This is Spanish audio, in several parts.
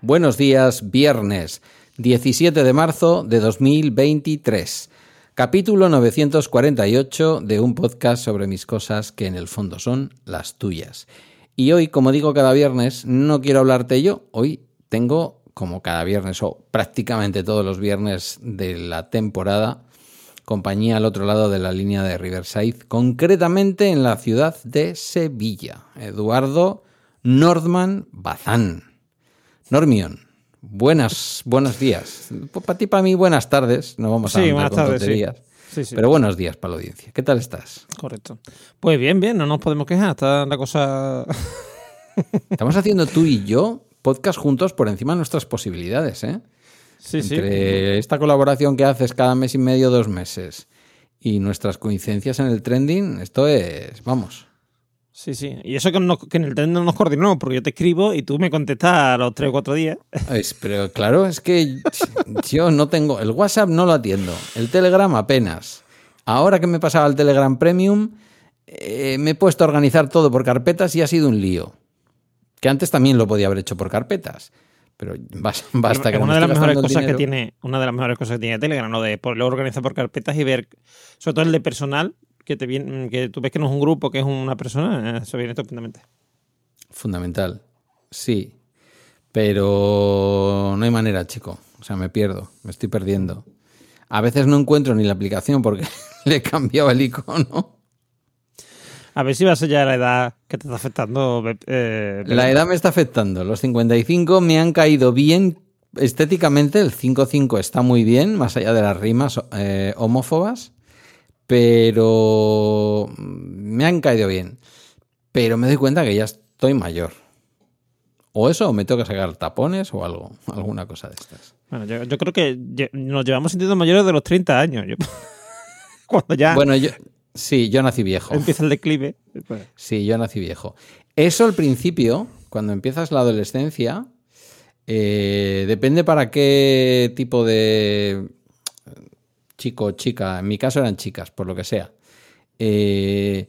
Buenos días, viernes 17 de marzo de 2023. Capítulo 948 de un podcast sobre mis cosas que en el fondo son las tuyas. Y hoy, como digo cada viernes, no quiero hablarte yo. Hoy tengo, como cada viernes o prácticamente todos los viernes de la temporada, compañía al otro lado de la línea de Riverside, concretamente en la ciudad de Sevilla. Eduardo Nordman Bazán. Normion, buenas, buenos días. Pues para ti, para mí, buenas tardes. No vamos a Sí, buenas con tardes, sí. Sí, sí. Pero buenos días para la audiencia. ¿Qué tal estás? Correcto. Pues bien, bien, no nos podemos quejar. Está la cosa. Estamos haciendo tú y yo podcast juntos por encima de nuestras posibilidades, ¿eh? Sí, sí. Entre esta colaboración que haces cada mes y medio, dos meses, y nuestras coincidencias en el trending, esto es, vamos. Sí, sí. Y eso que, no- que en el tren no nos coordinamos, porque yo te escribo y tú me contestas a los tres o cuatro días. Es- pero claro, es que yo no tengo, el WhatsApp no lo atiendo, el Telegram apenas. Ahora que me he pasado al Telegram Premium, eh, me he puesto a organizar todo por carpetas y ha sido un lío. Que antes también lo podía haber hecho por carpetas. Pero bas- basta que una de las mejores el cosas que tiene, una de las mejores cosas que tiene Telegram, ¿no? De organizar por carpetas y ver, sobre todo el de personal, que te viene, que tú ves que no es un grupo, que es una persona, eso viene estupendamente. Fundamental. Sí. Pero no hay manera, chico. O sea, me pierdo, me estoy perdiendo. A veces no encuentro ni la aplicación porque le he cambiado el icono. A ver si va a ya la edad que te está afectando. Eh, La edad me está afectando. Los 55 me han caído bien estéticamente. El 5-5 está muy bien, más allá de las rimas eh, homófobas. Pero me han caído bien. Pero me doy cuenta que ya estoy mayor. O eso, o me tengo que sacar tapones o algo, alguna cosa de estas. Bueno, yo, yo creo que nos llevamos sintiendo mayores de los 30 años. Yo- cuando ya Bueno, yo, sí, yo nací viejo. empieza el declive. pues, Sí, yo nací viejo. Eso al principio, cuando empiezas la adolescencia, eh, depende para qué tipo de chico o chica, en mi caso eran chicas, por lo que sea, eh,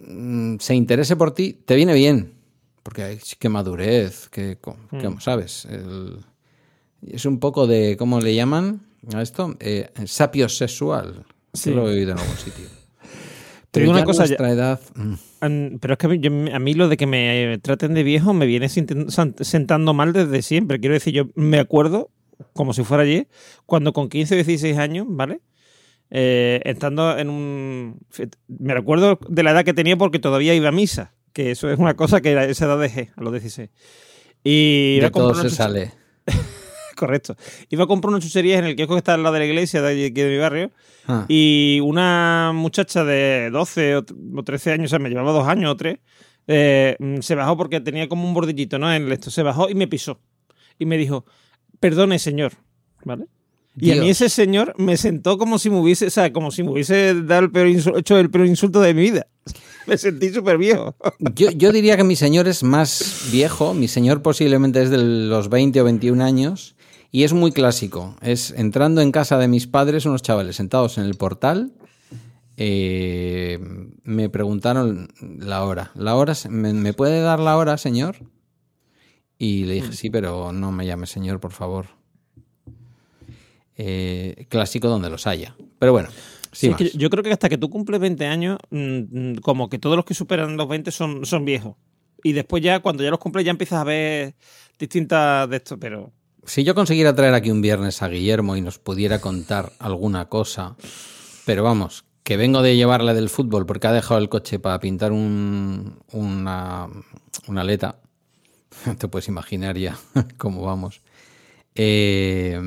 mm, se interese por ti, te viene bien. Porque hay qué madurez, qué, co- qué- ¿sabes? El- es un poco de, ¿cómo le llaman a esto? Eh, sapio sexual. Sí. Lo he oído en algún sitio. Ya una cosa, nuestra edad... mm, pero es que a mí, yo- a mí lo de que me traten de viejo me viene sentando mal desde siempre. Quiero decir, yo me acuerdo, como si fuera ayer, cuando con 15 o 16 años, ¿vale? Eh, estando en un... Me recuerdo de la edad que tenía porque todavía iba a misa, que eso es una cosa que a esa edad dejé, a los 16. Y de todo se chuche- sale. Correcto. Iba a comprar una chuchería en el kiosco que está al lado de la iglesia de aquí de mi barrio. Ah. Y una muchacha de 12 o t- o 13 años, o sea, me llevaba dos años o tres, eh, mm, se bajó porque tenía como un bordillito, ¿no? En el esto. Se bajó y me pisó. Y me dijo, perdone, señor. ¿Vale? Y a mí ese señor me sentó como si me hubiese, o sea, como si me hubiese dado el peor hecho el peor insulto de mi vida. Me sentí súper viejo. Yo, yo diría que mi señor es más viejo, mi señor posiblemente es de los 20 o 21 años y es muy clásico. Es entrando en casa de mis padres, unos chavales sentados en el portal, eh, me preguntaron la hora. ¿La hora? se- ¿Me, me puede dar la hora, señor? Y le dije, sí, pero no me llame señor, por favor. Eh, clásico donde los haya. Pero bueno, Sí, que yo creo que hasta que tú cumples 20 años, mm, mm, como que todos los que superan los 20 son, son viejos. Y después ya, cuando ya los cumples, ya empiezas a ver distintas de esto, pero... Si yo consiguiera traer aquí un viernes a Guillermo y nos pudiera contar alguna cosa, pero vamos, que vengo de llevarle del fútbol porque ha dejado el coche para pintar un- una, una aleta, te puedes imaginar ya cómo vamos. Eh,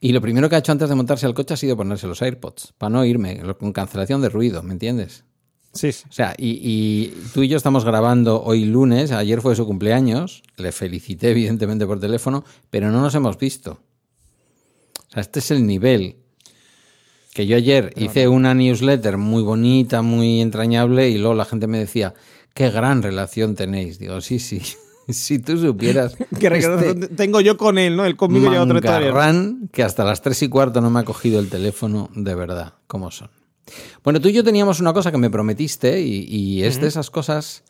y lo primero que ha hecho antes de montarse al coche ha sido ponerse los AirPods, para no irme, con cancelación de ruido, ¿me entiendes? Sí, sí. O sea, y, y tú y yo estamos grabando hoy lunes, ayer fue su cumpleaños, le felicité evidentemente por teléfono, pero no nos hemos visto. O sea, este es el nivel. Que yo ayer hice una newsletter muy bonita, muy entrañable, y luego la gente me decía, qué gran relación tenéis. Digo, sí, sí. si tú supieras. ¿Qué relación tengo yo con él, ¿no? Él conmigo ya otra historia. Ran, que hasta las tres y cuarto no me ha cogido el teléfono, de verdad, ¿cómo son? Bueno, tú y yo teníamos una cosa que me prometiste y, y es de esas cosas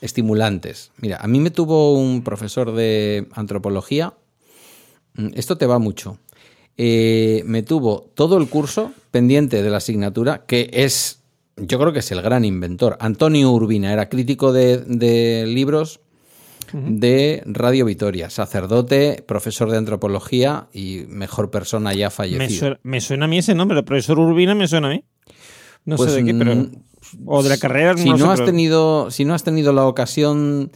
estimulantes. Mira, a mí me tuvo un profesor de antropología. Mm, esto te va mucho. Eh, me tuvo todo el curso pendiente de la asignatura, que es, yo creo que es el gran inventor. Antonio Urbina era crítico de, libros de Radio Vitoria, sacerdote, profesor de antropología y mejor persona ya fallecido. Me suena, a mí ese nombre, el profesor Urbina me suena a mí. No sé pues, de qué, pero. O de la carrera. Si no, has tenido, si no has tenido la ocasión,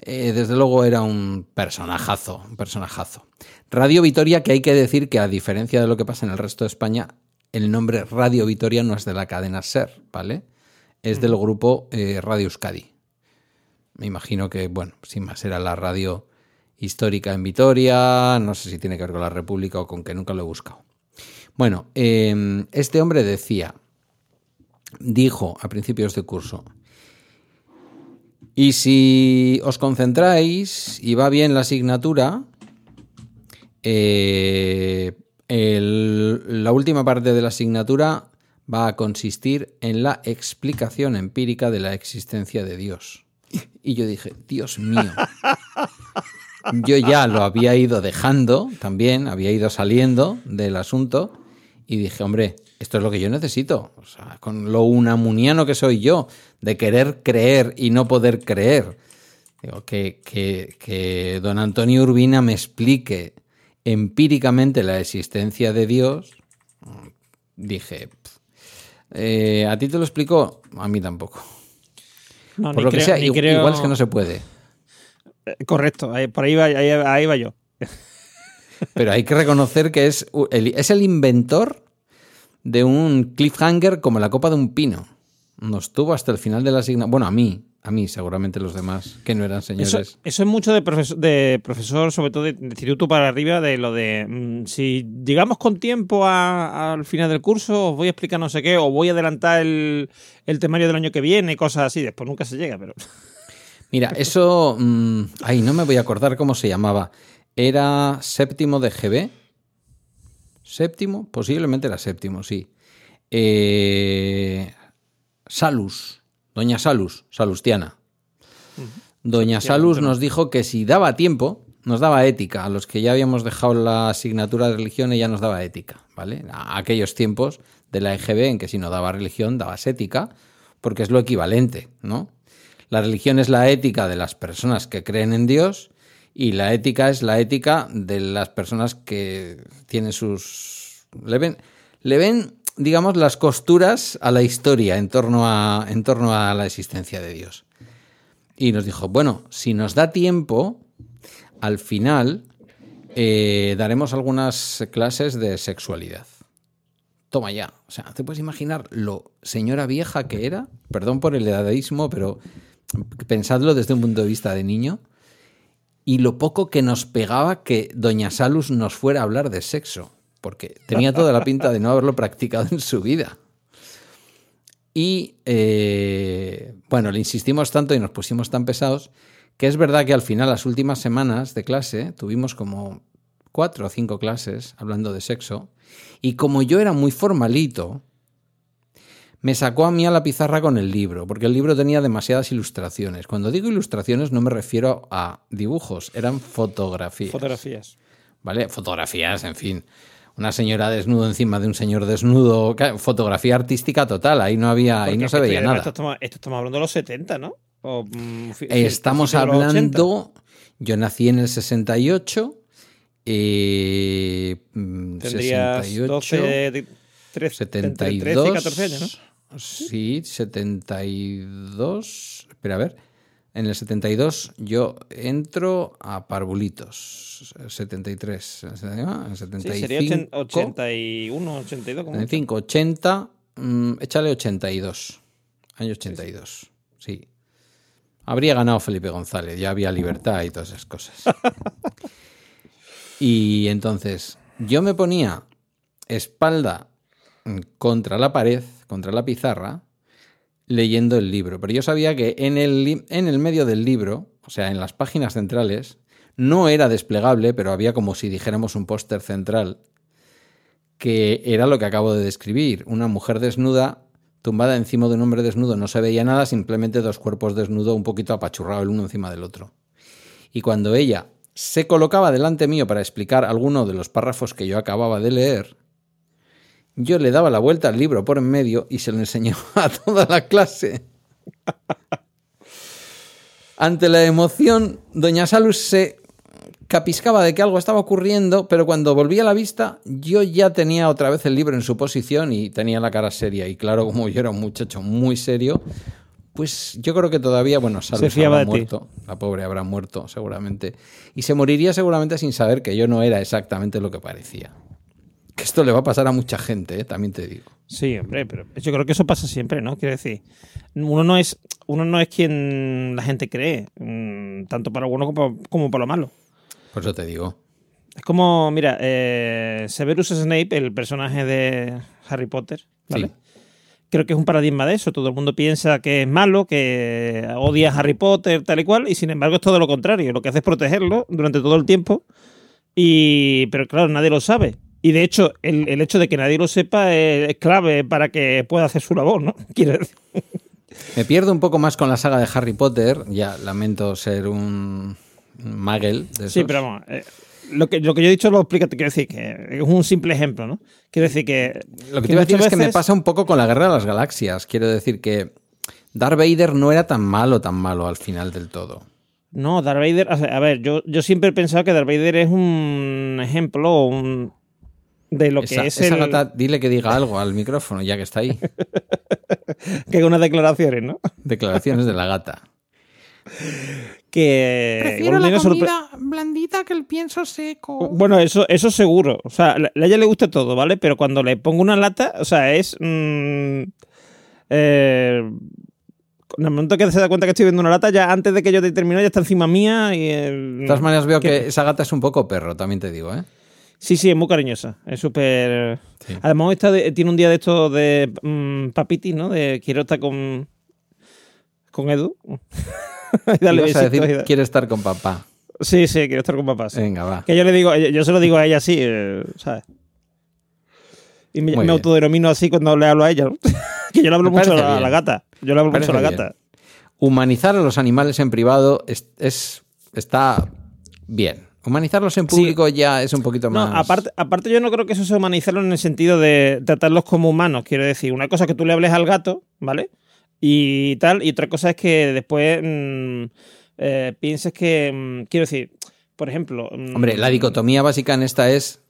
eh, desde luego era un personajazo, un personajazo. Radio Vitoria, que hay que decir que a diferencia de lo que pasa en el resto de España, el nombre Radio Vitoria no es de la cadena SER, ¿vale? Es del grupo eh, Radio Euskadi. Me imagino que, bueno, sin más, era la radio histórica en Vitoria, no sé si tiene que ver con la República o con que nunca lo he buscado. Bueno, em, este hombre decía, dijo a principios de curso, y si os concentráis y va bien la asignatura, eh, la última parte de la asignatura va a consistir en la explicación empírica de la existencia de Dios. Y yo dije, Dios mío. Yo ya lo había ido dejando también, había ido saliendo del asunto y dije, hombre, esto es lo que yo necesito. O sea, con lo unamuniano que soy yo, de querer creer y no poder creer. Digo, que, que don Antonio Urbina me explique empíricamente la existencia de Dios, dije, eh, ¿a ti te lo explico? A mí tampoco. por lo que sea, igual es que no se puede. Eh, correcto, por ahí va, ahí, va yo. Pero hay que reconocer que es el, es el inventor de un cliffhanger como la copa de un pino. Nos tuvo hasta el final de la asignatura. Bueno, a mí, a mí, seguramente los demás, que no eran señores. Eso, es mucho de profesor, de profesor, sobre todo de, instituto para arriba, de lo de mm, si llegamos con tiempo al final del curso, os voy a explicar no sé qué, o voy a adelantar el, temario del año que viene, cosas así. Después nunca se llega, pero. Mira, eso. Mm, ay, no me voy a acordar cómo se llamaba. Era séptimo de GB. ¿Séptimo? Posiblemente era séptimo, sí. Eh, Salus. Doña Salus, Salustiana. Doña Salus nos dijo que si daba tiempo, nos daba ética. A los que ya habíamos dejado la asignatura de religión, ella nos daba ética, ¿vale? A aquellos tiempos de la EGB en que si no daba religión, dabas ética, porque es lo equivalente, ¿no? La religión es la ética de las personas que creen en Dios y la ética es la ética de las personas que tienen sus... Le ven, le ven digamos, las costuras a la historia en torno a, en torno a la existencia de Dios. Y nos dijo, bueno, si nos da tiempo, al final eh, daremos algunas clases de sexualidad. Toma ya. O sea, ¿te puedes imaginar lo señora vieja que era? Perdón por el edadismo, pero pensadlo desde un punto de vista de niño. Y lo poco que nos pegaba que Doña Salus nos fuera a hablar de sexo porque tenía toda la pinta de no haberlo practicado en su vida. Y eh, bueno, le insistimos tanto y nos pusimos tan pesados que es verdad que al final, las últimas semanas de clase, tuvimos como cuatro o cinco clases hablando de sexo. Y como yo era muy formalito, me sacó a mí a la pizarra con el libro, porque el libro tenía demasiadas ilustraciones. Cuando digo ilustraciones no me refiero a dibujos, eran fotografías. Fotografías. ¿Vale? Fotografías, en fin una señora desnudo encima de un señor desnudo, fotografía artística total, ahí no había, ahí no se veía nada. Esto estamos, hablando de los 70, ¿no? Mm, estamos hablando, yo nací en el 68, eh, 68, 12, 13, 72, 14 años, ¿no? Sí, 72, espera a ver. En el 72 yo entro a Parvulitos. 73. En el 75. Sí, sería 81, 82. 75, 80. échale 82. Año 82. Sí. Habría ganado Felipe González. Ya había libertad y todas esas cosas. y entonces yo me ponía espalda contra la pared, contra la pizarra, leyendo el libro. Pero yo sabía que en el, en el medio del libro, o sea, en las páginas centrales, no era desplegable, pero había como si dijéramos un póster central, que era lo que acabo de describir. Una mujer desnuda tumbada encima de un hombre desnudo. No se veía nada, simplemente dos cuerpos desnudos un poquito apachurrados el uno encima del otro. Y cuando ella se colocaba delante mío para explicar alguno de los párrafos que yo acababa de leer, yo le daba la vuelta al libro por en medio y se lo enseñó a toda la clase. Ante la emoción, doña Salus se capiscaba de que algo estaba ocurriendo, pero cuando volvía la vista, yo ya tenía otra vez el libro en su posición y tenía la cara seria. Y claro, como yo era un muchacho muy serio, pues yo creo que todavía, bueno, Salus habrá muerto, la pobre habrá muerto seguramente, y se moriría seguramente sin saber que yo no era exactamente lo que parecía. Esto le va a pasar a mucha gente, ¿eh? también te digo. Sí, hombre, pero yo creo que eso pasa siempre, ¿no? Quiero decir, uno no es, uno no es quien la gente cree, mm, tanto para lo bueno como, como para lo malo. Por eso te digo. Es como, mira, eh, Severus Snape, el personaje de Harry Potter, ¿vale? Sí. Creo que es un paradigma de eso. Todo el mundo piensa que es malo, que odia a Harry Potter, tal y cual, y sin embargo es todo lo contrario. Lo que hace es protegerlo durante todo el tiempo, y pero claro, nadie lo sabe. Y de hecho, el, el hecho de que nadie lo sepa es, clave para que pueda hacer su labor, ¿no? Quiero decir. Me pierdo un poco más con la saga de Harry Potter. Ya lamento ser un magel de Sí, pero vamos, eh, lo, que, lo que yo he dicho lo explico, te quiero decir que es un simple ejemplo, ¿no? Quiero decir que. Lo que te iba a decir es que me pasa un poco con la Guerra de las Galaxias. Quiero decir que Darth Vader no era tan malo, tan malo al final del todo. No, Darth Vader, a ver, yo, yo siempre he pensado que Darth Vader es un ejemplo o un, de lo que esa, es esa el, gata, dile que diga algo al micrófono, ya que está ahí. que unas declaraciones, ¿no? Declaraciones de la gata. Que Prefiero la comida blandita que el pienso seco. Bueno, eso, eso seguro. O sea, a ella le gusta todo, ¿vale? Pero cuando le pongo una lata, o sea, es. mm, eh, en el momento que se da cuenta que estoy viendo una lata, ya antes de que yo te termine, ya está encima mía. Y, eh, De todas maneras veo ¿Qué? que esa gata es un poco perro, también te digo, ¿eh? Sí, sí, es muy cariñosa. Es súper. Sí. Además, está de- tiene un día de estos de mm, papitis, ¿no? De quiero estar con. con Edu. Y darle Ibas a decir, quiere estar con papá. Sí, sí, quiero estar con papá. sí. Venga, va. Que yo le digo, yo, yo se lo digo a ella así, eh, ¿sabes? Y me, me autodenomino así cuando le hablo a ella, ¿no? que yo le hablo Me mucho a la, gata. Yo le hablo mucho a la gata. Humanizar a los animales en privado es, es- está bien. Humanizarlos en público ya es un poquito No, más. aparte, aparte yo no creo que eso sea humanizarlo en el sentido de tratarlos como humanos. Quiero decir, una cosa es que tú le hables al gato, ¿vale? Y tal, y otra cosa es que después mm, eh, pienses que, mm, quiero decir, por ejemplo... mm, Hombre, la dicotomía básica en esta es.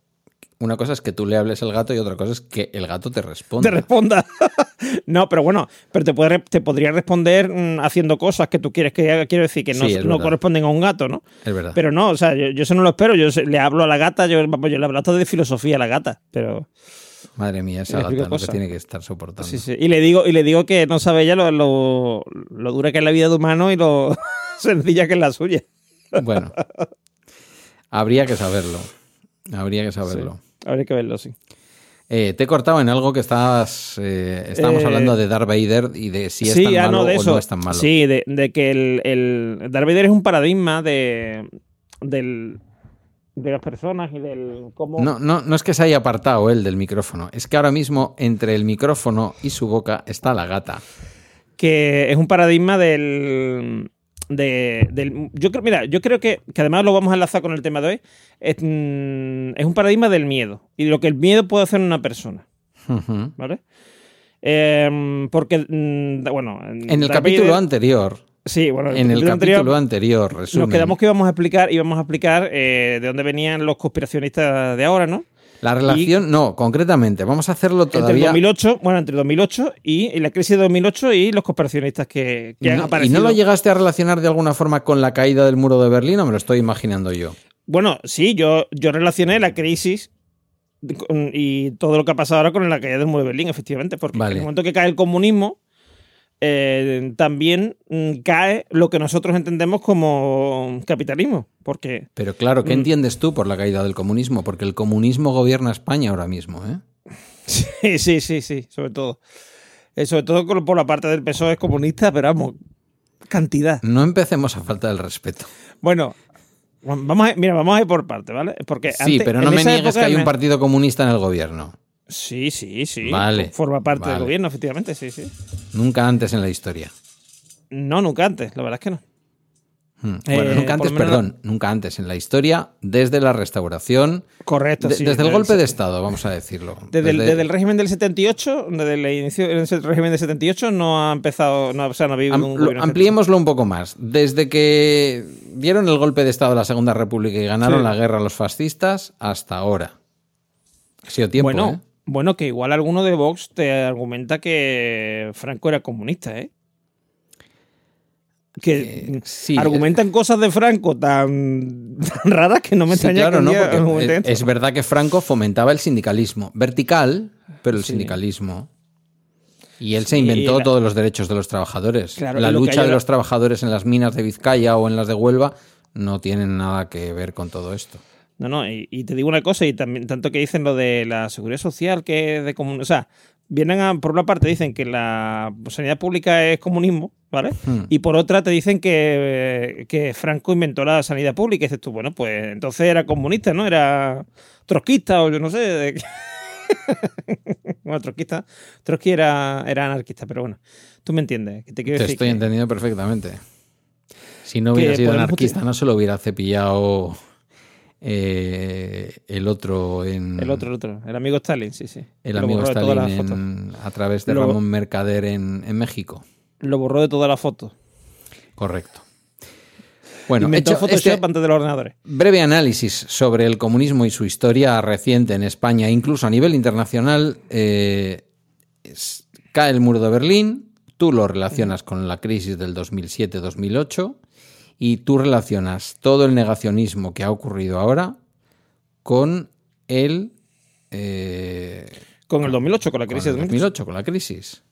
Una cosa es que tú le hables al gato y otra cosa es que el gato te responda. te responda. no, pero bueno, pero te, puede, te podría responder mm, haciendo cosas que tú quieres que haga. Quiero decir, que no, Sí, corresponden a un gato, ¿no? Es verdad. Pero no, o sea, yo, yo eso no lo espero. Yo le hablo a la gata, yo, le hablo hasta de filosofía a la gata, pero... Madre mía, esa gata lo que tiene que estar soportando. Sí, sí. Y le digo, y le digo que no sabe ella lo, lo, lo dura que es la vida de humano y lo sencilla que es la suya. Bueno, habría que saberlo. Habría que saberlo. Habría que verlo, sí. Eh, te he cortado en algo que estabas. eh, estábamos Eh, hablando de Darth Vader y de si es sí, tan ah, malo no, de o no es tan malo. Sí, de, de que el, el Darth Vader es un paradigma de, del, de las personas y del cómo... No, no, no es que se haya apartado él del micrófono, es que ahora mismo entre el micrófono y su boca está la gata. que es un paradigma del. De, del yo creo, mira, yo creo que, que además lo vamos a enlazar con el tema de hoy. Es, mm, es un paradigma del miedo y de lo que el miedo puede hacer en una persona. ¿vale? Em, porque, mm, bueno. En el capítulo anterior, Sí, bueno, en el anterior capítulo anterior, resumen, nos quedamos que íbamos a explicar, íbamos a explicar eh, de dónde venían los conspiracionistas de ahora, ¿no? La relación, no, concretamente, vamos a hacerlo Entre todavía. 2008, bueno, entre el 2008 y, la crisis de 2008 y los conspiracionistas que, que ¿Y han no, ¿Y aparecido. no lo llegaste a relacionar de alguna forma con la caída del muro de Berlín o me lo estoy imaginando yo? Bueno, sí, yo, yo relacioné la crisis y todo lo que ha pasado ahora con la caída del muro de Berlín, efectivamente, porque Vale. en el momento que cae el comunismo, eh, también mm, cae lo que nosotros entendemos como capitalismo, porque Pero claro, Mm. ¿qué entiendes tú por la caída del comunismo? Porque el comunismo gobierna España ahora mismo, ¿eh? sí, sí, sí, sí, sobre todo. Eh, sobre todo por la parte del PSOE es comunista, pero vamos, cantidad. No empecemos a falta del respeto. Bueno, vamos a, mira, vamos a ir por parte, ¿vale? Porque Sí, antes- pero no me niegues que hay un partido comunista en el gobierno. Sí, sí, sí. Vale, Forma parte vale. del gobierno, efectivamente, sí, sí. Nunca antes en la historia. No, nunca antes, la verdad es que no. Hmm. Bueno, Eh, nunca antes, perdón, nunca antes en la historia, desde la restauración, Correcto, de- sí. desde el golpe de Estado, vamos a decirlo. Desde, el, Desde- desde el régimen del 78, desde el inicio del régimen del 78, no ha empezado, no, o sea, no ha habido Am- un lo- ampliémoslo un poco más. Desde que dieron el golpe de Estado a la Segunda República y ganaron Sí. la guerra a los fascistas hasta ahora. Ha sido tiempo, bueno, ¿eh? Bueno, que igual alguno de Vox te argumenta que Franco era comunista, ¿eh? Que Eh, sí, argumentan cosas de Franco tan, tan raras que no me Sí, extraña claro, que ¿no? Porque argumenten es, verdad que Franco fomentaba el sindicalismo vertical, pero el Sí. sindicalismo. Y él se inventó la- todos los derechos de los trabajadores. Claro, la lo lucha de los trabajadores en las minas de Vizcaya o en las de Huelva no tienen nada que ver con todo esto. No, no, y, y te digo una cosa, y también tanto que dicen lo de la seguridad social, que es de comun... O sea, vienen a, por una parte dicen que la sanidad pública es comunismo, ¿vale? Hmm. Y por otra te dicen que, que Franco inventó la sanidad pública. Y dices tú, bueno, pues entonces era comunista, ¿no? Era trotskista o yo no sé. de- bueno, trotskista. Trotsky era, era anarquista, pero bueno, tú me entiendes. Que te quiero Te decir estoy que- entendiendo perfectamente. Si no hubiera sido anarquista, no se lo hubiera cepillado eh, el otro en. El otro, el otro, el amigo Stalin, sí, sí. el Lo amigo Stalin en- a través de Lo- Ramón Mercader en, en México. Lo borró de todas las fotos. Correcto. Bueno, Inventó hecho Photoshop este antes de los ordenadores. breve análisis sobre el comunismo y su historia reciente en España, incluso a nivel internacional, eh, es- cae el muro de Berlín, tú lo relacionas con la crisis del 2007-2008 y tú relacionas todo el negacionismo que ha ocurrido ahora con el... eh, Con el 2008, con la con crisis el de 2008. 2008, con la crisis.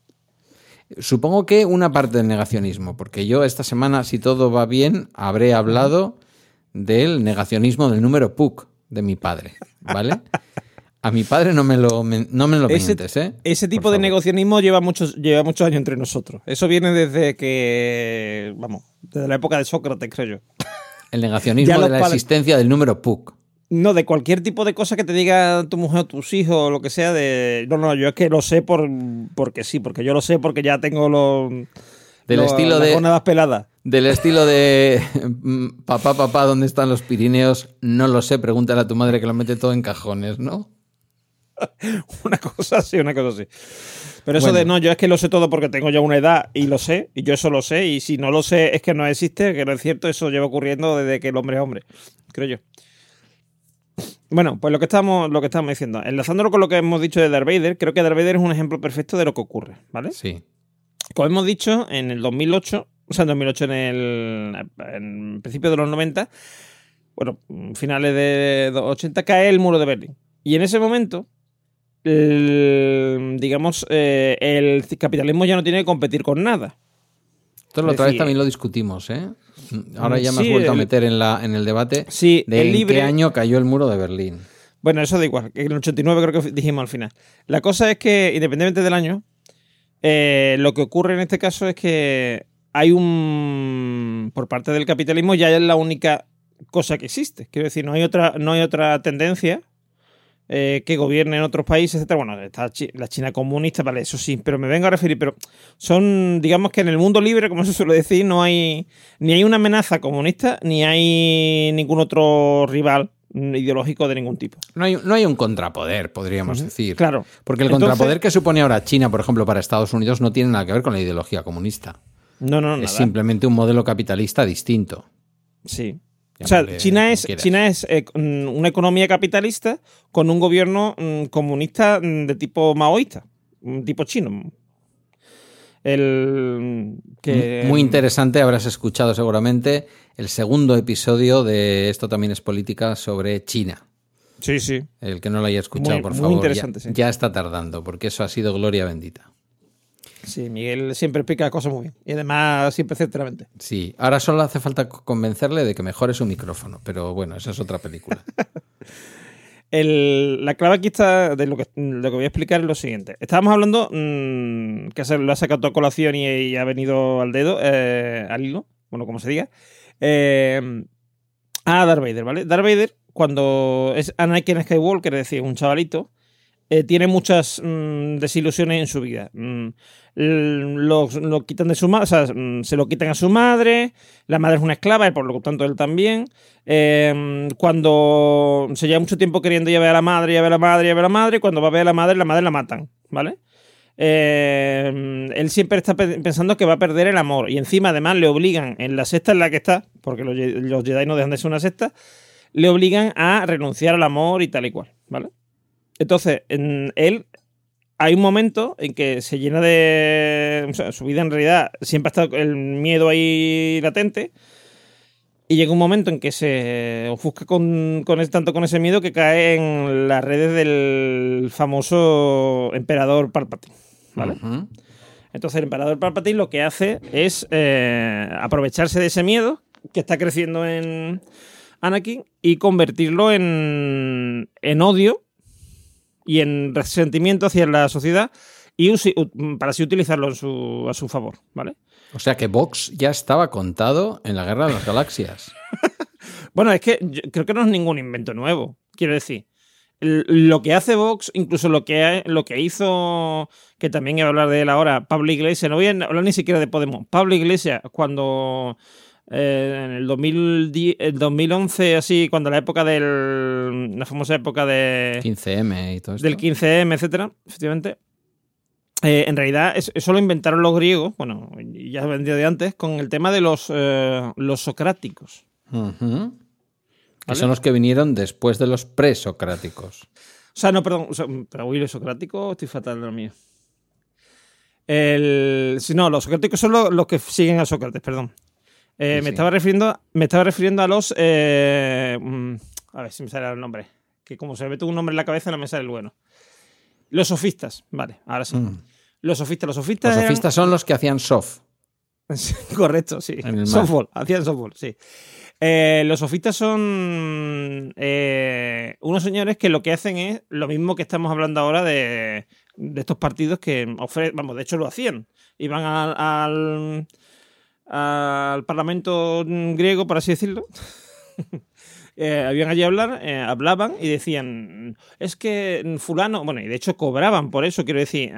Supongo que una parte del negacionismo, porque yo esta semana, si todo va bien, habré hablado del negacionismo del número PUC de mi padre, ¿vale? A mi padre no me lo, no me lo Ese, mientes, ¿eh? ese Por tipo de favor. negocianismo lleva muchos, lleva muchos años entre nosotros. Eso viene desde que, vamos, desde la época de Sócrates, creo yo. El negacionismo de la existencia del número PUC. No, de cualquier tipo de cosa que te diga tu mujer o tus hijos o lo que sea, de... No, no, yo es que lo sé por, porque sí, porque yo lo sé porque ya tengo los... Del los- estilo las de- peladas. Del estilo de mm, papá, papá, ¿dónde están los Pirineos? No lo sé, pregúntale a tu madre que lo mete todo en cajones, ¿no? Una cosa así, una cosa así. Pero eso Bueno. de no, yo es que lo sé todo porque tengo ya una edad y lo sé, y yo eso lo sé, y si no lo sé es que no existe, que no es cierto, eso lleva ocurriendo desde que el hombre es hombre, creo yo. Bueno, pues lo que estamos, lo que estamos diciendo, enlazándolo con lo que hemos dicho de Darth Vader, creo que Darth Vader es un ejemplo perfecto de lo que ocurre, ¿vale? Sí. Como hemos dicho, en el 2008, o sea, en 2008, en el en principio de los 90, bueno, finales de los 80, cae el muro de Berlín. Y en ese momento, el- digamos, eh, el capitalismo ya no tiene que competir con nada. Esto la Es otra vez también lo discutimos, ¿eh? Ahora ya me has sí, vuelto a meter en, la, en el debate Sí, de el en libre- qué año cayó el muro de Berlín. Bueno, eso da igual, en el 89 creo que dijimos al final. La cosa es que, independientemente del año, eh, lo que ocurre en este caso es que hay un. Por parte del capitalismo ya es la única cosa que existe. Quiero decir, no hay otra, no hay otra tendencia eh, que gobierne en otros países, etcétera. Bueno, está la China comunista, vale, eso sí, pero me vengo a referir, pero son, digamos que en el mundo libre, como se suele decir, no hay ni hay una amenaza comunista, ni hay ningún otro rival ideológico de ningún tipo. No hay, no hay un contrapoder, podríamos decir. Claro. Porque el Entonces- contrapoder que supone ahora China, por ejemplo, para Estados Unidos, no tiene nada que ver con la ideología comunista. No, no, es nada. simplemente un modelo capitalista distinto. Sí. O sea, China es. China es eh, mm, una economía capitalista con un gobierno mm, comunista mm, de tipo maoísta, tipo chino. El que Muy interesante, habrás escuchado seguramente el segundo episodio de Esto también es política sobre China. Sí, sí. El que no lo haya escuchado, Muy- por muy favor, ya- interesante, sí. ya está tardando, porque eso ha sido gloria bendita. Sí, Miguel siempre explica cosas muy bien. Y además siempre certeramente. Sí, ahora solo hace falta convencerle de que mejore su micrófono, pero bueno, esa es otra película. el- la clave aquí está de lo que, lo que voy a explicar es lo siguiente. Estábamos hablando, mm, que se lo ha sacado a colación y, y ha venido al dedo, eh, al hilo, bueno, como se diga, eh, a Darth Vader, ¿vale? Darth Vader, cuando es Anakin Skywalker, es decir, un chavalito, eh, tiene muchas mm, desilusiones en su vida. Mm, lo, quitan de su o mm, se lo quitan a su madre, la madre es una esclava, y por lo tanto él también. Eh, cuando se lleva mucho tiempo queriendo ir a la madre, y a la madre, y a ver a la madre, cuando va a ver a la madre, la madre la matan, ¿vale? Eh, él siempre está pe- pensando que va a perder el amor y encima además le obligan en la secta en la que está, porque los, Jedi no dejan de ser una secta, le obligan a renunciar al amor y tal y cual, ¿vale? Entonces, en él hay un momento en que se llena de... O sea, su vida en realidad siempre ha estado el miedo ahí latente. Y llega un momento en que se ofusca con, con ese- tanto con ese miedo que cae en las redes del famoso emperador Palpatine. ¿Vale? Entonces el emperador Palpatine lo que hace es eh, aprovecharse de ese miedo que está creciendo en Anakin y convertirlo en, en odio y en resentimiento hacia la sociedad y para así utilizarlo su- a su favor, ¿vale? O sea que Vox ya estaba contado en la Guerra de las Galaxias. Bueno, es que yo creo que no es ningún invento nuevo. Quiero decir, lo que hace Vox, incluso lo que, lo que hizo, que también iba a hablar de él ahora, Pablo Iglesias, no voy a hablar ni siquiera de Podemos. Pablo Iglesias, cuando eh, en el, 2010, el 2011, así, cuando la época del. la famosa época de, 15M y todo esto. del 15M, etcétera, efectivamente. eh, en realidad, es- eso lo inventaron los griegos, bueno, ya vendría de antes, con el tema de los, eh, los socráticos. Que ¿Vale? son los que vinieron después de los presocráticos. O sea, no, perdón. o sea, pero uy, los socráticos, estoy fatal de lo mío. El, si no, los socráticos son los, los que siguen a Sócrates, perdón. Eh, Sí, me, sí. Estaba refiriendo, me estaba refiriendo a los. eh, mm, a ver si me sale el nombre. Que como se me mete un nombre en la cabeza, no me sale el bueno. Los sofistas, vale, ahora sí. Mm. Los sofistas, los sofistas. Los eran- sofistas son los que hacían soft. Correcto, sí. Softball, hacían softball, sí. Eh, los sofistas son eh, unos señores que lo que hacen es lo mismo que estamos hablando ahora de, de estos partidos que ofrecen, vamos, de hecho lo hacían. Iban al, al, al Parlamento griego, por así decirlo. Eh, habían allí hablar, eh, hablaban y decían, es que fulano, bueno, y de hecho cobraban por eso, quiero decir,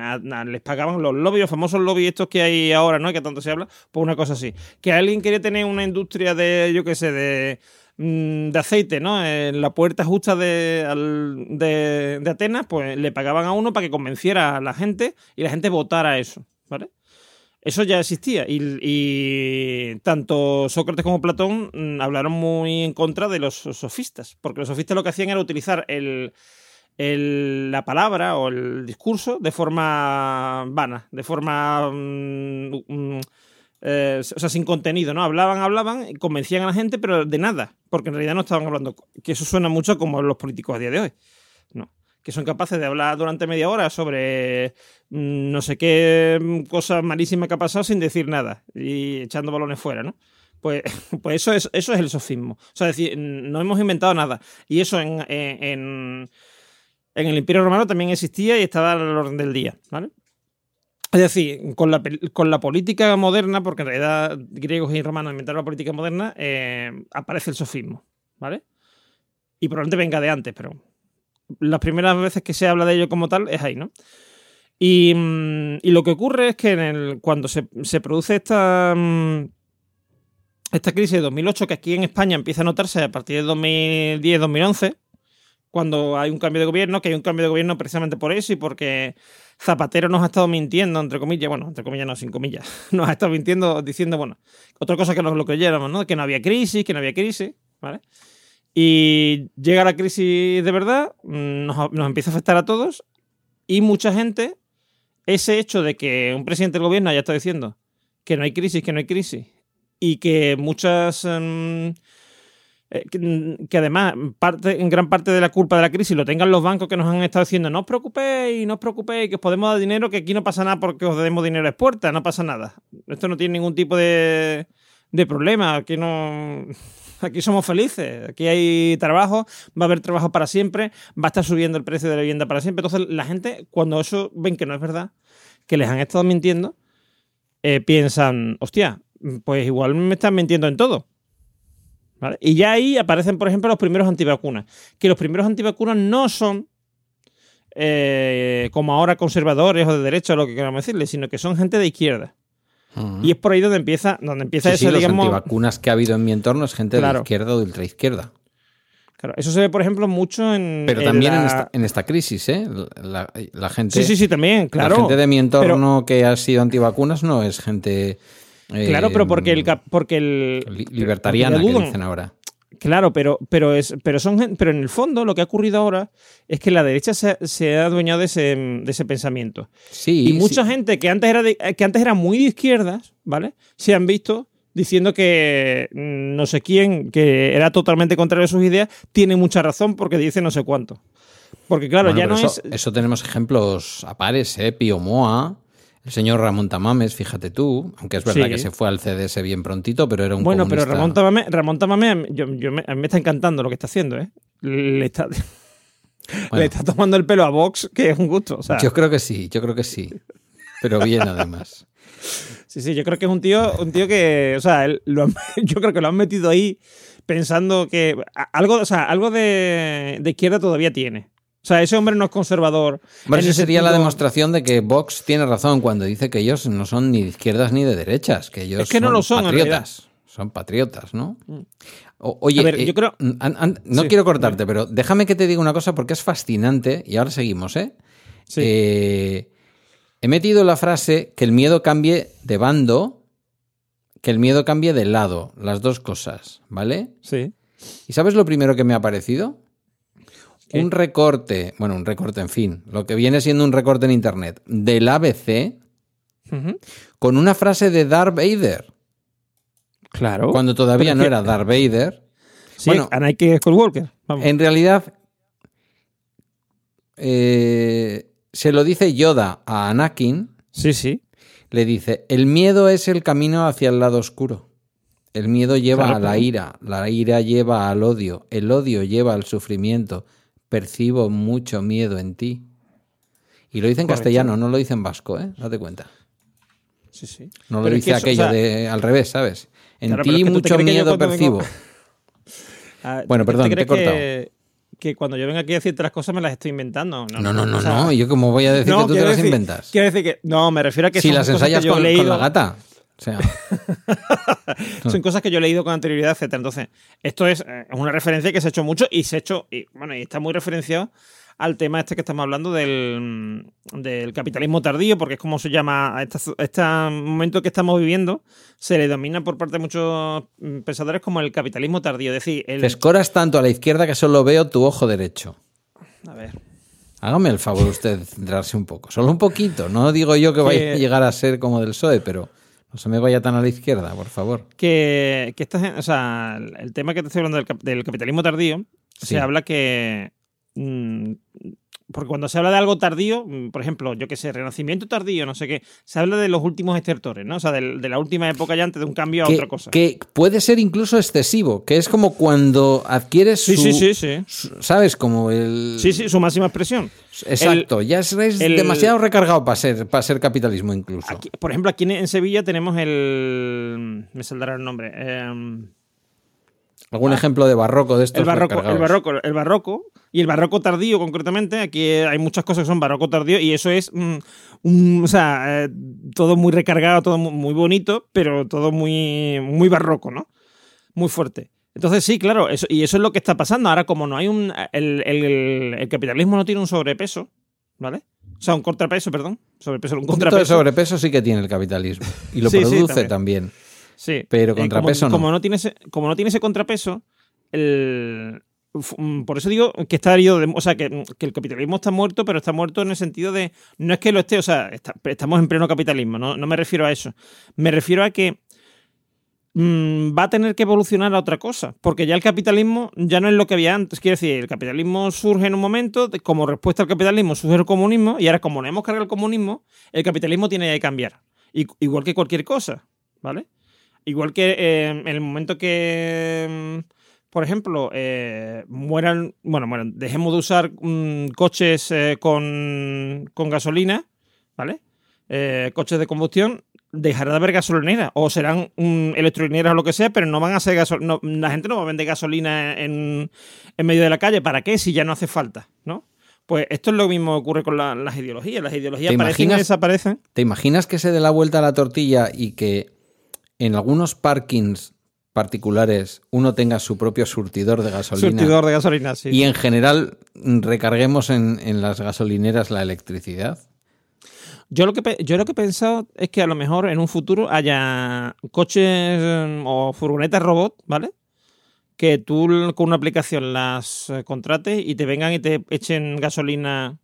les pagaban los lobbies, los famosos lobbies estos que hay ahora, ¿no? Que tanto se habla, por una cosa así. Que alguien quería tener una industria de, yo qué sé, de, mm, de aceite, ¿no? En la puerta justa de, de, de Atenas, pues le pagaban a uno para que convenciera a la gente y la gente votara eso, ¿vale? Eso ya existía y, y tanto Sócrates como Platón mm, hablaron muy en contra de los sofistas, porque los sofistas lo que hacían era utilizar el, la palabra o el discurso de forma vana, de forma... mm, mm, eh, o sea, sin contenido, ¿no? Hablaban, hablaban, convencían a la gente, pero de nada, porque en realidad no estaban hablando. Que eso suena mucho como los políticos a día de hoy. Que son capaces de hablar durante media hora sobre mm, no sé qué mm, cosa malísima que ha pasado sin decir nada y echando balones fuera, ¿no? Pues, pues eso, es, eso es el sofismo. O sea, decir, no hemos inventado nada. Y eso en, en, en- el Imperio Romano también existía y estaba al orden del día, ¿vale? Es decir, con la, con la política moderna, porque en realidad griegos y romanos inventaron la política moderna, eh, aparece el sofismo, ¿vale? Y probablemente venga de antes, pero las primeras veces que se habla de ello como tal es ahí, ¿no? Y, mm, lo que ocurre es que en el- cuando se, se produce esta, mm, esta crisis de 2008, que aquí en España empieza a notarse a partir de 2010-2011, cuando hay un cambio de gobierno, que hay un cambio de gobierno precisamente por eso y porque Zapatero nos ha estado mintiendo, entre comillas, bueno, entre comillas no, sin comillas, nos ha estado mintiendo diciendo, bueno, otra cosa que nos lo creyéramos, ¿no? Que no había crisis, que no había crisis, ¿vale? Y llega la crisis de verdad, nos, empieza a afectar a todos y mucha gente, ese hecho de que un presidente del gobierno haya estado diciendo que no hay crisis, que no hay crisis, y que muchas... mm, eh, que, que además parte, en gran parte de la culpa de la crisis lo tengan los bancos que nos han estado diciendo no os preocupéis, no os preocupéis, que os podemos dar dinero, que aquí no pasa nada porque os demos dinero a expuerta, no pasa nada. Esto no tiene ningún tipo de, de problema, aquí no... aquí somos felices, aquí hay trabajo, va a haber trabajo para siempre, va a estar subiendo el precio de la vivienda para siempre. Entonces la gente, cuando eso ven que no es verdad, que les han estado mintiendo, eh, piensan, hostia, pues igual me están mintiendo en todo. ¿Vale? Y ya ahí aparecen, por ejemplo, los primeros antivacunas. Que los primeros antivacunas no son eh, como ahora conservadores o de derecha o lo que queramos decirle, sino que son gente de izquierda. Ujú. Y es por ahí donde empieza, donde empieza Sí, sí, eso, los digamos. antivacunas que ha habido en mi entorno es gente Claro. de izquierda o de ultraizquierda. Claro, eso se ve, por ejemplo, mucho en. Pero también en la- esta, en esta crisis, ¿eh? La, la gente, Sí, sí, sí, también, claro. la gente de mi entorno que ha sido antivacunas no es gente. eh, Claro, pero porque el. Porque el li- libertariana, porque que dicen ahora. Claro, pero, pero, es, pero, son, pero en el fondo lo que ha ocurrido ahora es que la derecha se, se ha adueñado de ese, de ese pensamiento. Sí. y mucha sí. gente que antes, era de- que antes era muy de izquierdas, ¿vale? Se han visto diciendo que mm, no sé quién, que era totalmente contrario a sus ideas, tiene mucha razón porque dice no sé cuánto. Porque claro, Bueno, ya no eso, es... eso tenemos ejemplos a pares, ¿eh? Pío Moa, el señor Ramón Tamames, fíjate tú, aunque es verdad Sí. que se fue al CDS bien prontito, pero era un Bueno, pero. Ramón Tamame, Ramón Tamame, yo, yo me, a mí me está encantando lo que está haciendo, ¿eh? Le está, Bueno. le está tomando el pelo a Vox, que es un gusto. O sea, Yo creo que sí, yo creo que sí. Pero bien, además. Sí, sí, yo creo que es un tío, un tío que, o sea, él lo han- yo creo que lo han metido ahí pensando que algo, o sea, algo de, de izquierda todavía tiene. O sea, ese hombre no es conservador. Eso el sería la demostración de que Vox tiene razón cuando dice que ellos no son ni de izquierdas ni de derechas, que ellos Es que no lo son, patriotas. Son patriotas, ¿no? O- oye, ver, eh, yo creo- an- an- no Sí, quiero cortarte, pero déjame que te diga una cosa porque es fascinante y ahora seguimos, ¿eh? Sí. Eh, he metido la frase que el miedo cambie de bando, que el miedo cambie de lado, las dos cosas, ¿vale? Sí. ¿Y sabes lo primero que me ha parecido? ¿Qué? Un recorte, bueno, un recorte, en fin, lo que viene siendo un recorte en internet del ABC con una frase de Darth Vader, Claro. cuando todavía no que- era Darth Vader. Sí, bueno, Anakin Skywalker. Vamos. En realidad, eh, se lo dice Yoda a Anakin, Sí, sí. le dice, el miedo es el camino hacia el lado oscuro. El miedo lleva Claro, a la ira, la ira lleva al odio, el odio lleva al sufrimiento. Percibo mucho miedo en ti. Y lo dice en Correcto. castellano, no lo dice en vasco, ¿eh? Date cuenta. Sí, sí. No lo Pero es dice que eso, aquello o sea, de al revés, ¿sabes? En Claro, ti mucho miedo vengo- percibo. ah, Bueno, ¿tú perdón, te he cortado. que, que cuando yo venga aquí a decirte las cosas me las estoy inventando? No, no, no, o sea, no. ¿Yo cómo voy a decir no, que tú te las decir- inventas? Quiero decir que. No, me refiero a que Si son las cosas ensayas con, leído. con la gata. O sea, Son cosas que yo he leído con anterioridad, etcétera. Entonces, esto es eh, una referencia que se ha hecho mucho y se ha hecho, y bueno, y está muy referenciado al tema este que estamos hablando del, del capitalismo tardío, porque es como se llama a este, este momento que estamos viviendo, se le domina por parte de muchos mm, pensadores como el capitalismo tardío. Es decir, el, te escoras tanto a la izquierda que solo veo tu ojo derecho. a ver, Hágame el favor usted de centrarse un poco. Solo un poquito. No digo yo que vaya a llegar a ser como del PSOE, pero no se me vaya tan a la izquierda, por favor. que, que esta o sea, el- tema que te estoy hablando del, cap- del capitalismo tardío, Sí. se habla que. mm, porque cuando se habla de algo tardío, mm, por ejemplo, yo qué sé, renacimiento tardío, no sé qué, se habla de los últimos estertores, ¿no? O sea, de, la última época ya antes de un cambio a Que, otra cosa. que puede ser incluso excesivo, que es como cuando adquieres sí, su- sí, sí, sí. su- ¿Sabes? Como el... Sí, sí, su máxima expresión. Exacto, ya es, es el- demasiado recargado para ser, para ser capitalismo incluso. Aquí- por ejemplo, aquí en, en Sevilla tenemos el. Me saldrá el nombre. em, ¿Algún ejemplo de barroco de estos el barroco, el barroco, el barroco y el barroco tardío concretamente. Aquí hay muchas cosas que son barroco tardío y eso es, mm, un- o sea, eh, todo muy recargado, todo mu- muy bonito, pero todo muy, muy barroco, ¿no? Muy fuerte. Entonces sí, claro, eso, y eso es lo que está pasando. Ahora, como no hay un, el, el- el capitalismo no tiene un sobrepeso, ¿vale? O sea, un contrapeso, perdón. Sobrepeso, un Un poquito de contrapeso. sobrepeso sí que tiene el capitalismo. Y lo Sí, sí, produce también. también. Sí. Pero Eh, contrapeso como, no. Como no tiene ese, como no tiene ese contrapeso, el, mm, por eso digo que está herido, de- o sea, que, que el capitalismo está muerto, pero está muerto en el sentido de, no es que lo esté, o sea, está- estamos en pleno capitalismo, no, no me refiero a eso. Me refiero a que mm, va a tener que evolucionar a otra cosa, porque ya el capitalismo ya no es lo que había antes. Quiero decir, el capitalismo surge en un momento, de- como respuesta al capitalismo surge el comunismo, y ahora como no hemos cargado el comunismo, el capitalismo tiene que cambiar, igual que cualquier cosa, ¿vale? Igual que eh, en el momento que, mm, por ejemplo, eh, mueran, bueno, mueran, dejemos de usar mm, coches eh, con, con gasolina, ¿vale? Eh, coches de combustión, dejará de haber gasolinera o serán mm, electrolineras o lo que sea, pero no van a ser gasolina. la gente no va a vender gasolina en, en medio de la calle. ¿Para qué? Si ya no hace falta, ¿no? Pues esto es lo mismo que ocurre con la- las ideologías. Las ideologías ¿Te aparecen y imaginas? desaparecen. ¿Te imaginas que se dé la vuelta a la tortilla y que en algunos parkings particulares uno tenga su propio surtidor de gasolina Surtidor de gasolina, sí. y en general mm, recarguemos en, en las gasolineras la electricidad? Yo lo, que, yo lo que he pensado es que a lo mejor en un futuro haya coches eh, o furgonetas robot, ¿vale? Que tú con una aplicación las eh, contrates y te vengan y te echen gasolina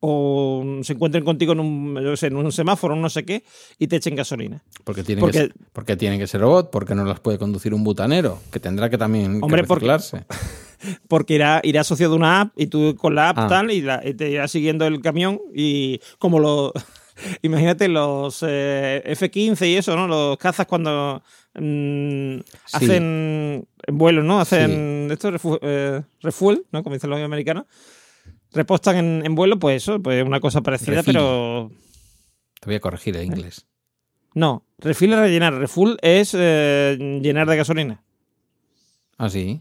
o se encuentren contigo en un, yo sé, en un semáforo, no sé qué, y te echen gasolina. Porque tienen, Porque- que, ser- porque tienen que ser robot, porque no las puede conducir un butanero, que tendrá que también Hombre, porque- reciclarse. Porque irá, irá asociado a una app y tú con la app Ah. tal y, la- y te irá siguiendo el camión y como los... Imagínate los eh, F-15 y eso, ¿no? Los cazas cuando mm, hacen en vuelo, ¿no? Hacen esto, refu- eh, refuel, ¿no? Como dicen los americanos. Repostan en, en vuelo, pues eso, pues una cosa parecida, pero Te voy a corregir el inglés. no. Refill es rellenar, refuel es eh, llenar de gasolina. Ah, sí.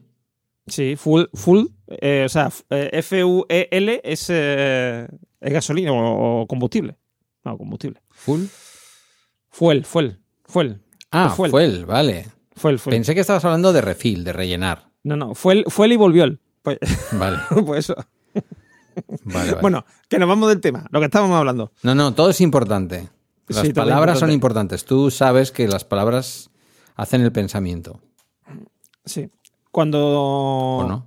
Sí, full, full, eh, o sea, eh, F-U-E-L es, eh, es gasolina o, o combustible. No, combustible. Full. Fuel, fuel, fuel, Ah, Fuel. fuel, vale. fuel, fuel. Pensé que estabas hablando de refill, de rellenar. No, no, fuel, fuel y volvió el. Pues, Vale, pues eso. Vale, vale. Bueno, que nos vamos del tema, lo que estábamos hablando. No, no, todo es importante. Las Sí, palabras son importante. importantes. Tú sabes que las palabras hacen el pensamiento, Sí. Cuando. ¿o no?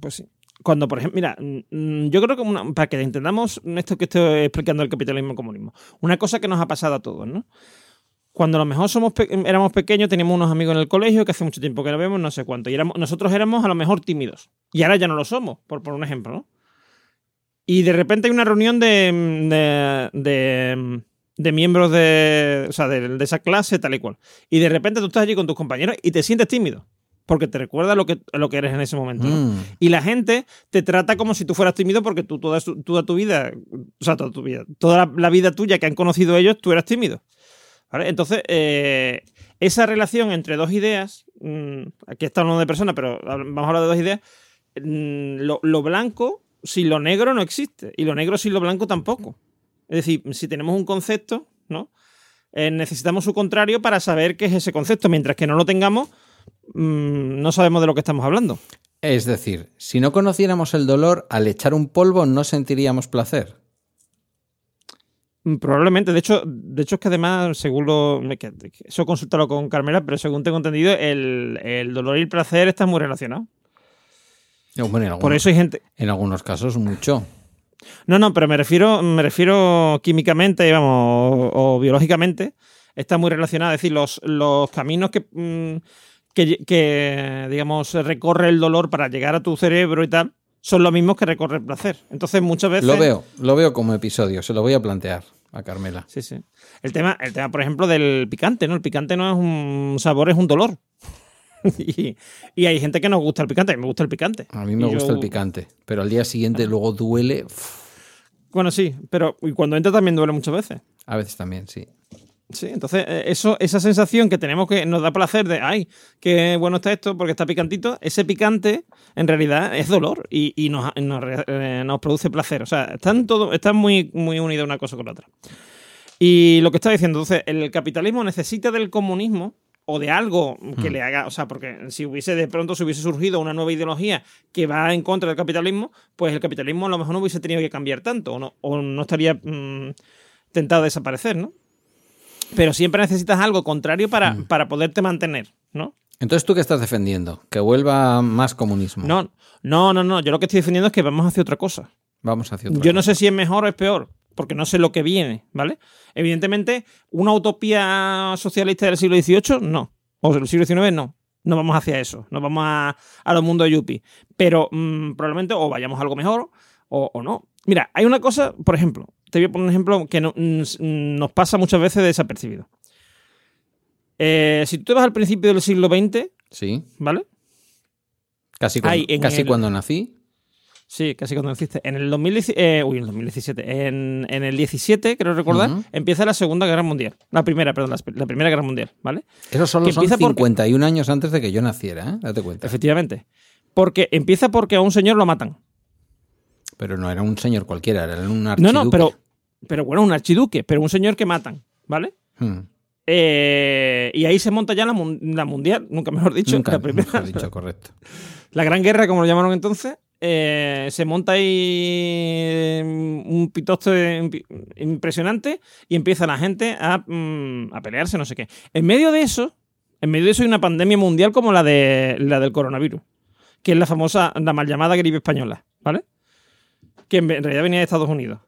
Pues sí. Cuando, por ejemplo, mira, mm, yo creo que una- para que entendamos esto que estoy explicando el capitalismo y el comunismo, una cosa que nos ha pasado a todos, ¿no? Cuando a lo mejor somos pe- éramos pequeños, teníamos unos amigos en el colegio que hace mucho tiempo que no vemos, no sé cuánto, y éramos, nosotros éramos a lo mejor tímidos, y ahora ya no lo somos, por, por un ejemplo, ¿no? Y de repente hay una reunión de, de, de- de miembros de, o sea, de, de esa clase, tal y cual. Y de repente tú estás allí con tus compañeros y te sientes tímido, porque te recuerda lo que, lo que eres en ese momento, ¿no? Mm, Y la gente te trata como si tú fueras tímido porque tú toda, su- toda tu vida, o sea, toda tu vida, toda la, la vida tuya que han conocido ellos, tú eras tímido. ¿Vale? Entonces, eh, esa relación entre dos ideas, mm, aquí está hablando de personas, pero vamos a hablar de dos ideas, mm, lo, lo blanco sin lo negro no existe, y lo negro sin lo blanco tampoco. Es decir, si tenemos un concepto, ¿no? Eh, necesitamos su contrario para saber qué es ese concepto, mientras que no lo tengamos, mm, no sabemos de lo que estamos hablando. Es decir, si no conociéramos el dolor, al echar un polvo no sentiríamos placer. Mm, Probablemente, de hecho, de hecho es que además, según lo. que- que Eso consúltalo con Carmela, pero según tengo entendido, el, el dolor y el placer están muy relacionados. Bueno, en, algunos, Por eso hay gente. en algunos casos mucho. No, no, pero me refiero, me refiero químicamente, vamos, o, o biológicamente, está muy relacionado. Es decir, los, los caminos que, mm, que, que, digamos, recorre el dolor para llegar a tu cerebro y tal, son los mismos que recorre el placer. Entonces, muchas veces. Lo veo, lo veo como episodio, se lo voy a plantear a Carmela. Sí, sí. El tema, el tema, por ejemplo, del picante, ¿no? El picante no es un sabor, es un dolor. y, y hay gente que nos gusta el picante, a mí me gusta el picante. A mí me Y gusta yo- el picante, pero al día siguiente luego duele. Bueno, sí, pero y cuando entra también duele muchas veces. a veces también, sí. Sí, entonces eh, eso, esa sensación que tenemos que nos da placer de, ay, qué bueno está esto porque está picantito, ese picante en realidad es dolor y, y nos, eh, nos produce placer. O sea, están, todo, están muy, muy unidas una cosa con la otra. Y lo que está diciendo, entonces, el capitalismo necesita del comunismo o de algo que le haga, o sea, porque si hubiese de pronto se hubiese surgido una nueva ideología que va en contra del capitalismo, pues el capitalismo a lo mejor no hubiese tenido que cambiar tanto o no, o no estaría mm, tentado a desaparecer, ¿no? Pero siempre necesitas algo contrario para, para poderte mantener, ¿no? Entonces, ¿tú qué estás defendiendo? Que vuelva más comunismo. No, no, no, no. Yo lo que estoy defendiendo es que vamos hacia otra cosa. Vamos hacia otra Yo no sé si es mejor o es peor, porque no sé lo que viene, ¿vale? Evidentemente, una utopía socialista del siglo XVIII, no. O del siglo XIX, no. No vamos hacia eso. No vamos a, a los mundos yuppie. Pero mm, probablemente o vayamos a algo mejor o, o no. Mira, hay una cosa, por ejemplo, te voy a poner un ejemplo que no- mm, nos pasa muchas veces desapercibido. Eh, si tú te vas al principio del siglo XX, Sí. ¿vale? Casi, cuando, Ay, en casi el- cuando nací. Sí, casi cuando naciste. En el 2017, eh, uy, en el 2017. En, en el 17, creo recordar, empieza la Segunda Guerra Mundial. La primera, perdón, la, la Primera Guerra Mundial, ¿vale? Eso solo Que son empieza porque- 51 años antes de que yo naciera, ¿eh? Date cuenta. Efectivamente. Porque empieza porque a un señor lo matan. Pero no era un señor cualquiera, era un No, archiduque. no, pero, pero bueno, un archiduque, pero un señor que matan, ¿vale? Hmm. Eh, y ahí se monta ya la, la mundial, nunca mejor dicho, Nunca, la primera. mejor dicho, correcto. La Gran Guerra, como lo llamaron entonces, eh, se monta ahí mm, un pitosto de- impresionante y empieza la gente a, mm, a pelearse, no sé qué. En medio de eso, en medio de eso hay una pandemia mundial como la, de, la del coronavirus, que es la famosa, la mal llamada gripe española, ¿vale? Que en realidad venía de Estados Unidos.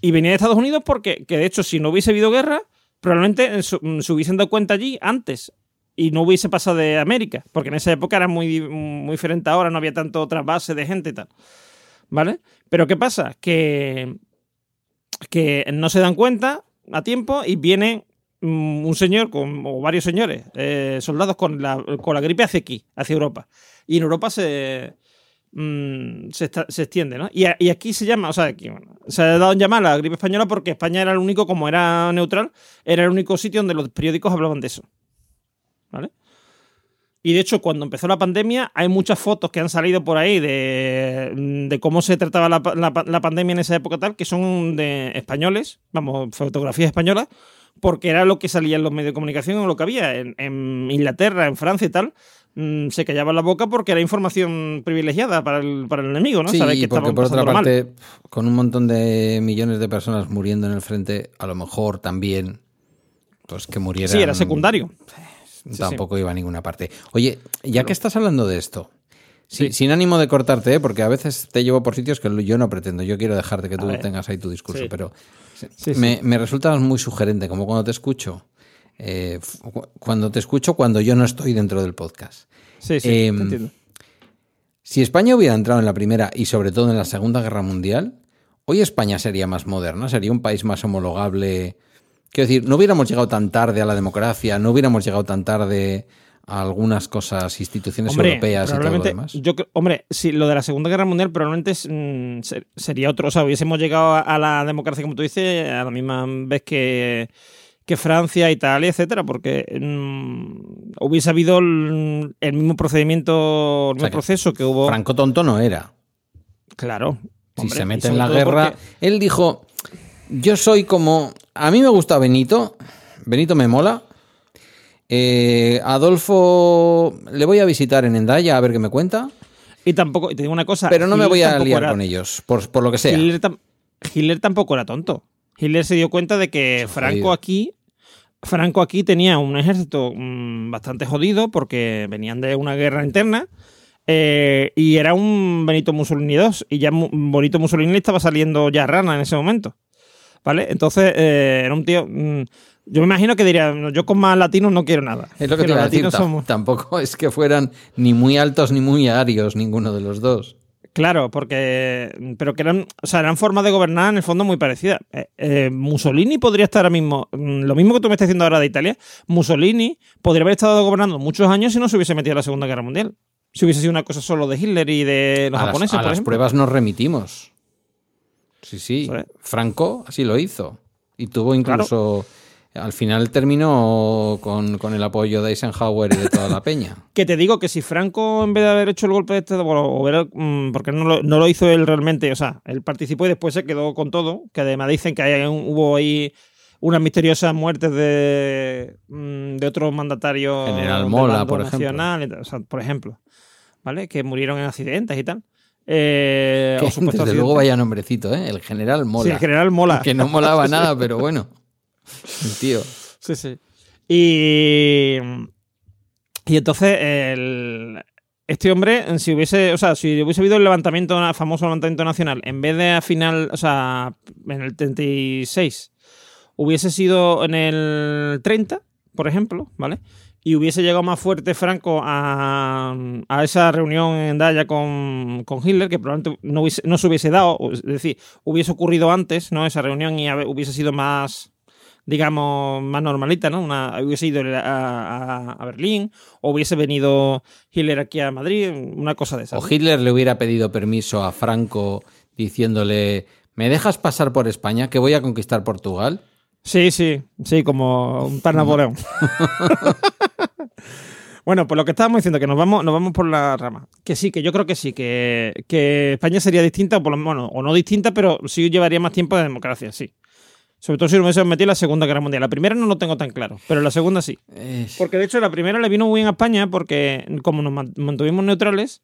Y venía de Estados Unidos porque, que de hecho, si no hubiese habido guerra, probablemente se, se hubiesen dado cuenta allí antes y no hubiese pasado de América, porque en esa época era muy, muy diferente ahora, no había tanto otra base de gente y tal. ¿Vale? Pero ¿qué pasa? Que, que no se dan cuenta a tiempo y viene mm, un señor con, o varios señores, eh, soldados con la, con la gripe hacia aquí, hacia Europa. Y en Europa se, mm, se, extiende, ¿no? Y, a- aquí se llama, o sea, aquí, se ha dado en llamar la gripe española porque España era el único, como era neutral, era el único sitio donde los periódicos hablaban de eso. ¿Vale? Y de hecho, cuando empezó la pandemia, hay muchas fotos que han salido por ahí de, de cómo se trataba la, la la pandemia en esa época tal, que son de españoles, vamos, fotografías españolas, porque era lo que salía en los medios de comunicación o lo que había. En, en Inglaterra, en Francia y tal, mm, se callaban la boca porque era información privilegiada para el, para el enemigo, ¿no? Sí, que porque por otra mal. parte, con un montón de millones de personas muriendo en el frente, a lo mejor también, pues que murieran. Sí, era secundario. Sí. Tampoco iba a ninguna parte. Oye, ya que estás hablando de esto, si- sin ánimo de cortarte, ¿eh? porque a veces te llevo por sitios que yo no pretendo. Yo quiero dejarte que tú tengas ahí tu discurso, Sí. pero Sí, sí. me, me resultas muy sugerente, como cuando te escucho. eh, cuando te escucho cuando yo no estoy dentro del podcast. Sí, sí, Em, te entiendo. Si España hubiera entrado en la Primera y sobre todo en la Segunda Guerra Mundial, hoy España sería más moderna, sería un país más homologable. Quiero decir, no hubiéramos llegado tan tarde a la democracia, no hubiéramos llegado tan tarde a algunas cosas, instituciones Hombre, europeas y todo lo demás. yo hombre, si lo de la Segunda Guerra Mundial probablemente es, mm, ser- sería otro. O sea, hubiésemos llegado a, a la democracia, como tú dices, a la misma vez que, que Francia, Italia, etcétera, porque mm, hubiese habido el, el mismo procedimiento, el mismo sea proceso que hubo. Franco tonto no era. Claro. Si hombre, se mete en la guerra, porque- él dijo, yo soy como... A mí me gusta Benito, Benito me mola. Eh, Adolfo le voy a visitar en Endaya a ver qué me cuenta, Y tampoco, y te digo una cosa. pero no me voy a liar era- con ellos, por, por lo que sea. Hitler, tam- Hitler tampoco era tonto. Hitler se dio cuenta de que Franco aquí, Franco aquí tenía un ejército mm, bastante jodido porque venían de una guerra interna eh, y era un Benito Mussolini 2 y ya Benito Mussolini estaba saliendo ya rana en ese momento. ¿Vale? Entonces eh, era un tío... mm, yo me imagino que diría, "No, yo con más latinos no quiero nada. Es lo que te iba a decir, tam- somos... tampoco es que fueran ni muy altos ni muy arios ninguno de los dos. Claro, porque. Pero que eran. O sea, eran formas de gobernar en el fondo muy parecidas. Eh, eh, Mussolini podría estar ahora mismo. mm, Lo mismo que tú me estás diciendo ahora de Italia. Mussolini podría haber estado gobernando muchos años si no se hubiese metido en la Segunda Guerra Mundial. Si hubiese sido una cosa solo de Hitler y de los a las, japoneses, a por las ejemplo. pruebas nos remitimos. Sí, sí. Franco así lo hizo. Y tuvo incluso... Al final terminó con, con el apoyo de Eisenhower y de toda la peña. Que te digo que si Franco, en vez de haber hecho el golpe de Estado, bueno, mm, porque no lo, no lo hizo él realmente, o sea, él participó y después se quedó con todo, que además dicen que hay hubo ahí unas misteriosas muertes de, mm, de otros mandatarios. General Mola, por ejemplo. nacional y tal, o sea, por ejemplo, ¿vale? Que murieron en accidentes y tal. Eh, Que, desde luego vaya nombrecito, ¿eh? El general Sí, mola. el general Mola. Que no molaba nada, pero bueno. Tío. Sí, sí. Y, y entonces, el- este hombre, si hubiese, o sea, si hubiese habido el levantamiento, el famoso levantamiento nacional, en vez de a final, o sea, en el 36, hubiese sido en el 30, por ejemplo, ¿vale? Y hubiese llegado más fuerte Franco a, a esa reunión en Daya con, con Hitler, que probablemente no, hubiese- no se hubiese dado, es decir, hubiese ocurrido antes, ¿no? Esa reunión y hubiese sido más digamos, más normalita, ¿no? Una, hubiese ido a, a- a Berlín o hubiese venido Hitler aquí a Madrid, una cosa de esas. O. Hitler le hubiera pedido permiso a Franco diciéndole, ¿me dejas pasar por España que voy a conquistar Portugal? Sí, sí, sí, como un par Napoleón. bueno, pues lo que estábamos diciendo, que nos vamos, nos vamos por la rama. Que sí, que yo creo que sí, que, que España sería distinta, o por lo bueno, o no distinta, pero sí llevaría más tiempo de democracia, sí. Sobre todo si nos hubiésemos metido en la Segunda Guerra Mundial. La primera no lo tengo tan claro, pero la segunda sí. Porque de hecho la primera le vino muy bien a España porque como nos man- mantuvimos neutrales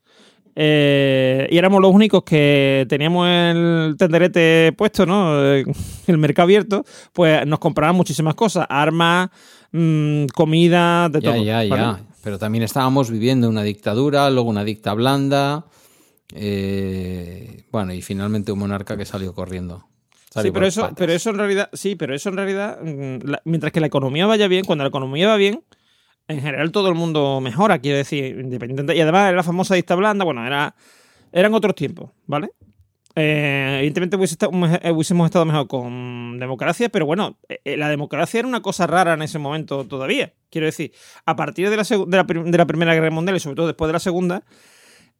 eh, y éramos los únicos que teníamos el tenderete puesto, ¿no? El mercado abierto, pues nos compraban muchísimas cosas, armas, mm, comida, de ya, todo. ya, ¿vale? ya. Pero también estábamos viviendo una dictadura, luego una dicta blanda. eh, bueno, y finalmente un monarca que salió corriendo. Salió Sí, pero eso, patas. pero eso en realidad, sí, pero eso en realidad, mm, la- mientras que la economía vaya bien, cuando la economía va bien, en general todo el mundo mejora, quiero decir, independiente. Y además era la famosa dicta blanda, bueno, era, eran otros tiempos, ¿vale? Eh, evidentemente eh, hubiésemos estado mejor con democracia, pero bueno, eh, eh, la democracia era una cosa rara en ese momento todavía. Quiero decir, a partir de la, de la, de la Primera Guerra Mundial y sobre todo después de la Segunda,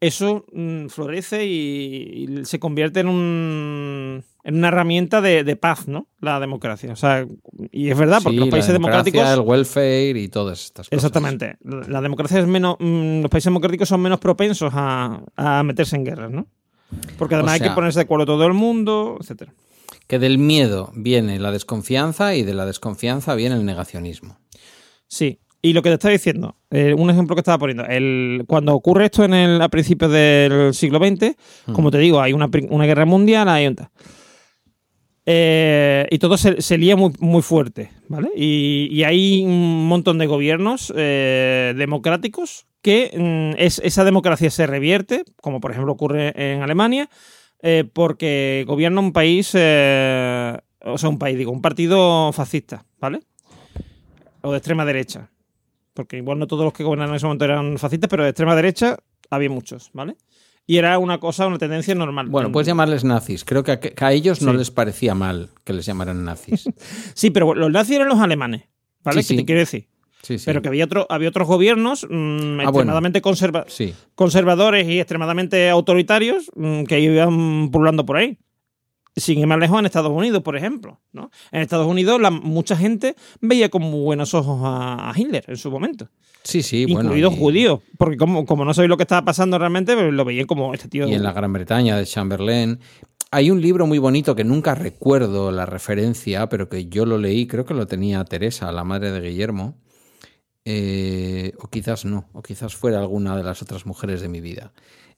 eso mm, florece y, y se convierte en, un, en una herramienta de, de paz, ¿no? La democracia. O sea, y es verdad, porque Sí, los países la democracia, democráticos. el welfare y todas estas cosas. Exactamente. La democracia es menos. mm, Los países democráticos son menos propensos a, a meterse en guerras, ¿no? Porque además O hay que ponerse de acuerdo todo el mundo, etcétera. Que del miedo viene la desconfianza y de la desconfianza viene el negacionismo. Sí. Y lo que te estaba diciendo, eh, un ejemplo que estaba poniendo, el, cuando ocurre esto en el, a principios del siglo XX, como te digo, hay una, una guerra mundial, hay un. Eh, y todo se, lía muy, muy fuerte, ¿vale? Y, hay un montón de gobiernos eh, democráticos que mm, es, esa democracia se revierte, como por ejemplo ocurre en Alemania, eh, porque gobierna un país, o sea, un país, digo, un partido fascista, ¿vale? O de extrema derecha. Porque igual no todos los que gobernaban en ese momento eran fascistas, pero de extrema derecha había muchos, ¿vale? Y era una cosa, una tendencia normal. Bueno, En- puedes llamarles nazis. Creo que a, que a ellos no les parecía mal que les llamaran nazis. Sí, pero los nazis eran los alemanes, ¿vale? Sí, ¿Qué sí. te quiero decir? Sí, sí. Pero que había, otro, había otros gobiernos mm, bueno. extremadamente conserva- Sí. conservadores y extremadamente autoritarios mm, que iban pululando por ahí. Sin ir más lejos, en Estados Unidos, por ejemplo. ¿no? En Estados Unidos, la- mucha gente veía con muy buenos ojos a, a Hitler en su momento. Sí, sí, bueno. incluidos y- judíos. Porque como, como no sabéis lo que estaba pasando realmente, pues lo veían como este tío. Y en la Gran Bretaña de Chamberlain. Hay un libro muy bonito que nunca recuerdo la referencia, pero que yo lo leí, creo que lo tenía Teresa, la madre de Guillermo. Eh, o quizás no, o quizás fuera alguna de las otras mujeres de mi vida.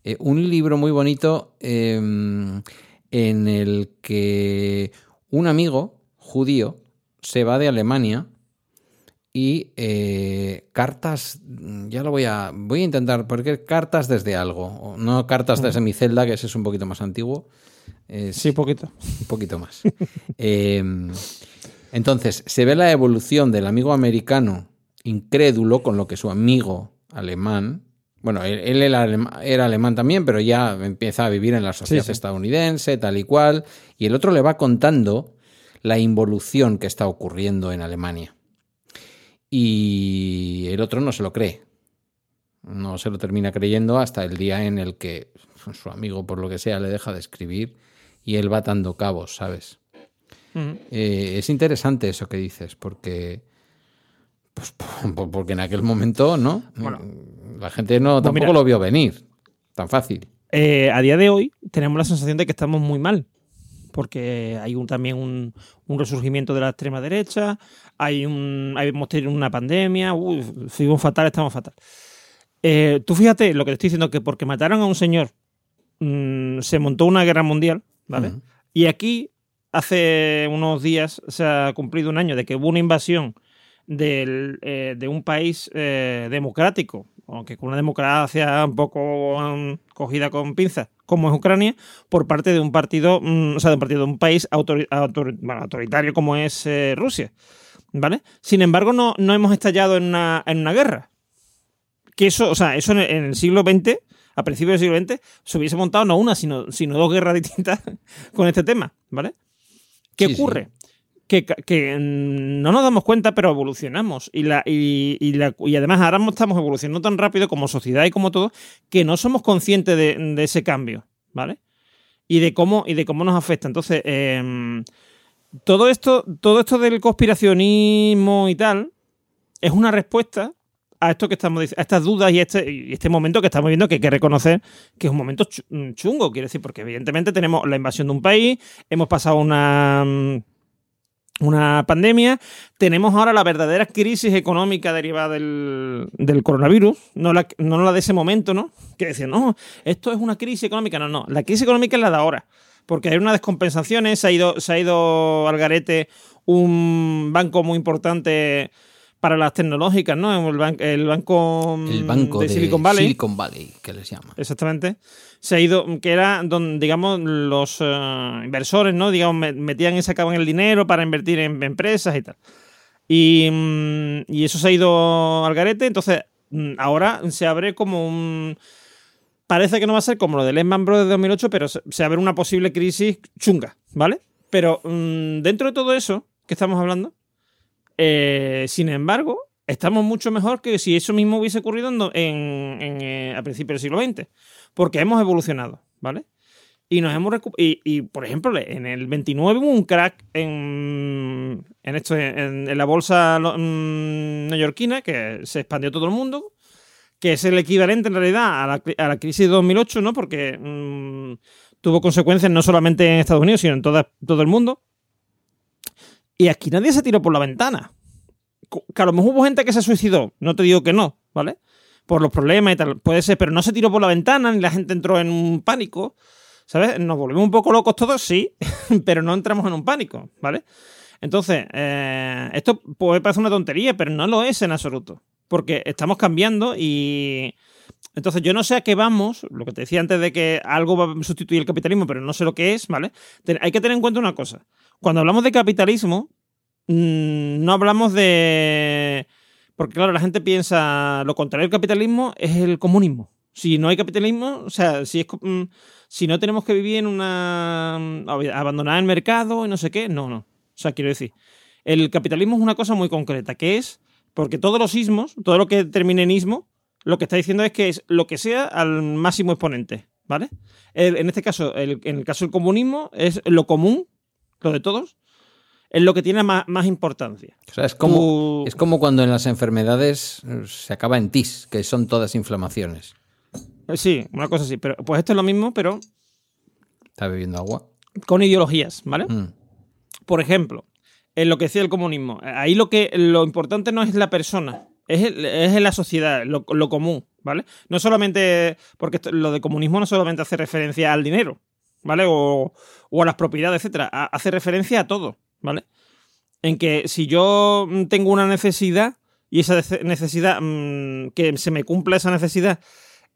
Eh, un libro muy bonito eh, en el que un amigo judío se va de Alemania y eh, cartas, ya lo voy a, voy a intentar, porque cartas desde algo, no cartas desde mi celda, que ese es un poquito más antiguo, es Sí, poquito. un poquito más. Eh, entonces, se ve la evolución del amigo americano incrédulo con lo que su amigo alemán, bueno, él, él era, alemán también, pero ya empieza a vivir en la sociedad sí. estadounidense, tal y cual, y el otro le va contando la involución que está ocurriendo en Alemania. Y el otro no se lo cree. No se lo termina creyendo hasta el día en el que su amigo, por lo que sea, le deja de escribir y él va atando cabos, ¿sabes? Ujú. Eh, es interesante eso que dices, porque. Pues po- porque en aquel momento, ¿no? Bueno. La gente no tampoco mira. lo vio venir. Tan fácil. Eh, a día de hoy tenemos la sensación de que estamos muy mal. Porque hay un, también un, un resurgimiento de la extrema derecha, hay un, hay- hemos tenido una pandemia, uy, fuimos fatal, estamos fatal. Eh, tú fíjate lo que te estoy diciendo, que porque mataron a un señor mm, se montó una guerra mundial, ¿vale? Y aquí, hace unos días, se ha cumplido un año de que hubo una invasión del, eh, de un país eh, democrático, aunque con una democracia un poco um, cogida con pinzas, como es Ucrania, por parte de un partido, mm, o sea, de un partido de un país bueno, autoritario como es eh, Rusia. ¿Vale? Sin embargo, no, no hemos estallado en una, en una guerra. Que eso, o sea, eso en el, en el siglo XX, a principios del siglo XX, se hubiese montado no una, sino, sino dos guerras distintas con este tema, ¿vale? ¿Qué Sí, sí. Que, que no nos damos cuenta, pero evolucionamos. Y, la, y, y, la, y, además ahora estamos evolucionando tan rápido como sociedad y como todo, que no somos conscientes de, ese cambio, ¿vale? Y de cómo, y de cómo nos afecta. Entonces, eh, todo esto, todo esto del conspiracionismo y tal, es una respuesta a esto que estamos a estas dudas y este, y este momento que estamos viendo que hay que reconocer que es un momento chungo, quiero decir, porque evidentemente tenemos la invasión de un país, hemos pasado una una pandemia, tenemos ahora la verdadera crisis económica derivada del, del coronavirus, no la, no la de ese momento, ¿no? Que decían, no, esto es una crisis económica, no, no, la crisis económica es la de ahora, porque hay una descompensación, se ha ido, se ha ido al garete un banco muy importante para las tecnológicas, ¿no? El, ban el banco, el banco de, de, Silicon Valley. Silicon Valley, que les llama. Exactamente. Se ha ido, que era donde, digamos, los uh, inversores, ¿no? Digamos, metían y sacaban el dinero para invertir en empresas y tal. Y, mm, y eso se ha ido al garete, entonces mm, ahora se abre como un... Parece que no va a ser como lo de Lehman Brothers de 2008, pero se, abre una posible crisis chunga, ¿vale? Pero dentro de todo eso que estamos hablando, eh, sin embargo, estamos mucho mejor que si eso mismo hubiese ocurrido eh, a principios del siglo XX, porque hemos evolucionado, ¿vale? Y nos hemos y, y, por ejemplo, en el 29 hubo un crack en, en esto, en, la bolsa mm, neoyorquina que se expandió todo el mundo, que es el equivalente en realidad a la, a la crisis de 2008, ¿no? Porque mmm, tuvo consecuencias no solamente en Estados Unidos, sino en todo el mundo. Y aquí nadie se tiró por la ventana. Que a lo mejor hubo gente que se suicidó, no te digo que no, ¿vale? Por los problemas y tal, puede ser, pero no se tiró por la ventana ni la gente entró en un pánico, ¿sabes? Nos volvimos un poco locos todos, sí, pero no entramos en un pánico, ¿vale? Entonces, eh, esto puede parecer una tontería, pero no lo es en absoluto, porque estamos cambiando y... Entonces, yo no sé a qué vamos, lo que te decía antes de que algo va a sustituir el capitalismo, pero no sé lo que es, ¿vale? Hay que tener en cuenta una cosa. Cuando hablamos de capitalismo, mmm, no hablamos de... Porque claro, la gente piensa lo contrario del capitalismo es el comunismo. Si no hay capitalismo, o sea, si, es, mmm, si no tenemos que vivir en una... abandonar el mercado y no sé qué, no, no. O sea, quiero decir, el capitalismo es una cosa muy concreta, que es porque todos los ismos, todo lo que termine en ismo, lo que está diciendo es que es lo que sea al máximo exponente, ¿vale? En este caso, en el caso del comunismo, es lo común, lo de todos, es lo que tiene más, más importancia. O sea, es como, Tú... es como cuando en las enfermedades se acaba en tis, que son todas inflamaciones. Sí, una cosa así. Pero, pues esto es lo mismo, pero. ¿Está bebiendo agua? Con ideologías, ¿vale? Mm. Por ejemplo, en lo que decía el comunismo. Ahí lo que lo importante no es la persona, es, el, es en la sociedad, lo, lo, común, ¿vale? No solamente. Porque esto, lo de comunismo no solamente hace referencia al dinero, ¿vale? O, o a las propiedades, etcétera. Hace referencia a todo, ¿vale? En que si yo tengo una necesidad y esa necesidad, mmm, que se me cumpla esa necesidad,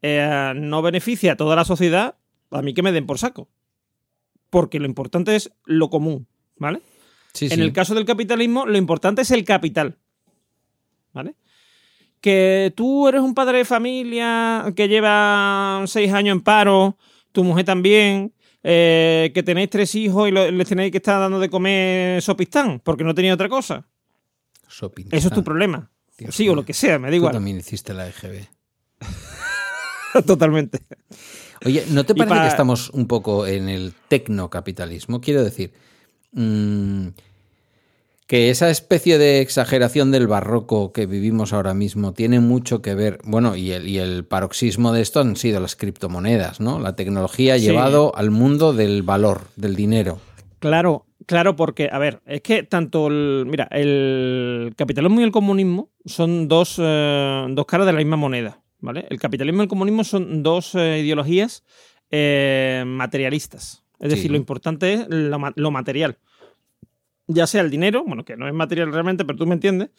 eh, no beneficia a toda la sociedad, a mí que me den por saco. Porque lo importante es lo común, ¿vale? Sí, en sí. el caso del capitalismo, lo importante es el capital, ¿vale? Que tú eres un padre de familia que lleva seis años en paro, tu mujer también, eh, que tenéis tres hijos y lo, les tenéis que estar dando de comer sopistán porque no tenía otra cosa. Sopistán. Eso es tu problema. Dios sí, o lo que sea, me da igual. Tú también hiciste la EGB. Totalmente. Oye, ¿no te parece pa- que estamos un poco en el tecnocapitalismo? Quiero decir, mm, que esa especie de exageración del barroco que vivimos ahora mismo tiene mucho que ver, bueno, y el, y el paroxismo de esto han sido las criptomonedas, ¿no? La tecnología ha Sí. llevado al mundo del valor, del dinero. Claro, claro, porque, a ver, es que tanto el. Mira, el capitalismo y el comunismo son dos, eh, dos caras de la misma moneda, ¿vale? El capitalismo y el comunismo son dos eh, ideologías eh, materialistas. Es Sí. decir, lo importante es lo material. Ya sea el dinero, bueno, que no es material realmente, pero tú me entiendes,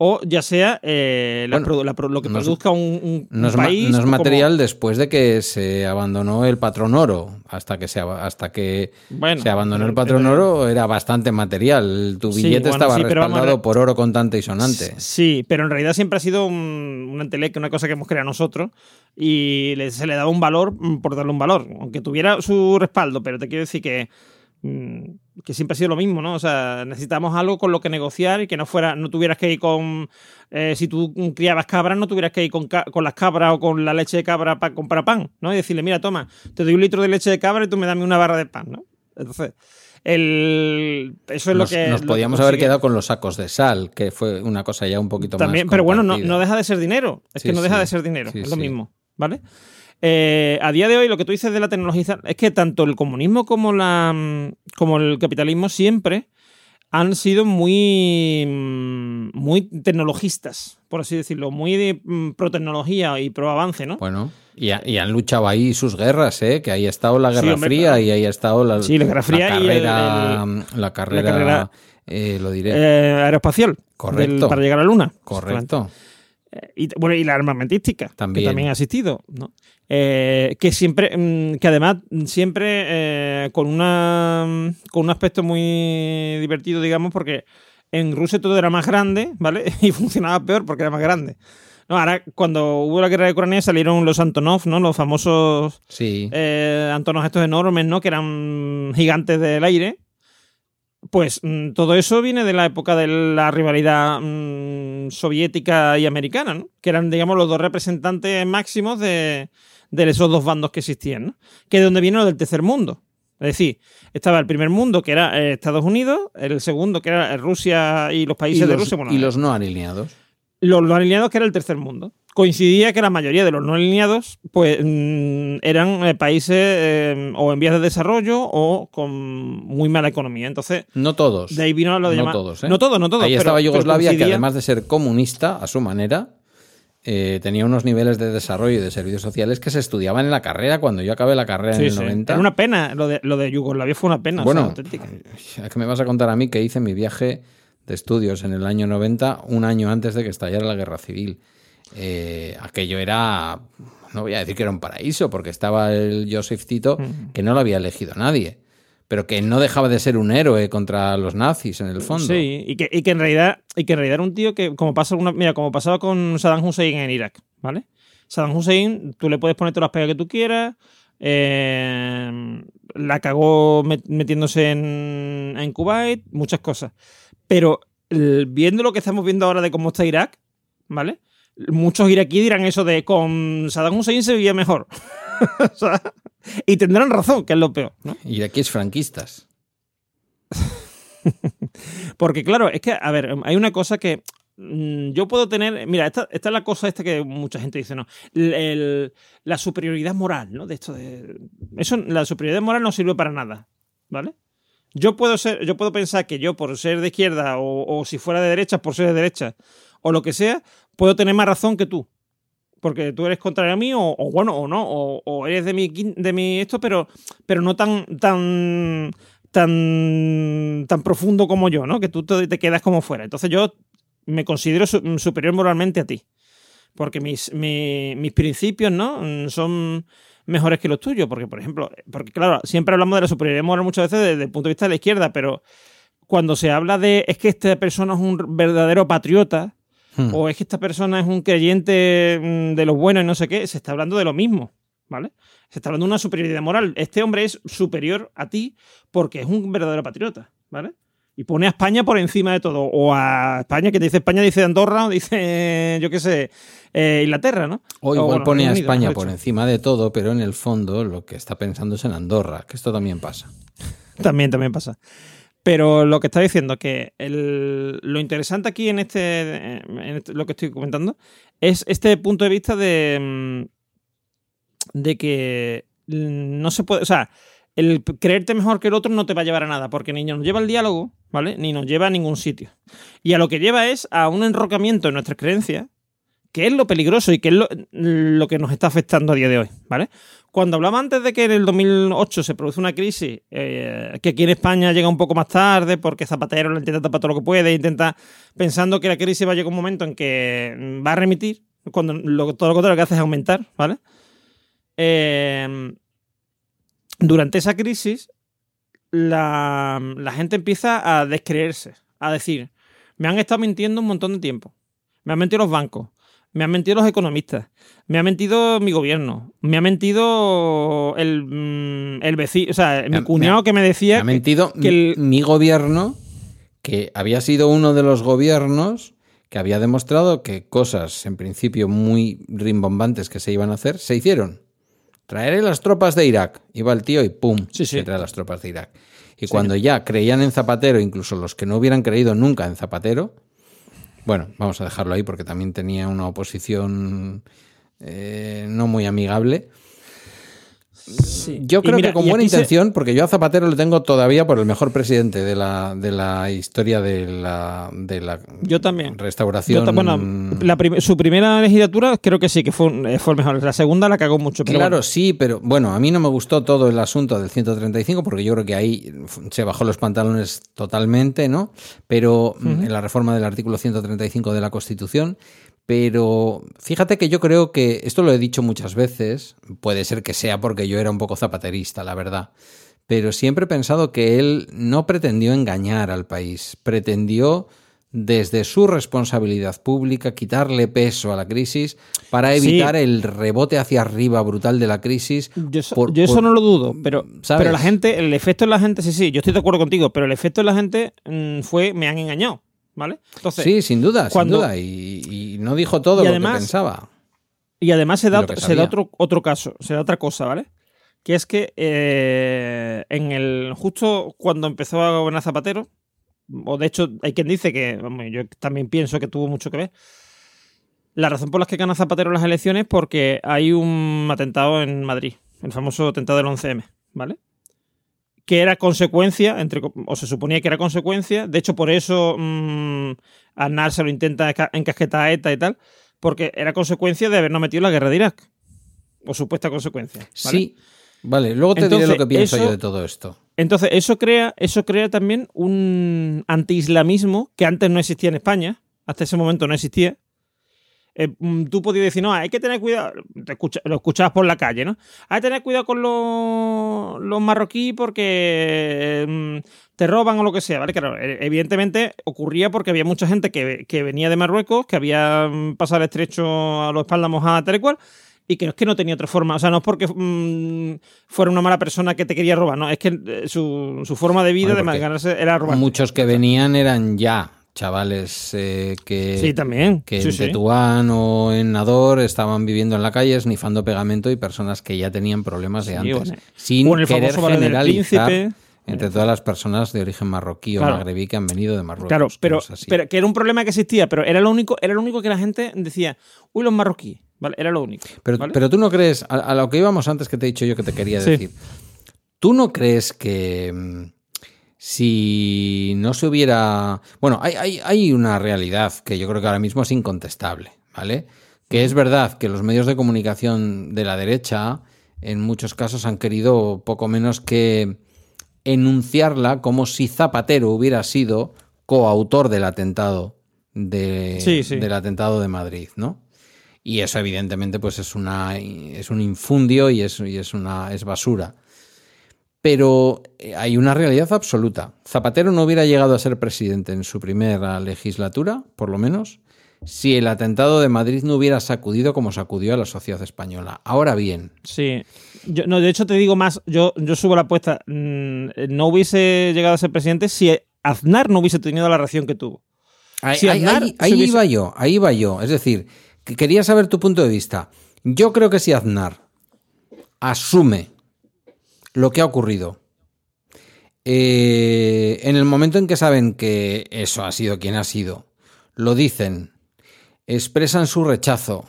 o ya sea eh, la Bueno, produ- la pro- lo que no es- produzca un, un- No es, país. no es como- material después de que se abandonó el patrón oro. Hasta que se, aba- hasta que Bueno, se abandonó el patrón pero- oro era bastante material. Tu Sí, billete bueno, estaba sí, a por oro contante y sonante. Sí, pero en realidad siempre ha sido un, una entelequia, una cosa que hemos creado nosotros y se le daba un valor mm, por darle un valor, aunque tuviera su respaldo, pero te quiero decir que mm, que siempre ha sido lo mismo, ¿no? O sea, necesitamos algo con lo que negociar y que no fuera, no tuvieras que ir con, eh, si tú criabas cabras, no tuvieras que ir con, con las cabras o con la leche de cabra para comprar pan, ¿no? Y decirle, mira, toma, te doy un litro de leche de cabra y tú me dame una barra de pan, ¿no? Entonces, el, eso es nos, lo que... nos lo que podíamos haber quedado con los sacos de sal, que fue una cosa ya un poquito También, más. pero bueno, no, no deja de ser dinero. Es Sí, que no deja sí. de ser dinero. Sí, es lo mismo, ¿vale? Eh, a día de hoy, lo que tú dices de la tecnología es que tanto el comunismo como, la, mm, como el capitalismo siempre han sido muy, mm, muy tecnologistas, por así decirlo, muy de mm, pro tecnología y pro avance, ¿no? Bueno, y, ha- y han luchado ahí sus guerras, ¿eh? Que ahí ha estado la Sí, Guerra hombre, Fría y ahí ha estado la, Sí, la Guerra Fría y el- carrera, la carrera, carrera- eh, lo diré, Eh, aeroespacial. Correcto. del- para llegar a la Luna. correcto. Y, bueno, y la armamentística, También. que también ha existido, ¿no? Eh, que siempre, mm, que además siempre eh, con una con un aspecto muy divertido, digamos, porque en Rusia todo era más grande, ¿vale? Y funcionaba peor porque era más grande. No, ahora cuando hubo la guerra de Ucrania salieron los Antonov, ¿no? Los famosos Sí, eh, Antonov estos enormes, ¿no? Que eran gigantes del aire. Pues mm, todo eso viene de la época de la rivalidad mm, soviética y americana, ¿no? Que eran, digamos, los dos representantes máximos de, de esos dos bandos que existían, ¿no? Que de donde viene lo del tercer mundo. Es decir, estaba el primer mundo, que era eh, Estados Unidos, el segundo, que era Rusia y los y países de Rusia. Bueno, y los no alineados. los no alineados, que era el tercer mundo. Coincidía que la mayoría de los no alineados pues, mm, eran eh, países eh, o en vías de desarrollo o con muy mala economía. Entonces, No todos. de ahí vino lo de no llamar- todos, ¿eh? No todos, no todos. Ahí pero- estaba Yugoslavia, que además de ser comunista a su manera, eh, tenía unos niveles de desarrollo y de servicios sociales que se estudiaban en la carrera cuando yo acabé la carrera Sí, en el sí. 90. Era una pena. Lo de, lo de Yugoslavia fue una pena. o sea, bueno, auténtica. es que me vas a contar a mí que hice mi viaje de estudios en el año 90, un año antes de que estallara la guerra civil. Eh, aquello era, no voy a decir que era un paraíso, porque estaba el Joseph Tito, que no lo había elegido nadie, pero que no dejaba de ser un héroe contra los nazis en el fondo. Sí, y que, y que en realidad, y que en realidad era un tío que, como pasa una, mira, como pasaba con Saddam Hussein en Irak, ¿vale? Saddam Hussein, tú le puedes poner todas las pegas que tú quieras. eh, la cagó met- metiéndose en, en Kuwait, muchas cosas. Pero el- viendo lo que estamos viendo ahora de cómo está Irak, ¿vale? Muchos iraquíes dirán eso de con Saddam Hussein se vivía mejor. O sea, y tendrán razón, que es lo peor, ¿no? Y aquí es franquistas. Porque claro, es que, a ver, hay una cosa que mm, yo puedo tener, mira, esta, esta es la cosa esta que mucha gente dice, ¿no? El- el- la superioridad moral, ¿no? De esto de... Eso, la superioridad moral no sirve para nada, ¿vale? Yo puedo ser, yo puedo pensar que yo por ser de izquierda o, o si fuera de derecha por ser de derecha o lo que sea, puedo tener más razón que tú. Porque tú eres contrario a mí, o, o bueno, o no, o, o eres de mi, de mi esto, pero, pero no tan, tan, tan, tan profundo como yo, ¿no? Que tú te, te quedas como fuera. Entonces yo me considero su- superior moralmente a ti. Porque mis, mi- mis principios, ¿no? Son mejores que los tuyos. Porque, por ejemplo, porque claro, siempre hablamos de la superioridad moral muchas veces desde el punto de vista de la izquierda, pero cuando se habla de es que esta persona es un verdadero patriota, Hmm. o es que esta persona es un creyente mm, de los buenos y no sé qué, se está hablando de lo mismo, ¿vale? Se está hablando de una superioridad moral. Este hombre es superior a ti porque es un verdadero patriota, ¿vale? Y pone a España por encima de todo. O a España, que te dice España, dice Andorra, o dice, yo qué sé, eh, Inglaterra, ¿no? O igual bueno, pone a España por encima de todo, pero en el fondo lo que está pensando es en Andorra, que esto también pasa. También, también pasa. Pero lo que está diciendo que el- lo interesante aquí en este, en este- lo que estoy comentando es este punto de vista de, mm, de que no se puede, o sea, el creerte mejor que el otro no te va a llevar a nada, porque ni nos lleva al diálogo, ¿vale? Ni nos lleva a ningún sitio. Y a lo que lleva es a un enrocamiento en nuestras creencias, que es lo peligroso y que es lo, lo que nos está afectando a día de hoy, ¿vale? Cuando hablaba antes de que en el 2008 se produce una crisis, eh, que aquí en España llega un poco más tarde porque Zapatero lo intenta tapar todo lo que puede, intenta pensando que la crisis va a llegar un momento en que va a remitir, cuando lo- todo lo contrario que hace es aumentar, ¿vale? Eh, durante esa crisis, la gente empieza a descreerse, a decir, me han estado mintiendo un montón de tiempo, me han mentido los bancos, me han mentido los economistas, me ha mentido mi gobierno, me ha mentido el, mm, el vecino, o sea, mi Me cuñado que me decía Me ha mentido que el- mi, gobierno, que había sido uno de los gobiernos que había demostrado que cosas en principio muy rimbombantes que se iban a hacer, se hicieron. Traeré las tropas de Irak. Iba el tío y ¡pum! Sí, sí. Se trae las tropas de Irak. Y cuando ya creían en Zapatero, incluso los que no hubieran creído nunca en Zapatero, bueno, vamos a dejarlo ahí porque también tenía una oposición eh, no muy amigable. Sí. Yo creo mira, que con buena se- intención, porque yo a Zapatero le tengo todavía por el mejor presidente de la, de la historia de la, de la Yo también. restauración. Yo bueno, la prim- su primera legislatura creo que sí, que fue, un- eh, fue el mejor. La segunda la cagó mucho. Pero Claro, bueno. sí, pero bueno, a mí no me gustó todo el asunto del 135 porque yo creo que ahí se bajó los pantalones totalmente, ¿no? Pero mm, en la reforma del artículo 135 de la Constitución. Pero fíjate que yo creo que, esto lo he dicho muchas veces, puede ser que sea porque yo era un poco zapaterista, la verdad, pero siempre he pensado que él no pretendió engañar al país, pretendió desde su responsabilidad pública quitarle peso a la crisis para Sí. evitar el rebote hacia arriba brutal de la crisis. Yo, eso, por- yo eso por- no lo dudo, pero, ¿sabes? pero la gente, el efecto en la gente, sí, sí, yo estoy de acuerdo contigo, pero el efecto en la gente mm, fue, me han engañado, ¿vale? Entonces, Sí, sin duda, cuando- sin duda. Y, y no dijo todo lo además- que pensaba. Y además se da, se da otro, otro caso, se da otra cosa, ¿vale? Que es que eh, en el justo cuando empezó a gobernar Zapatero, o de hecho hay quien dice que, vamos, yo también pienso que tuvo mucho que ver, la razón por la que gana Zapatero las elecciones es porque hay un atentado en Madrid, el famoso atentado del 11M, ¿vale? Que era consecuencia, entre, o se suponía que era consecuencia, de hecho por eso mm, Aznar se lo intenta enca- encasquetar a ETA y tal, porque era consecuencia de habernos metido en la guerra de Irak. O supuesta consecuencia. ¿vale? Sí, vale. Luego te diré Entonces, lo que pienso eso- yo de todo esto. Entonces, eso crea, eso crea también un anti-islamismo que antes no existía en España. Hasta ese momento no existía. Eh, mm, tú podías decir, no, hay que tener cuidado. Te escucha- lo escuchabas por la calle, ¿no? Hay que tener cuidado con los, los marroquíes porque mm, te roban o lo que sea, ¿vale? Claro, e- evidentemente ocurría porque había mucha gente que, que venía de Marruecos, que había mm, pasado el estrecho a los espaldas mojadas, tal y cual, y que no es que no tenía otra forma. O sea, no es porque fuera una mala persona que te quería robar, no, es que eh, su, su forma de vida Bueno, de ganarse era robar. Muchos que venían eran ya chavales eh, que, Sí, también. que Sí, en sí. Tetuán o en Nador estaban viviendo en la calle esnifando pegamento y personas que ya tenían problemas de antes. o en- sin o en el querer del generalizar entre todas las personas de origen marroquí o magrebí que han venido de Marruecos. Claro, pero, que era un problema que existía, pero era lo único, era lo único que la gente decía, uy, los marroquíes, ¿vale? Era lo único. Pero, ¿vale? pero tú no crees, a, a lo que íbamos antes que te he dicho yo que te quería decir, ¿tú no crees que mm, si no se hubiera... Bueno, hay, hay, hay una realidad que yo creo que ahora mismo es incontestable, ¿vale? Que es verdad que los medios de comunicación de la derecha en muchos casos han querido poco menos que enunciarla como si Zapatero hubiera sido coautor del atentado de, Sí, sí. del atentado de Madrid, ¿no? Y eso, evidentemente, pues es una es un infundio y es, y es una es basura. Pero eh, hay una realidad absoluta. Zapatero no hubiera llegado a ser presidente en su primera legislatura, por lo menos, si el atentado de Madrid no hubiera sacudido como sacudió a la sociedad española. Ahora bien, Sí. Yo, no, de hecho, te digo más, yo, yo subo la apuesta. mm, no hubiese llegado a ser presidente si Aznar no hubiese tenido la reacción que tuvo. Ahí, Si ahí- Aznar ahí- se ahí hubiese- iba yo, ahí iba yo. Es decir, que quería saber tu punto de vista. Yo creo que si Aznar asume lo que ha ocurrido, eh, en el momento en que saben que eso ha sido quien ha sido, lo dicen, expresan su rechazo,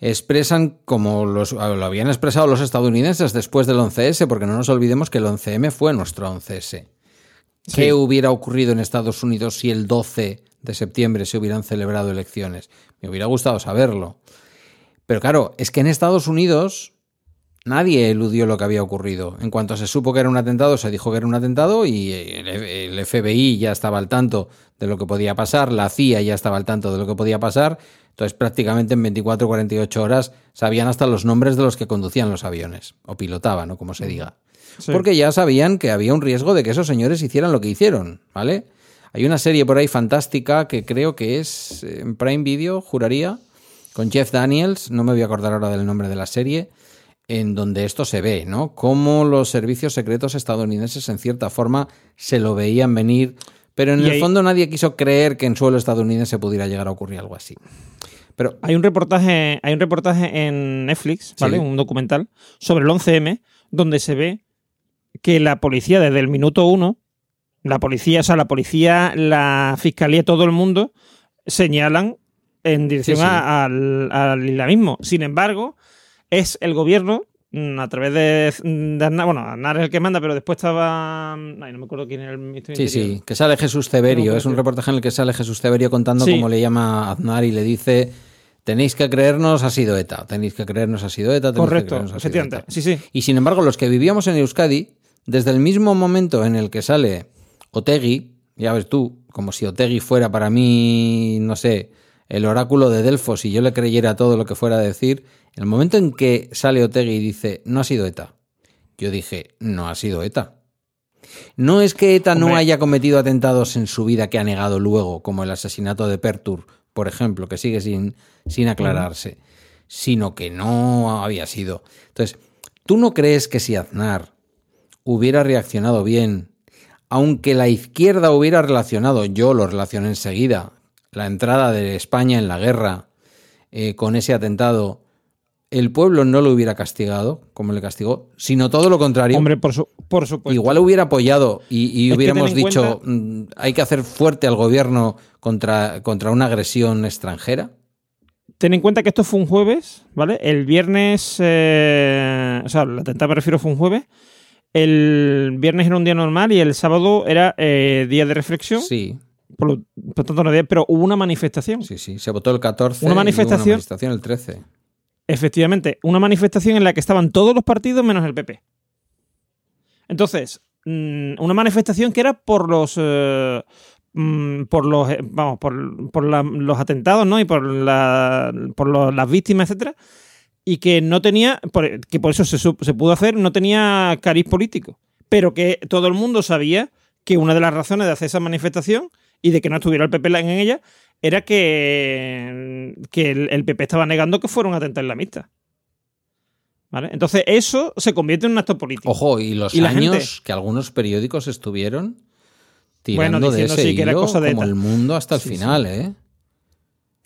expresan como los, lo habían expresado los estadounidenses después del 11S, porque no nos olvidemos que el 11M fue nuestro 11S. ¿Qué hubiera ocurrido en Estados Unidos si el 12 de septiembre se hubieran celebrado elecciones? Me hubiera gustado saberlo. Pero claro, es que en Estados Unidos nadie eludió lo que había ocurrido. En cuanto se supo que era un atentado, se dijo que era un atentado y el FBI ya estaba al tanto de lo que podía pasar, la CIA ya estaba al tanto de lo que podía pasar. Entonces prácticamente en 24 o 48 horas sabían hasta los nombres de los que conducían los aviones, o pilotaban, o como se diga Sí. porque ya sabían que había un riesgo de que esos señores hicieran lo que hicieron, ¿vale? Hay una serie por ahí fantástica que creo que es eh, en Prime Video, juraría, con Jeff Daniels, no me voy a acordar ahora del nombre de la serie, en donde esto se ve, ¿no? Cómo los servicios secretos estadounidenses en cierta forma se lo veían venir, pero en Y el ahí- fondo nadie quiso creer que en suelo estadounidense pudiera llegar a ocurrir algo así. Pero Hay un reportaje, hay un reportaje en Netflix, ¿vale? Sí. Un documental sobre el 11M, donde se ve que la policía desde el minuto uno, la policía, o sea, la policía, la fiscalía, todo el mundo señalan en dirección Sí, al, al islamismo. Sin embargo, es el gobierno mm, a través de, de Aznar, bueno, Aznar es el que manda, pero después estaba, ay, no me acuerdo quién era el ministro Sí, Interior. sí, que sale Jesús Severio. No, Es un reportaje en el que sale Jesús Severio contando Sí. cómo le llama a Aznar y le dice: Tenéis que creernos, ha sido ETA. Tenéis que creernos, ha sido ETA. tenéis que Correcto, creernos, ha sido. ETA". Sí, sí. Y sin embargo, los que vivíamos en Euskadi, desde el mismo momento en el que sale Otegui, ya ves tú, como si Otegui fuera para mí, no sé, el oráculo de Delfos y yo le creyera todo lo que fuera a decir, el momento en que sale Otegui y dice, no ha sido ETA, yo dije, no ha sido ETA. No es que ETA no haya cometido atentados en su vida que ha negado luego, como el asesinato de Pertur, por ejemplo, que sigue sin, sin aclararse, sino que no había sido. Entonces, ¿tú no crees que si Aznar hubiera reaccionado bien, aunque la izquierda hubiera relacionado, yo lo relacioné enseguida, la entrada de España en la guerra eh, con ese atentado, el pueblo no lo hubiera castigado como le castigó, sino todo lo contrario? Hombre, por, su- por supuesto. Igual hubiera apoyado y, hubiéramos dicho, cuenta- mm, hay que hacer fuerte al gobierno contra, contra una agresión extranjera. Ten en cuenta que esto fue un jueves, ¿vale? El viernes, eh, o sea, el atentado me refiero fue un jueves. El viernes era un día normal y el sábado era eh, día de reflexión. Sí, Por, lo, por tanto, no había- pero hubo una manifestación. sí, sí. Se votó el 14 Una y hubo manifestación- una manifestación el 13. Efectivamente, una manifestación en la que estaban todos los partidos menos el PP. Entonces, mm, una manifestación que era por los. eh, mm, por los eh, vamos por, por la- los atentados no y por la, por los- las víctimas etcétera y que no tenía que por eso se pudo hacer no tenía cariz político pero que todo el mundo sabía que una de las razones de hacer esa manifestación y de que no estuviera el PP en ella era que, que el, el PP estaba negando que fuera un atentado islamista. ¿Vale? Entonces eso se convierte en un acto político. Ojo, y los Y años gente- que algunos periódicos estuvieron Bueno, tirando de ese sí que era hilo cosa de como ETA. el mundo hasta el Sí, sí. final, ¿eh?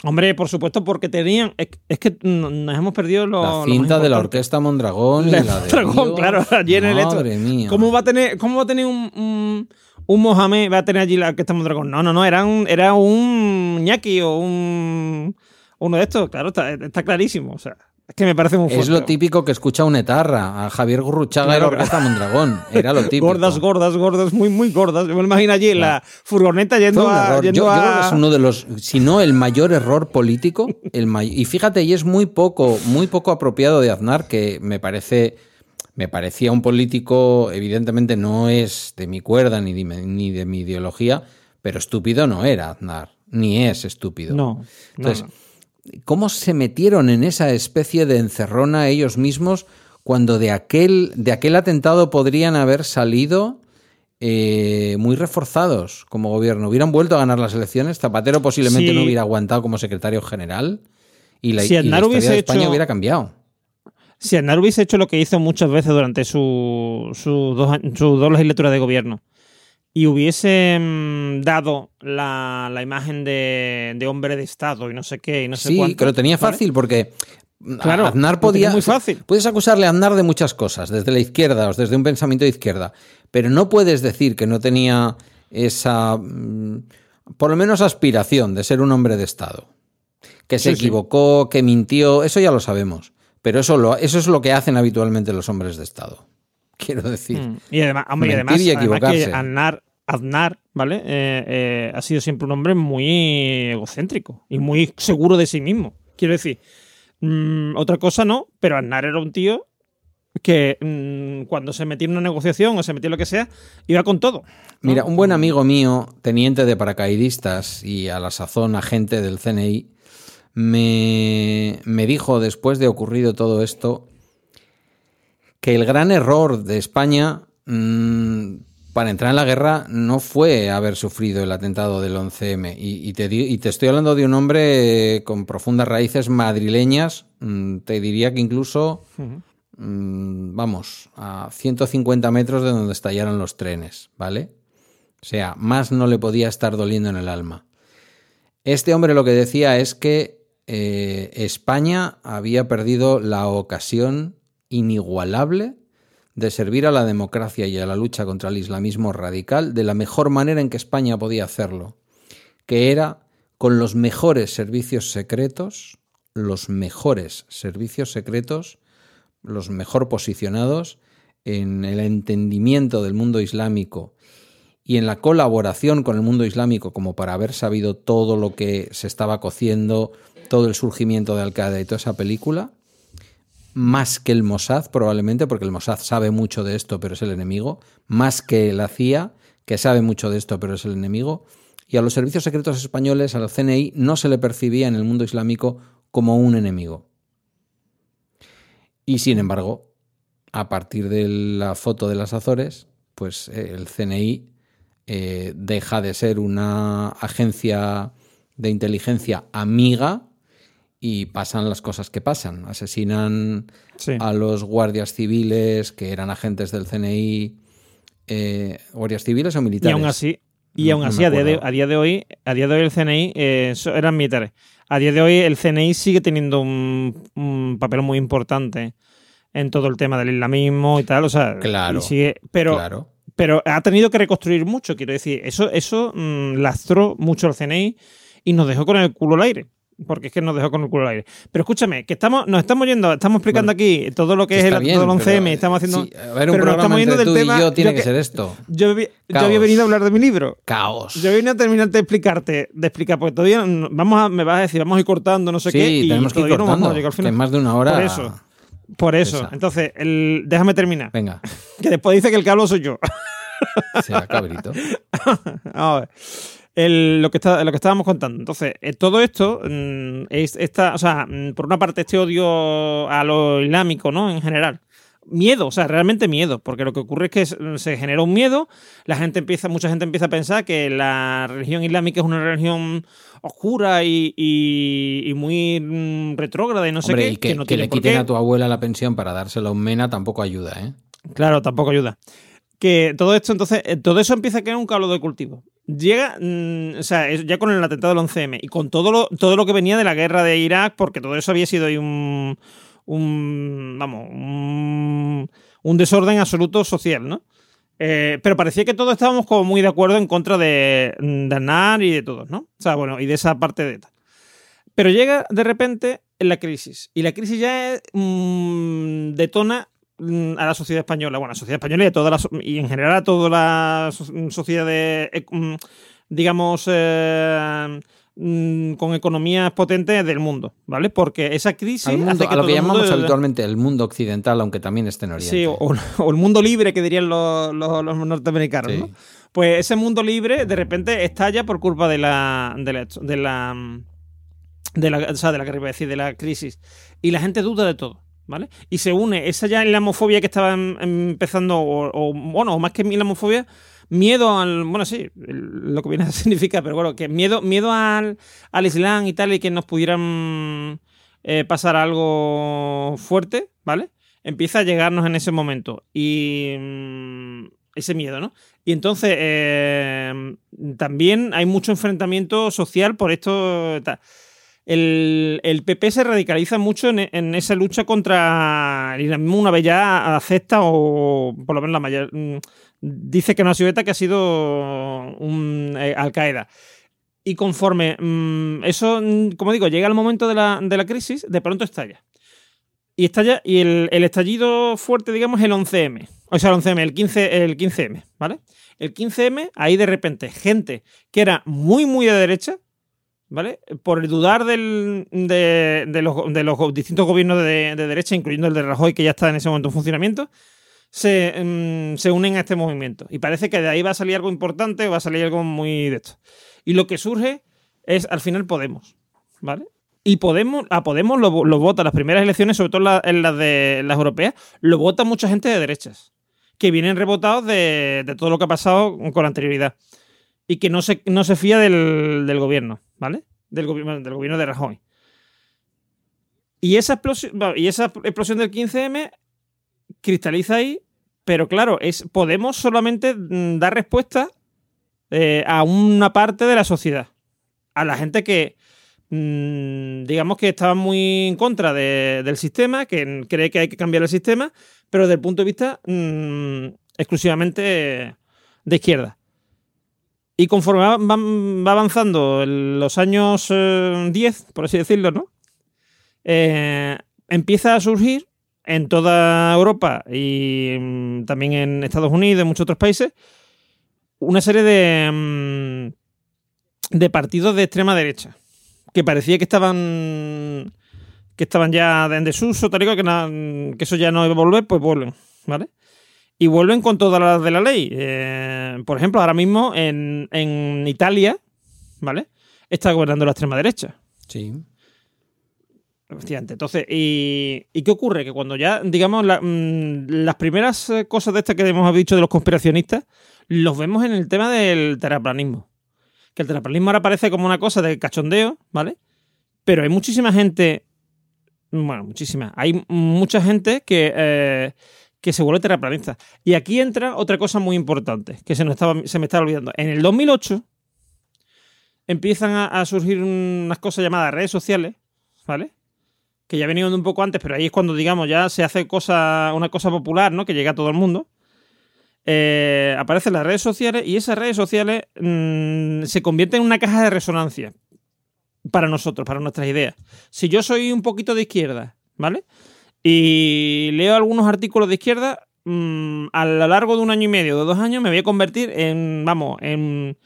Hombre, por supuesto, porque tenían... Es, es que no- nos hemos perdido lo... La lo cinta de la orquesta Mondragón y La de Mondragón, Dios. claro, allí en el esto. Madre mía. ¿Cómo va a tener, cómo va a tener un, un, un Mohamed, va a tener allí la orquesta Mondragón? No, no, no, era un, era un ñaki o un... Uno de estos, claro, está, está clarísimo. O sea, es que me parece muy fuerte. Es lo típico que escucha un etarra. A Javier Gurruchaga Claro. era Orquesta Mondragón. Era lo típico. Gordas, gordas, gordas, muy, muy gordas. Yo me imagino allí en la furgoneta yendo a. Yo, yendo yo creo que es uno de los, si no el mayor error político, el may- y fíjate, y es muy poco, muy poco apropiado de Aznar, que me parece, me parecía un político, evidentemente no es de mi cuerda ni de, mi- ni de mi ideología, pero estúpido no era Aznar, ni es estúpido. No, Entonces, no. ¿cómo se metieron en esa especie de encerrona ellos mismos cuando de aquel, de aquel atentado podrían haber salido eh, muy reforzados como gobierno? Hubieran vuelto a ganar las elecciones, Zapatero posiblemente Sí. no hubiera aguantado como secretario general y la, Si y la historia de España hecho- hubiera cambiado. Si Aznar hubiese hecho lo que hizo muchas veces durante su- sus dos, años- sus dos legislaturas de gobierno y hubiese mm, dado la, la imagen de, de hombre de Estado y no sé qué y no sé Sí, cuánto, que lo tenía ¿vale? fácil porque Claro, Aznar podía. muy fácil. Puedes acusarle a Aznar de muchas cosas, desde la izquierda o desde un pensamiento de izquierda, pero no puedes decir que no tenía esa, mm, por lo menos, aspiración de ser un hombre de Estado. Que se sí. equivocó, que mintió, eso ya lo sabemos. Pero eso, lo, eso es lo que hacen habitualmente los hombres de Estado. Quiero decir. Mm. Y además, hombre, y además, y además que. Aznar, Aznar, ¿vale? Eh, eh, ha sido siempre un hombre muy egocéntrico y muy seguro de sí mismo. Quiero decir, mm, otra cosa no, pero Aznar era un tío que mm, cuando se metía en una negociación o se metía en lo que sea, iba con todo. ¿no? Mira, un buen amigo mío, teniente de paracaidistas y a la sazón agente del CNI, me, me dijo después de ocurrido todo esto que el gran error de España mm, para entrar en la guerra no fue haber sufrido el atentado del 11M. Y, y te, y te estoy hablando de un hombre con profundas raíces madrileñas, mm, te diría que incluso, mm, vamos, a 150 metros de donde estallaron los trenes, ¿vale? O sea, más no le podía estar doliendo en el alma. Este hombre lo que decía es que eh, España había perdido la ocasión inigualable de servir a la democracia y a la lucha contra el islamismo radical de la mejor manera en que España podía hacerlo, que era con los mejores servicios secretos, los mejores servicios secretos, los mejor posicionados en el entendimiento del mundo islámico y en la colaboración con el mundo islámico como para haber sabido todo lo que se estaba cociendo, todo el surgimiento de Al-Qaeda y toda esa película, más que el Mossad probablemente, porque el Mossad sabe mucho de esto pero es el enemigo, más que la CIA, que sabe mucho de esto pero es el enemigo, y a los servicios secretos españoles, al CNI, no se le percibía en el mundo islámico como un enemigo. Y sin embargo, a partir de la foto de las Azores, pues eh, el CNI eh, deja de ser una agencia de inteligencia amiga y pasan las cosas que pasan. Asesinan Sí. a los guardias civiles que eran agentes del CNI, eh, guardias civiles o Y militares. aún así, y No- aún no así a, día de, a día de hoy, a día de hoy el CNI eh, eran militares. A día de hoy el CNI sigue teniendo un, un papel muy importante en todo el tema del islamismo y tal, o sea, Claro, y sigue, pero claro. pero ha tenido que reconstruir mucho, quiero decir, eso eso mm, lastró mucho al CNI y nos dejó con el culo al aire. Porque es que nos dejó con el culo al aire. Pero escúchame, que estamos, nos estamos yendo, estamos explicando aquí todo lo que es el bien, todo el 11M, pero, estamos haciendo. sí, a ver, un pero nos programa estamos yendo del tema. yo tiene yo que, ser esto. Yo, había venido a hablar de mi libro. Caos. Yo vine a terminar de explicarte, de explicar, porque todavía vamos a, me vas a decir, vamos a ir cortando, no sé sí, qué, y tenemos que ir todavía no vamos cortando. a llegar al que final. en más de una hora. Por eso. Por eso. Esa. Entonces, el, déjame terminar. Venga, Que después dice que el que hablo soy yo. sea cabrito. a ver. El- lo, que está, lo que estábamos contando. Entonces, eh, todo esto mm, es esta, o sea, mm, por una parte este odio a lo islámico, ¿no? En general. Miedo, o sea, realmente miedo, porque lo que ocurre es que se- se genera un miedo, la gente empieza, mucha gente empieza a pensar que la religión islámica es una religión oscura y, y- y muy mm, retrógrada y no sé qué, y que, no que le quiten a tu abuela la pensión para dársela a un mena tampoco ayuda, ¿eh? Claro, tampoco ayuda. Que todo esto, entonces, eh, todo eso empieza a crear un caldo de cultivo. Llega, mm, o sea, ya con el atentado del 11M y con todo lo, todo lo que venía de la guerra de Irak, porque todo eso había sido un, un vamos, un, desorden absoluto social, ¿no? Eh, pero parecía que todos estábamos como muy de acuerdo en contra de, de Aznar y de todos, ¿no? O sea, bueno, y de esa parte de tal. Pero llega de repente la crisis. Y la crisis ya es, mm, detona mm, a la sociedad española. Bueno, a la sociedad española y, a toda la, y en general a toda la so- sociedad de, eh, mm, digamos, eh, mm, con economías potentes del mundo, ¿ale? Porque esa crisis mundo- hace que a lo que mundo- llamamos habitualmente el mundo occidental, aunque también esté en Oriente. Sí, o, o el mundo libre que dirían los, los- los norteamericanos, Sí. ¿no? Pues ese mundo libre de repente estalla por culpa de la de la de la, de la, o sea, de la que iba a decir, de la crisis. Y la gente duda de todo, ¿vale? Y se une esa ya islamofobia que estaba em- empezando, o, o, bueno, más que islamofobia, miedo al, bueno, sí, lo que viene a significar, pero bueno, que miedo, miedo al, al Islam y tal, y que nos pudieran eh, pasar algo fuerte, ¿vale? Empieza a llegarnos en ese momento. Y mm, ese miedo, ¿no? Y entonces eh, también hay mucho enfrentamiento social por esto. El, PP se radicaliza mucho en, en esa lucha contra el islamismo una vez ya acepta o por lo menos la mayor mm, dice que no ha sido que ha sido un, eh, Al Qaeda y conforme mm, eso mm, como digo llega el momento de la, de la crisis de pronto estalla. Y estalla y el, el estallido fuerte digamos es el 11M o sea el 11M el 15 el 15M vale el 15M ahí de repente gente que era muy muy de derecha ¿vale? Por el dudar de, los, de los distintos gobiernos de, de derecha, incluyendo el de Rajoy, que ya está en ese momento en funcionamiento, se, mm, se unen a este movimiento. Y parece que de ahí va a salir algo importante, va a salir algo muy de esto. Y lo que surge es, al final, Podemos, ¿vale? Y Podemos, a Podemos lo, vota, las primeras elecciones, sobre todo la- en las, de, las europeas, lo vota mucha gente de derechas. que vienen rebotados de, todo lo que ha pasado con anterioridad y que no se, no se fía del, del gobierno, ¿vale? Del, del gobierno de Rajoy. Y esa, explosión, y esa explosión del 15M cristaliza ahí, pero claro, es, podemos solamente mm, dar respuesta eh, a una parte de la sociedad. A la gente que, mmm, digamos que estaba muy en contra de, del sistema, que cree que hay que cambiar el sistema, pero desde el punto de vista mmm, exclusivamente de izquierda. Y conforme va, va, va avanzando los años eh, 10, por así decirlo, ¿no? Eh, empieza a surgir en toda Europa y mmm, también en Estados Unidos y muchos otros países una serie de, mmm, de partidos de extrema derecha que parecía que estaban que estaban ya en desuso, tal y cual, que, que eso ya no iba a volver, pues vuelven, ¿vale? Y vuelven con todas las de la ley. Eh, por ejemplo, ahora mismo en, en Italia, ¿vale? Está gobernando la extrema derecha. Sí. Entonces, ¿y, ¿y, qué ocurre? Que cuando ya, digamos, la, mmm, las primeras eh, cosas de estas que hemos dicho de los conspiracionistas, los vemos en el tema del terraplanismo. Que el terraplanismo ahora parece como una cosa de cachondeo, ¿vale? Pero hay muchísima gente, bueno, muchísima, hay mucha gente que, eh, que se vuelve terraplanista. Y aquí entra otra cosa muy importante, que se, me estaba olvidando. En el 2008 empiezan a, surgir unas cosas llamadas redes sociales, ¿vale? que ya venía un poco antes, pero ahí es cuando, digamos, ya se hace una cosa popular, ¿no? Que llega a todo el mundo. Eh, aparecen las redes sociales y esas redes sociales mmm, se convierten en una caja de resonancia para nosotros, para nuestras ideas. Si yo soy un poquito de izquierda, ¿vale? Y leo algunos artículos de izquierda, mmm, a lo largo de un año y medio, de dos años, me voy a convertir en, vamos, en,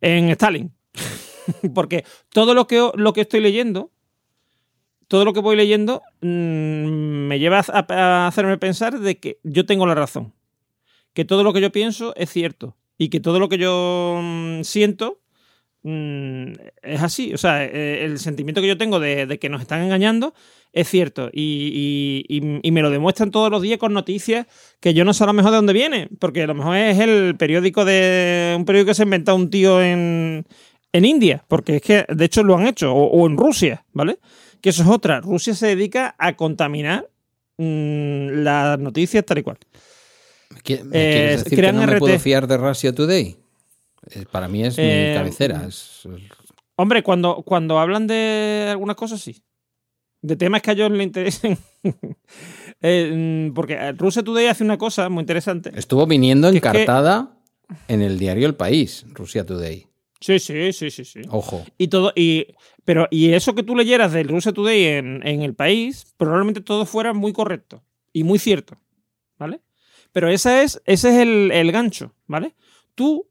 en Stalin. Porque todo lo que, lo que estoy leyendo todo lo que voy leyendo mmm, me lleva a, hacerme pensar de que yo tengo la razón. Que todo lo que yo pienso es cierto. Y que todo lo que yo mmm, siento mmm, es así. O sea, eh, el sentimiento que yo tengo de, de, que nos están engañando es cierto. Y, y, y, me lo demuestran todos los días con noticias que yo no sé a lo mejor de dónde viene. Porque a lo mejor es el periódico de. un periódico que se ha inventado un tío en, en India. Porque es que, de hecho, lo han hecho. O, o en Rusia, ¿vale? que eso es otra. Rusia se dedica a contaminar mmm, las noticias tal y cual. ¿Me quieres eh, que no RT. me puedo fiar de Russia Today? Eh, para mí es eh, mi cabecera. Es... Hombre, cuando, cuando hablan de algunas cosas, sí. De temas que a ellos les interesen. eh, porque Russia Today hace una cosa muy interesante. Estuvo viniendo encartada que... en el diario El País, Russia Today. Sí, sí, sí, sí, sí. Ojo. Y todo, y, pero, y eso que tú leyeras del Russia Today en, en el país, probablemente todo fuera muy correcto y muy cierto. ¿Vale? Pero esa es, ese es el, el gancho, ¿vale? Tú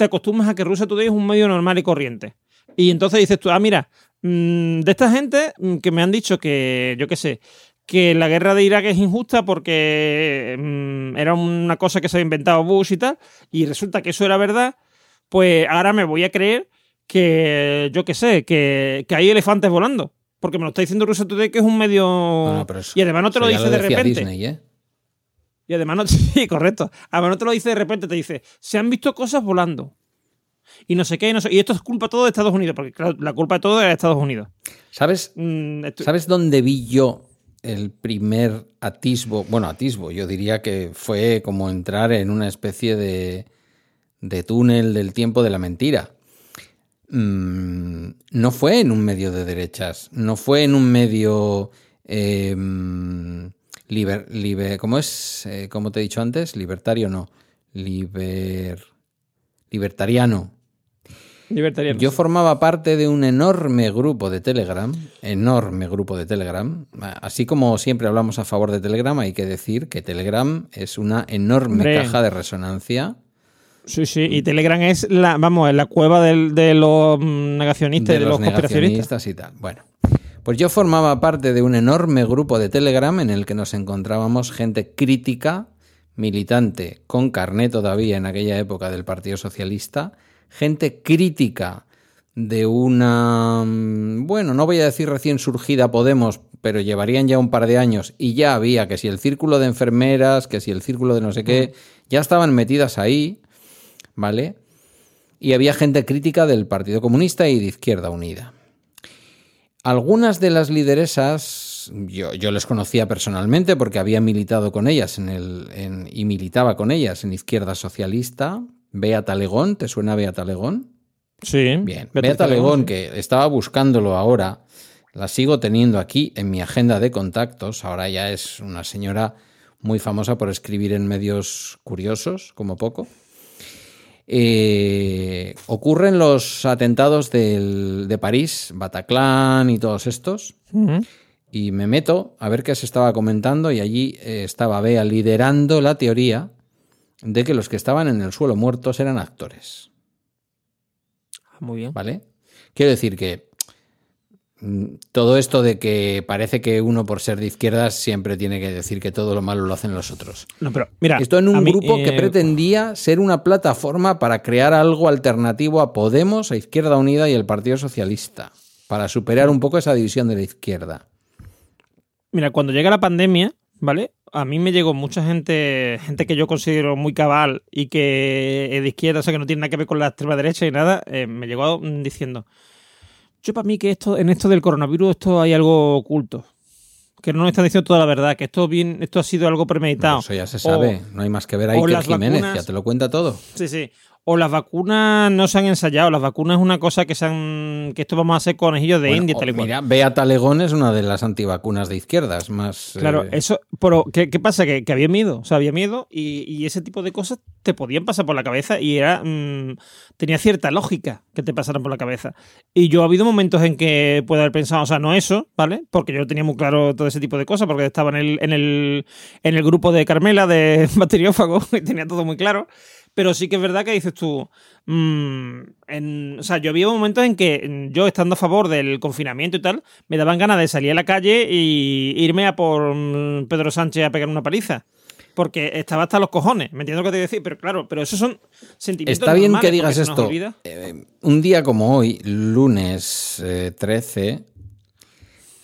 te acostumbras a que Russia Today es un medio normal y corriente. Y entonces dices tú, ah, mira, mmm, de esta gente que me han dicho que, yo qué sé, que la guerra de Irak es injusta porque mmm, era una cosa que se había inventado Bush y tal, y resulta que eso era verdad, pues ahora me voy a creer que, yo qué sé, que, que, hay elefantes volando. Porque me lo está diciendo Rusia Today que es un medio... No, no, y además no te lo dice lo de repente. Disney, ¿eh? Y además no... Sí, correcto. Además no te lo dice de repente, te dice, se han visto cosas volando. Y no sé qué, y, no sé... y esto es culpa todo de Estados Unidos, porque claro, la culpa de todo es de Estados Unidos. ¿Sabes, mm. ¿Sabes dónde vi yo el primer atisbo? Bueno, atisbo, yo diría que fue como entrar en una especie de de túnel del tiempo de la mentira. Mm, no fue en un medio de derechas, no fue en un medio... Eh, liber, liber, ¿Cómo es? Eh, como te he dicho antes, libertario no. Liber, libertariano. Libertariano. Yo formaba parte de un enorme grupo de Telegram, enorme grupo de Telegram. Así como siempre hablamos a favor de Telegram, hay que decir que Telegram es una enorme Hombre. caja de resonancia Sí, sí, y Telegram es la, vamos, la cueva de, de los negacionistas, de, de los, los conspiracionistas y tal. Bueno, pues yo formaba parte de un enorme grupo de Telegram en el que nos encontrábamos gente crítica, militante, con carné todavía en aquella época del Partido Socialista, gente crítica de una, mm, bueno, no voy a decir recién surgida Podemos, pero llevarían ya un par de años y ya había que si el círculo de enfermeras, que si el círculo de no sé qué, ya estaban metidas ahí, ¿vale? Y había gente crítica del Partido Comunista y de Izquierda Unida. Algunas de las lideresas, yo, yo les conocía personalmente porque había militado con ellas en el, en- y militaba con ellas en Izquierda Socialista. Beata Legón, ¿te suena Beata Legón? Sí. Bien, Beata Legón, que estaba buscándolo ahora, la sigo teniendo aquí en mi agenda de contactos. Ahora ya es una señora muy famosa por escribir en medios curiosos, como poco. Eh, ocurren los atentados del- de París, Bataclan y todos estos. Y me meto a ver qué se estaba comentando y allí eh, estaba Bea liderando la teoría de que los que estaban en el suelo muertos eran actores. Muy bien. ¿Vale? Quiero decir que todo esto de que parece que uno por ser de izquierdas siempre tiene que decir que todo lo malo lo hacen los otros. No, pero mira. Esto en un mí, grupo que eh, pretendía ser una plataforma para crear algo alternativo a Podemos, a Izquierda Unida y el Partido Socialista, para superar un poco esa división de la izquierda. Mira, cuando llega la pandemia, ¿vale? A mí me llegó mucha gente, gente que yo considero muy cabal y que es de izquierda, o sea, que no tiene nada que ver con la extrema derecha y nada, eh, me llegó mm, diciendo, yo para mí que esto, en esto del coronavirus, esto hay algo oculto. Que no nos están diciendo toda la verdad, que esto bien, esto ha sido algo premeditado. Eso ya se O- sabe, no hay más que ver a o Iker las Jiménez, vacunas- ya te lo cuenta todo. Sí, sí. O las vacunas no se han ensayado, las vacunas es una cosa que se han. que esto vamos a hacer conejillos de Bueno, India, tal y cual. Mira, Beata Legón es una de las antivacunas de izquierdas más... Claro, eh, eso, pero ¿qué, qué pasa? Que, que había miedo, o sea, había miedo y, y ese tipo de cosas te podían pasar por la cabeza y era mm, tenía cierta lógica que te pasaran por la cabeza. Y yo ha habido momentos en que puedo haber pensado, o sea, no eso, ¿vale? Porque yo tenía muy claro todo ese tipo de cosas, porque estaba en el, en el, en el grupo de Carmela de bacteriófago y tenía todo muy claro. Pero sí que es verdad que dices tú, mm, en- o sea, yo había momentos en que yo estando a favor del confinamiento y tal, me daban ganas de salir a la calle y irme a por mm, Pedro Sánchez a pegar una paliza. Porque estaba hasta los cojones, ¿me entiendes lo que te decir? Pero claro, pero esos son sentimientos Está bien que digas esto. Eh, un día como hoy, lunes eh, 13...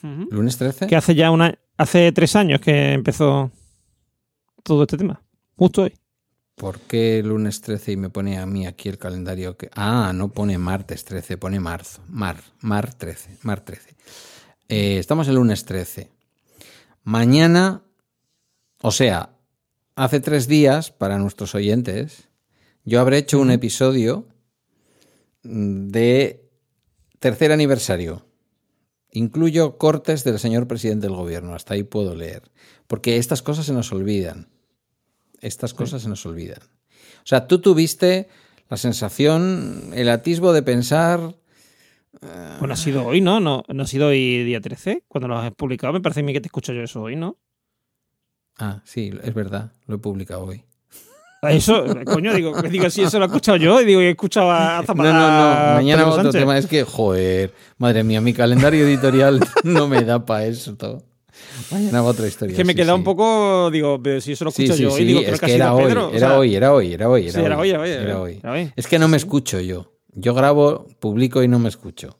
Ujú. ¿Lunes 13? Que hace ya una, hace tres años que empezó todo este tema. Justo hoy. ¿Por qué lunes 13 y me pone a mí aquí el calendario? que Ah, no pone martes 13, pone marzo. Mar, mar 13, mar 13. Eh, estamos el lunes 13. Mañana, o sea, hace tres días, para nuestros oyentes, yo habré hecho un episodio mm, de tercer aniversario. Incluyo cortes del señor presidente del gobierno, hasta ahí puedo leer. Porque estas cosas se nos olvidan. Estas cosas se nos olvidan. O sea, tú tuviste la sensación, el atisbo de pensar, Bueno, ha sido hoy, ¿no? ¿no? No ha sido hoy día 13, cuando lo has publicado. Me parece a mí que te escucho yo eso hoy, ¿no? ah, sí, es verdad, lo he publicado hoy. A Eso, coño, digo, digo, si eso lo he escuchado yo, y digo, he escuchado a, a No, Zapata. no, no, mañana otro tema. Es que, joder, madre mía, mi calendario editorial no me da para eso todo. Mañana va otra historia. Es que me sí, queda sí. un poco, digo, pero si eso lo escucho sí, yo hoy, digo, es que que era hoy, Pedro. o era sea, hoy, era hoy, era hoy, era hoy, era hoy, era era- hoy. era hoy. Es que no me escucho yo. Yo grabo, publico y no me escucho.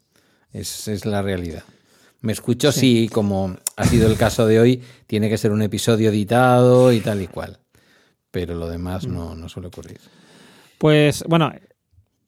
Es, es la realidad. Me escucho si, como ha sido el caso de hoy, tiene que ser un episodio editado y tal y cual. Pero lo demás no, no suele ocurrir. Pues, bueno,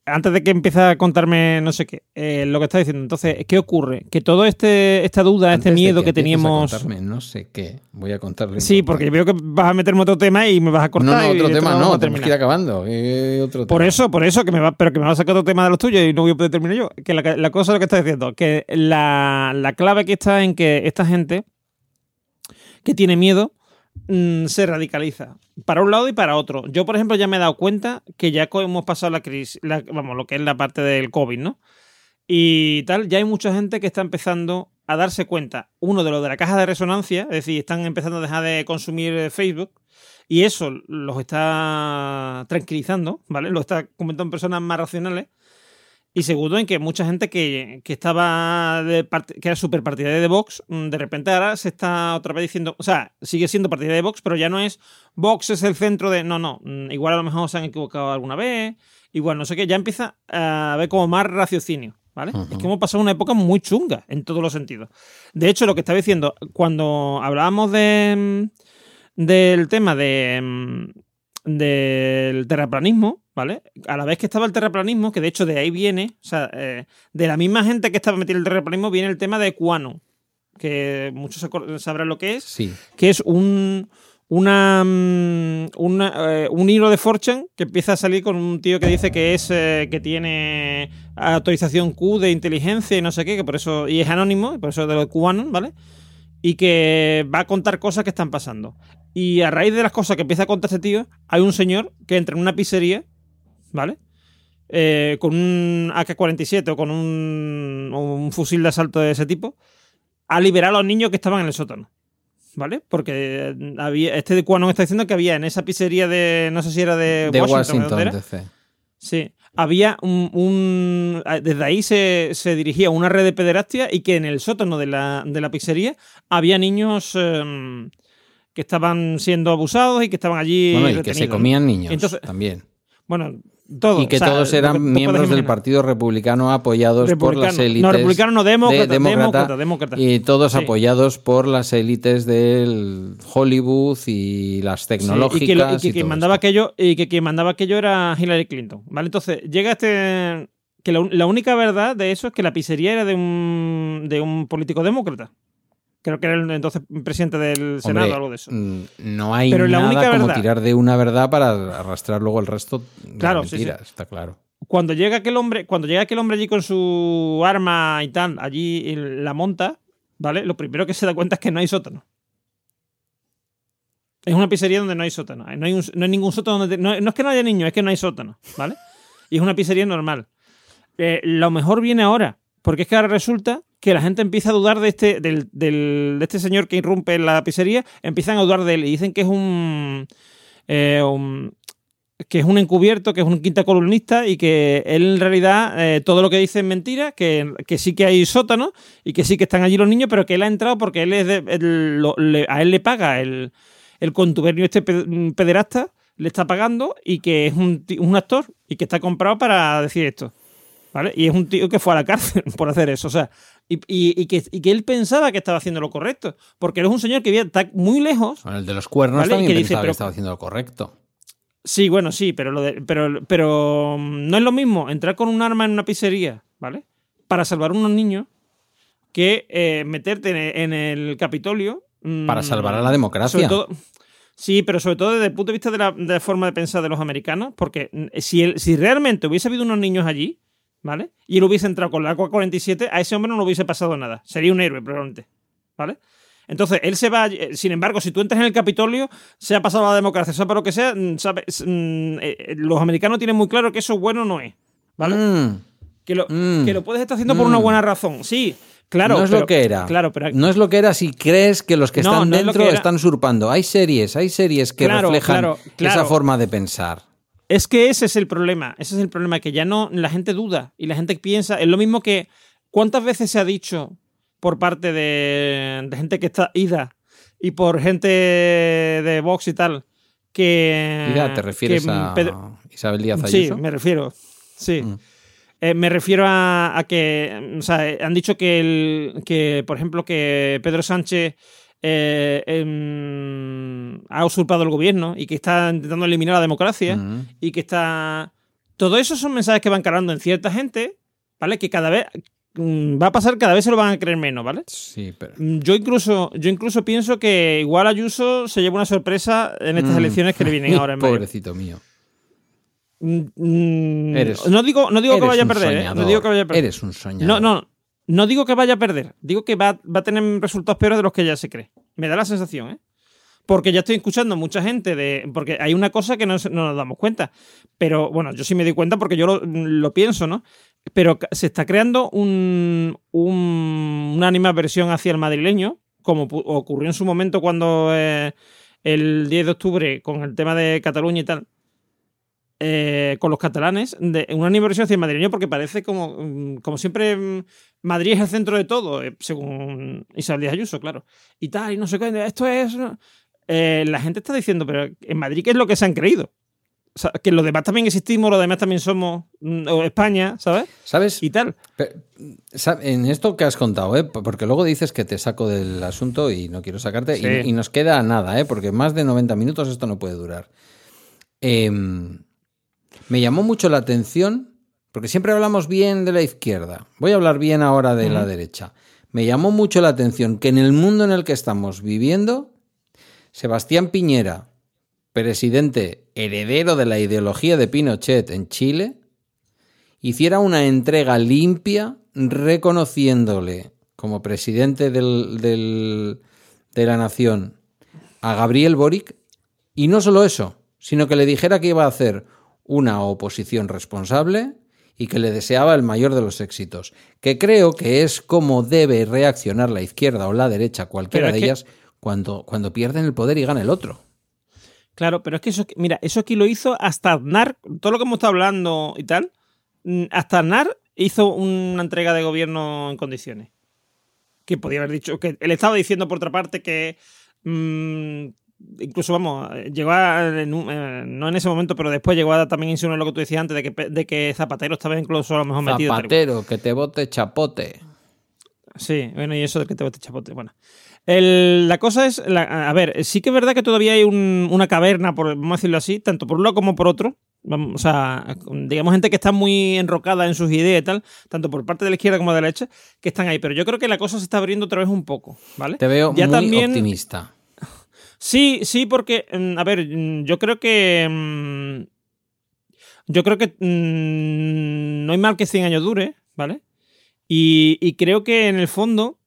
antes de que empiece a contarme no sé qué, eh, lo que está diciendo, entonces, ¿qué ocurre? Que todo este esta duda, Antes este de miedo que, a teníamos... contarme no sé qué. Voy a contarle. Sí, porque veo que vas a meterme otro tema y me vas a No, cortar. no, y otro tema no, a tenemos que ir acabando. Eh, otro Por tema. eso, por eso, que me va, pero que me va a sacar otro tema de los tuyos y no voy a poder terminar yo. Que la, la cosa es lo que estás diciendo, que la, la clave aquí está en que esta gente que tiene miedo mm, se radicaliza para un lado y para otro. Yo, por ejemplo, ya me he dado cuenta que ya hemos pasado la crisis, la- vamos, lo que es la parte del COVID, ¿no? Y tal, ya hay mucha gente que está empezando a darse cuenta, uno de lo de la caja de resonancia, es decir, están empezando a dejar de consumir eh, Facebook y eso los está tranquilizando, ¿vale? Lo está comentando en personas más racionales. Y segundo, en que mucha gente que, que estaba de part- que era súper partidaria de Vox, mm, de repente ahora se está otra vez diciendo, o sea, sigue siendo partidaria de Vox, pero ya no es Vox es el centro de. No, no. mm, Igual a lo mejor se han equivocado alguna vez. Igual no sé qué. Ya empieza a haber como más raciocinio. ¿Vale? Es que hemos pasado una época muy chunga en todos los sentidos. De hecho, lo que estaba diciendo, cuando hablábamos de, mm, del tema de, del terraplanismo, ¿vale? A la vez que estaba el terraplanismo, que de hecho de ahí viene, o sea, eh, de la misma gente que estaba metida en el terraplanismo, viene el tema de Quanon, que muchos sabrán lo que es, Sí. que es un, una, mm, una, eh, un hilo de Fortune que empieza a salir con un tío que dice que es eh, que tiene autorización Q de inteligencia y no sé qué, que por eso y es anónimo, y por eso es de lo de QAnon, ¿vale? Y que va a contar cosas que están pasando. Y a raíz de las cosas que empieza a contar este tío, hay un señor que entra en una pizzería, ¿vale? Eh, con un AK-47 o con un, o un fusil de asalto de ese tipo, a liberar a los niños que estaban en el sótano. ¿Vale? Porque había, este de Quanon está diciendo que había en esa pizzería de, no sé si era de, De Washington, ¿de Washington? DC. Sí. Había un, un- Desde ahí se, se dirigía una red de pederastia y que en el sótano de la, de la pizzería había niños em, que estaban siendo abusados y que estaban allí. Bueno, y que se comían niños Entonces- también. Bueno, todo. Y que o sea, todos eran que miembros del. Partido Republicano apoyados por las élites. No, republicano, no, demócrata, de- demócrata, demócrata, demócrata. Y todos Sí. apoyados por las élites del Hollywood y las Sí, tecnológicas. y que, lo- y que y quien mandaba esto. aquello y que quien mandaba aquello era Hillary Clinton vale entonces llega este que la, la única verdad de eso es que la pizzería era de un de un político demócrata creo que era el entonces presidente del senado Hombre, o algo de eso. mm, No hay Pero la nada única como verdad- tirar de una verdad para arrastrar luego el resto de Claro, mentiras, sí. está claro. cuando llega aquel hombre cuando llega aquel hombre allí con su arma y tal allí la monta vale lo primero que se da cuenta es que no hay sótano. Es una pizzería donde no hay sótano. No hay, un- no hay ningún sótano donde no, no es que no haya niños es que no hay sótano vale y es una pizzería normal. Eh, lo mejor viene ahora porque es que ahora resulta que la gente empieza a dudar de este del, del- de este señor que irrumpe en la pizzería empiezan a dudar de él y dicen que es un, eh, que es un encubierto, que es un quinta columnista y que él en realidad eh, todo lo que dice es mentira, que, que sí que hay sótano y que sí que están allí los niños, pero que él ha entrado porque él es de- le- a él le paga el, el contubernio este pe- pederasta, le está pagando y que es un, un actor y que está comprado para decir esto. ¿Vale? Y es un tío que fue a la cárcel por hacer eso. O sea, y, y- y que, y que él pensaba que estaba haciendo lo correcto. Porque él es un señor que está muy lejos Bueno, el de los cuernos Vale, también que dice, que estaba haciendo lo correcto. Sí, bueno, sí, pero, lo de- pero, pero mm, no es lo mismo entrar con un arma en una pizzería, ¿vale? Para salvar a unos niños que eh, meterte en el, en el Capitolio. mm, Para salvar a la democracia. todo- sí, pero sobre todo desde el punto de vista de la, de la forma de pensar de los americanos, porque mm, si, si realmente hubiese habido unos niños allí, ¿vale? Y él hubiese entrado con la AK-47, a ese hombre no le hubiese pasado nada. Sería un héroe, probablemente, ¿vale? Entonces, él se va. eh, Sin embargo, si tú entras en el Capitolio, se ha pasado la democracia, sea para lo que sea, mm, sabe- mm, eh, eh, los americanos tienen muy claro que eso bueno no es. ¿Vale? Mm, Que, lo, Mm. que lo puedes estar haciendo por una buena razón. Sí, claro. no es pero- lo que era. Claro, pero. No es lo que era si crees que los que No, están no es lo dentro que están usurpando. Hay series, hay series que Claro, reflejan claro, esa forma de pensar. Es que ese es el problema. Ese es el problema, que ya no. La gente duda y la gente piensa. Es lo mismo que. ¿Cuántas veces se ha dicho por parte de, de gente que está ida y por gente de Vox y tal que. Mira, ¿te refieres que a Pedro- Isabel Díaz Sí, Ayuso? me refiero. Sí. Mm. Eh, me refiero a, a que, o sea, han dicho que, el, que, por ejemplo, que Pedro Sánchez eh, em, ha usurpado el gobierno y que está intentando eliminar la democracia y que está... Todo eso son mensajes que van calando en cierta gente, ¿vale? Que cada vez mm, va a pasar, cada vez se lo van a creer menos, ¿vale? Sí, pero... Mm, Yo incluso, yo incluso pienso que igual Ayuso se lleva una sorpresa en estas Mm. elecciones que le vienen ahora en mayo. Pobrecito mío. Mm, Eres- no digo, no digo que vaya a perder, ¿eh? No digo que vaya a perder. Eres un soñador. No, no. No digo que vaya a perder. Digo que va, va a tener resultados peores de los que ya se cree. Me da la sensación, ¿eh? Porque ya estoy escuchando mucha gente de. Porque hay una cosa que no, no nos damos cuenta. Pero bueno, yo sí me doy cuenta porque yo lo, pienso, ¿no? Pero se está creando un, un- una animadversión hacia el madrileño, como ocurrió en su momento cuando eh, el 10 de octubre, con el tema de Cataluña y tal, eh, con los catalanes, de una animadversión hacia el madrileño, porque parece como, mm, como siempre mm, Madrid es el centro de todo, eh, según Isabel Díaz Ayuso, claro. Y tal, y no sé qué, esto es... Eh, la gente está diciendo, pero en Madrid, ¿qué es lo que se han creído? O sea, que los demás también existimos, los demás también somos mm, o España, ¿sabes? ¿Sabes? Y tal. En esto que has contado, ¿eh? porque luego dices que te saco del asunto y no quiero sacarte, Sí. y, nos queda nada, ¿eh? porque más de 90 minutos esto no puede durar. Em, me llamó mucho la atención, porque siempre hablamos bien de la izquierda, voy a hablar bien ahora de la derecha. Me llamó mucho la atención que en el mundo en el que estamos viviendo, Sebastián Piñera, presidente heredero de la ideología de Pinochet en Chile, hiciera una entrega limpia reconociéndole como presidente del- del- de la nación a Gabriel Boric. Y no solo eso, sino que le dijera que iba a hacer una oposición responsable y que le deseaba el mayor de los éxitos, que creo que es como debe reaccionar la izquierda o la derecha, cualquiera de que- ellas, cuando, cuando pierden el poder y gana el otro. Claro, pero es que eso, mira, eso aquí lo hizo hasta Aznar, todo lo que hemos estado hablando y tal, mm, hasta Aznar hizo una entrega de gobierno en condiciones. Que podía haber dicho, que él estaba diciendo por otra parte que mm, incluso, vamos, llegó a, en un- eh, no en ese momento, pero después llegó a también insinuar lo que tú decías antes, de que, de que Zapatero estaba incluso a lo mejor metido. Zapatero, que te bote chapote. Sí, bueno, y eso de que te bote chapote. Bueno. El- la cosa es, la- a ver, sí que es verdad que todavía hay un- una caverna, por, vamos a decirlo así, tanto por un lado como por otro. Vamos, o sea, digamos gente que está muy enrocada en sus ideas y tal, tanto por parte de la izquierda como de la derecha, que están ahí. Pero yo creo que la cosa se está abriendo otra vez un poco, ¿vale? Te veo Ya muy también- optimista. Sí, sí, porque, mm, a ver, mm, yo creo que. mm, Yo creo que no hay mal que 100 años dure, ¿vale? Y, creo que en el fondo.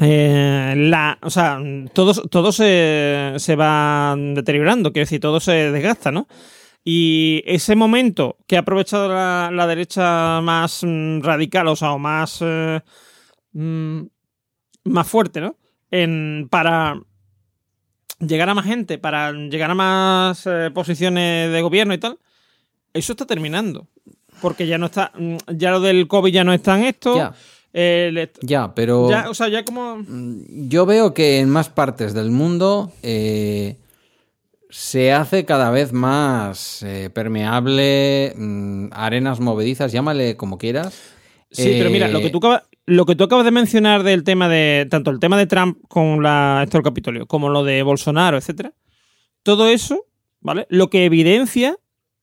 eh, la, o sea, todo, se, se va deteriorando, quiero decir, todo se desgasta, ¿no? Y ese momento que ha aprovechado la, derecha más radical, o sea, o más, eh, más fuerte, ¿no? En, para llegar a más gente, para llegar a más eh, posiciones de gobierno y tal, eso está terminando. Porque ya no está, mm, ya lo del COVID ya no está en esto. Ya. eh, Ya, pero ya, o sea, ya como... yo veo que en más partes del mundo eh, se hace cada vez más permeable, mm, arenas movedizas, llámale como quieras. Sí, pero mira, lo que tú acabas, lo que tú acabas de mencionar del tema de. Tanto el tema de Trump con la, esto del Capitolio, como lo de Bolsonaro, etcétera. Todo eso, ¿vale? Lo que evidencia.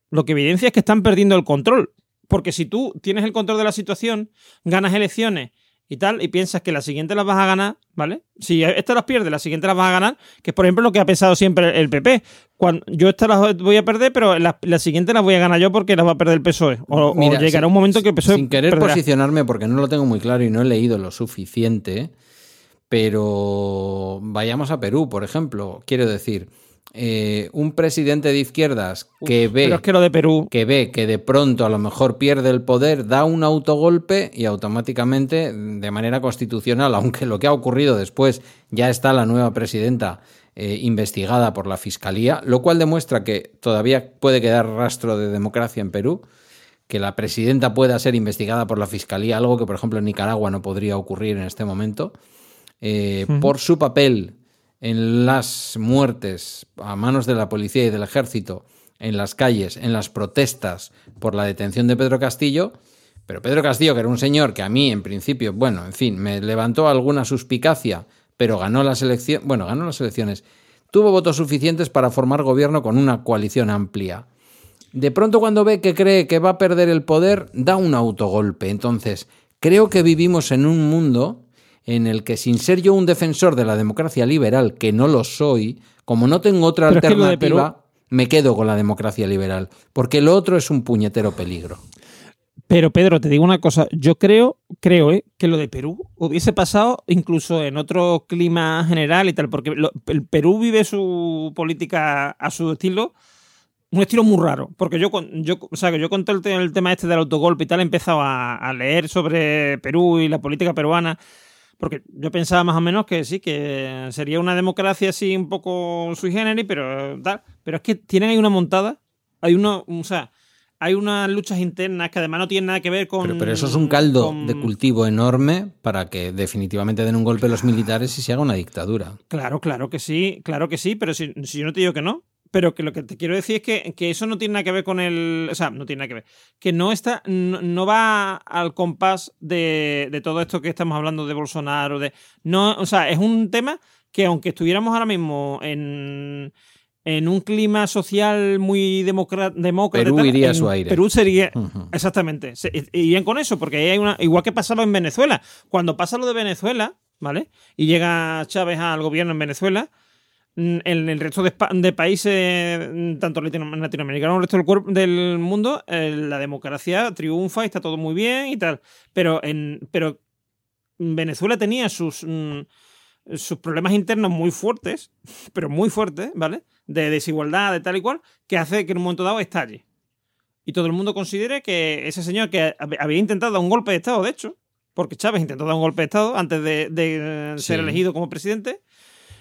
Lo que evidencia es que están perdiendo el control. Porque si tú tienes el control de la situación, ganas elecciones y tal, y piensas que la siguiente las vas a ganar, ¿vale? Si estas las pierdes, la siguiente las vas a ganar, que es por ejemplo lo que ha pensado siempre el PP. Cuando, yo estas las voy a perder, pero la, la siguiente las voy a ganar yo porque las va a perder el PSOE. O, o Mira, llegará sin- un momento que el PSOE. Sin querer perderá. posicionarme porque no lo tengo muy claro y no he leído lo suficiente, pero vayamos a Perú, por ejemplo. Quiero decir, eh, un presidente de izquierdas que ve Pero es que lo de Perú. que ve que de pronto a lo mejor pierde el poder, da un autogolpe y automáticamente, de manera constitucional, aunque lo que ha ocurrido después ya está la nueva presidenta eh, investigada por la Fiscalía, lo cual demuestra que todavía puede quedar rastro de democracia en Perú, que la presidenta pueda ser investigada por la Fiscalía, algo que por ejemplo en Nicaragua no podría ocurrir en este momento, eh, por su papel en las muertes a manos de la policía y del ejército, en las calles, en las protestas por la detención de Pedro Castillo. Pero Pedro Castillo, que era un señor que a mí, en principio, bueno, en fin, me levantó alguna suspicacia, pero ganó las elecciones, bueno, ganó las elecciones, tuvo votos suficientes para formar gobierno con una coalición amplia. De pronto cuando ve que cree que va a perder el poder, da un autogolpe. Entonces, creo que vivimos en un mundo en el que sin ser yo un defensor de la democracia liberal, que no lo soy, como no tengo otra Pero es que lo de alternativa, me quedo con la democracia liberal, porque lo otro es un puñetero peligro. Pero Pedro, te digo una cosa, yo creo, creo, ¿eh? que lo de Perú hubiese pasado incluso en otro clima general y tal, porque lo- el Perú vive su política a su estilo, un estilo muy raro, porque yo, yo o sea, que yo con todo el, te- el tema este del autogolpe y tal he empezado a, a leer sobre Perú y la política peruana, porque yo pensaba más o menos que sí, que sería una democracia así un poco sui generis, pero tal, pero es que tienen ahí una montada, hay uno, o sea, hay unas luchas internas que además no tienen nada que ver con. Pero, pero eso es un caldo con- de cultivo enorme para que definitivamente den un golpe los militares y se haga una dictadura. Claro, claro que sí, claro que sí, pero si, si yo no te digo que no. Pero que lo que te quiero decir es que, que, eso no tiene nada que ver con el. O sea, no tiene nada que ver. Que no está. No, va al compás de, de, todo esto que estamos hablando de Bolsonaro. De, no, o sea, es un tema que aunque estuviéramos ahora mismo en, en un clima social muy demócrata. Perú iría a su aire. Perú sería. Exactamente. irían con eso, porque hay una. Igual que pasaba en Venezuela. Cuando pasa lo de Venezuela, ¿vale? Y llega Chávez al gobierno en Venezuela en el resto de, países, mm, tanto latinoamericanos como el resto del, mundo, eh, la democracia triunfa y está todo muy bien y tal. Pero, en, pero Venezuela tenía sus, mm, sus problemas internos muy fuertes, pero muy fuertes, ¿vale? De desigualdad, de tal y cual, que hace que en un momento dado estalle. Y todo el mundo considere que ese señor que había intentado dar un golpe de Estado, de hecho, porque Chávez intentó dar un golpe de Estado antes de, ser elegido como presidente,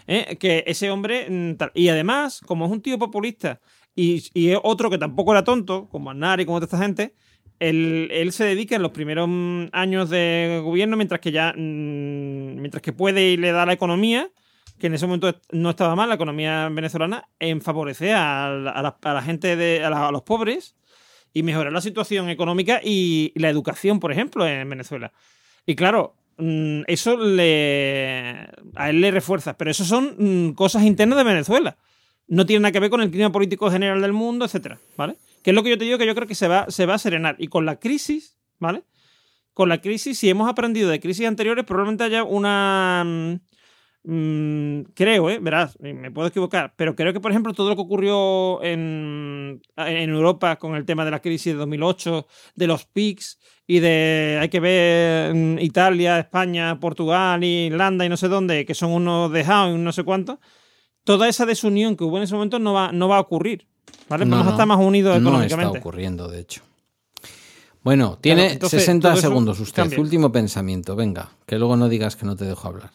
¿eh? que ese hombre. Mm, y además, como es un tío populista y, y otro que tampoco era tonto, como Aznar y como toda esta gente, él, él, se dedica en los primeros mm, años de gobierno, mientras que ya. Mm, mientras que puede y le da la economía, que en ese momento no estaba mal, la economía venezolana, en favorecer a la, gente, de, a, los pobres y mejorar la situación económica y la educación, por ejemplo, en Venezuela. Y claro, eso le, a él le refuerza. Pero eso son mm, cosas internas de Venezuela. No tiene nada que ver con el clima político general del mundo, etcétera, ¿vale? Que es lo que yo te digo que yo creo que se va, se va a serenar. Y con la crisis, ¿vale? Con la crisis, si hemos aprendido de crisis anteriores, probablemente haya una. Mm, Mm, creo, ¿eh? Verás, me puedo equivocar, pero creo que, por ejemplo, todo lo que ocurrió en, en Europa con el tema de la crisis de 2008, de los PICs y de, hay que ver Italia, España, Portugal, Irlanda y no sé dónde, que son unos dejados y no sé cuántos, toda esa desunión que hubo en ese momento no va, no va a ocurrir. ¿vale? Vamos a estar más unidos económicamente. No está ocurriendo, de hecho. Bueno, tiene 60 segundos usted. Último pensamiento, venga, que luego no digas que no te dejo hablar.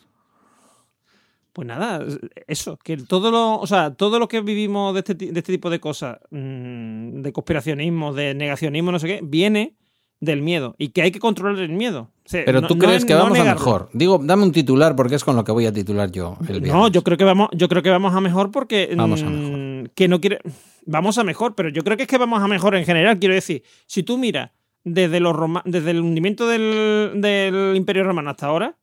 Pues nada, eso, que todo lo, o sea, todo lo que vivimos de este, de este tipo de cosas, mm, de conspiracionismo, de negacionismo, no sé qué, viene del miedo y que hay que controlar el miedo. Pero tú crees que vamos a mejor. Digo, dame un titular porque es con lo que voy a titular yo. El no, yo creo que vamos, yo creo que vamos a mejor porque vamos a mejor. Mm, que no quiere, vamos a mejor, pero yo creo que es que vamos a mejor en general. Quiero decir, si tú miras desde los desde el hundimiento del, del Imperio Romano hasta ahora,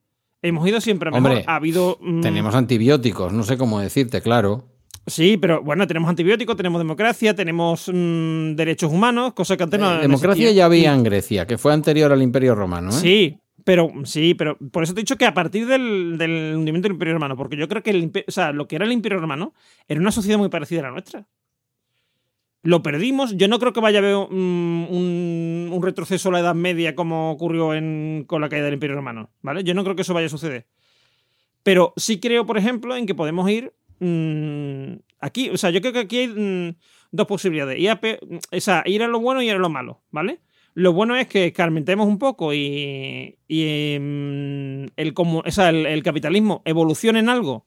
Hemos ido siempre a mejor. Hombre, ha habido. Mm, tenemos antibióticos, no sé cómo decirte, claro. Sí, pero bueno, tenemos antibióticos, tenemos democracia, tenemos mm, derechos humanos, cosas que antes no. Eh, democracia ya había en Grecia, que fue anterior al Imperio Romano. ¿eh? Sí, pero sí, pero por eso te he dicho que a partir del, hundimiento del Imperio Romano, porque yo creo que el, o sea, lo que era el Imperio Romano era una sociedad muy parecida a la nuestra lo perdimos. Yo no creo que vaya a haber un, retroceso a la Edad Media como ocurrió con la caída del Imperio Romano, ¿vale? Yo no creo que eso vaya a suceder. Pero sí creo, por ejemplo, en que podemos ir mm, aquí. O sea, yo creo que aquí hay mm, dos posibilidades. Ir a, o sea, ir a lo bueno y ir a lo malo, ¿vale? Lo bueno es que escarmentemos un poco y, mm, el, el, capitalismo evolucione en algo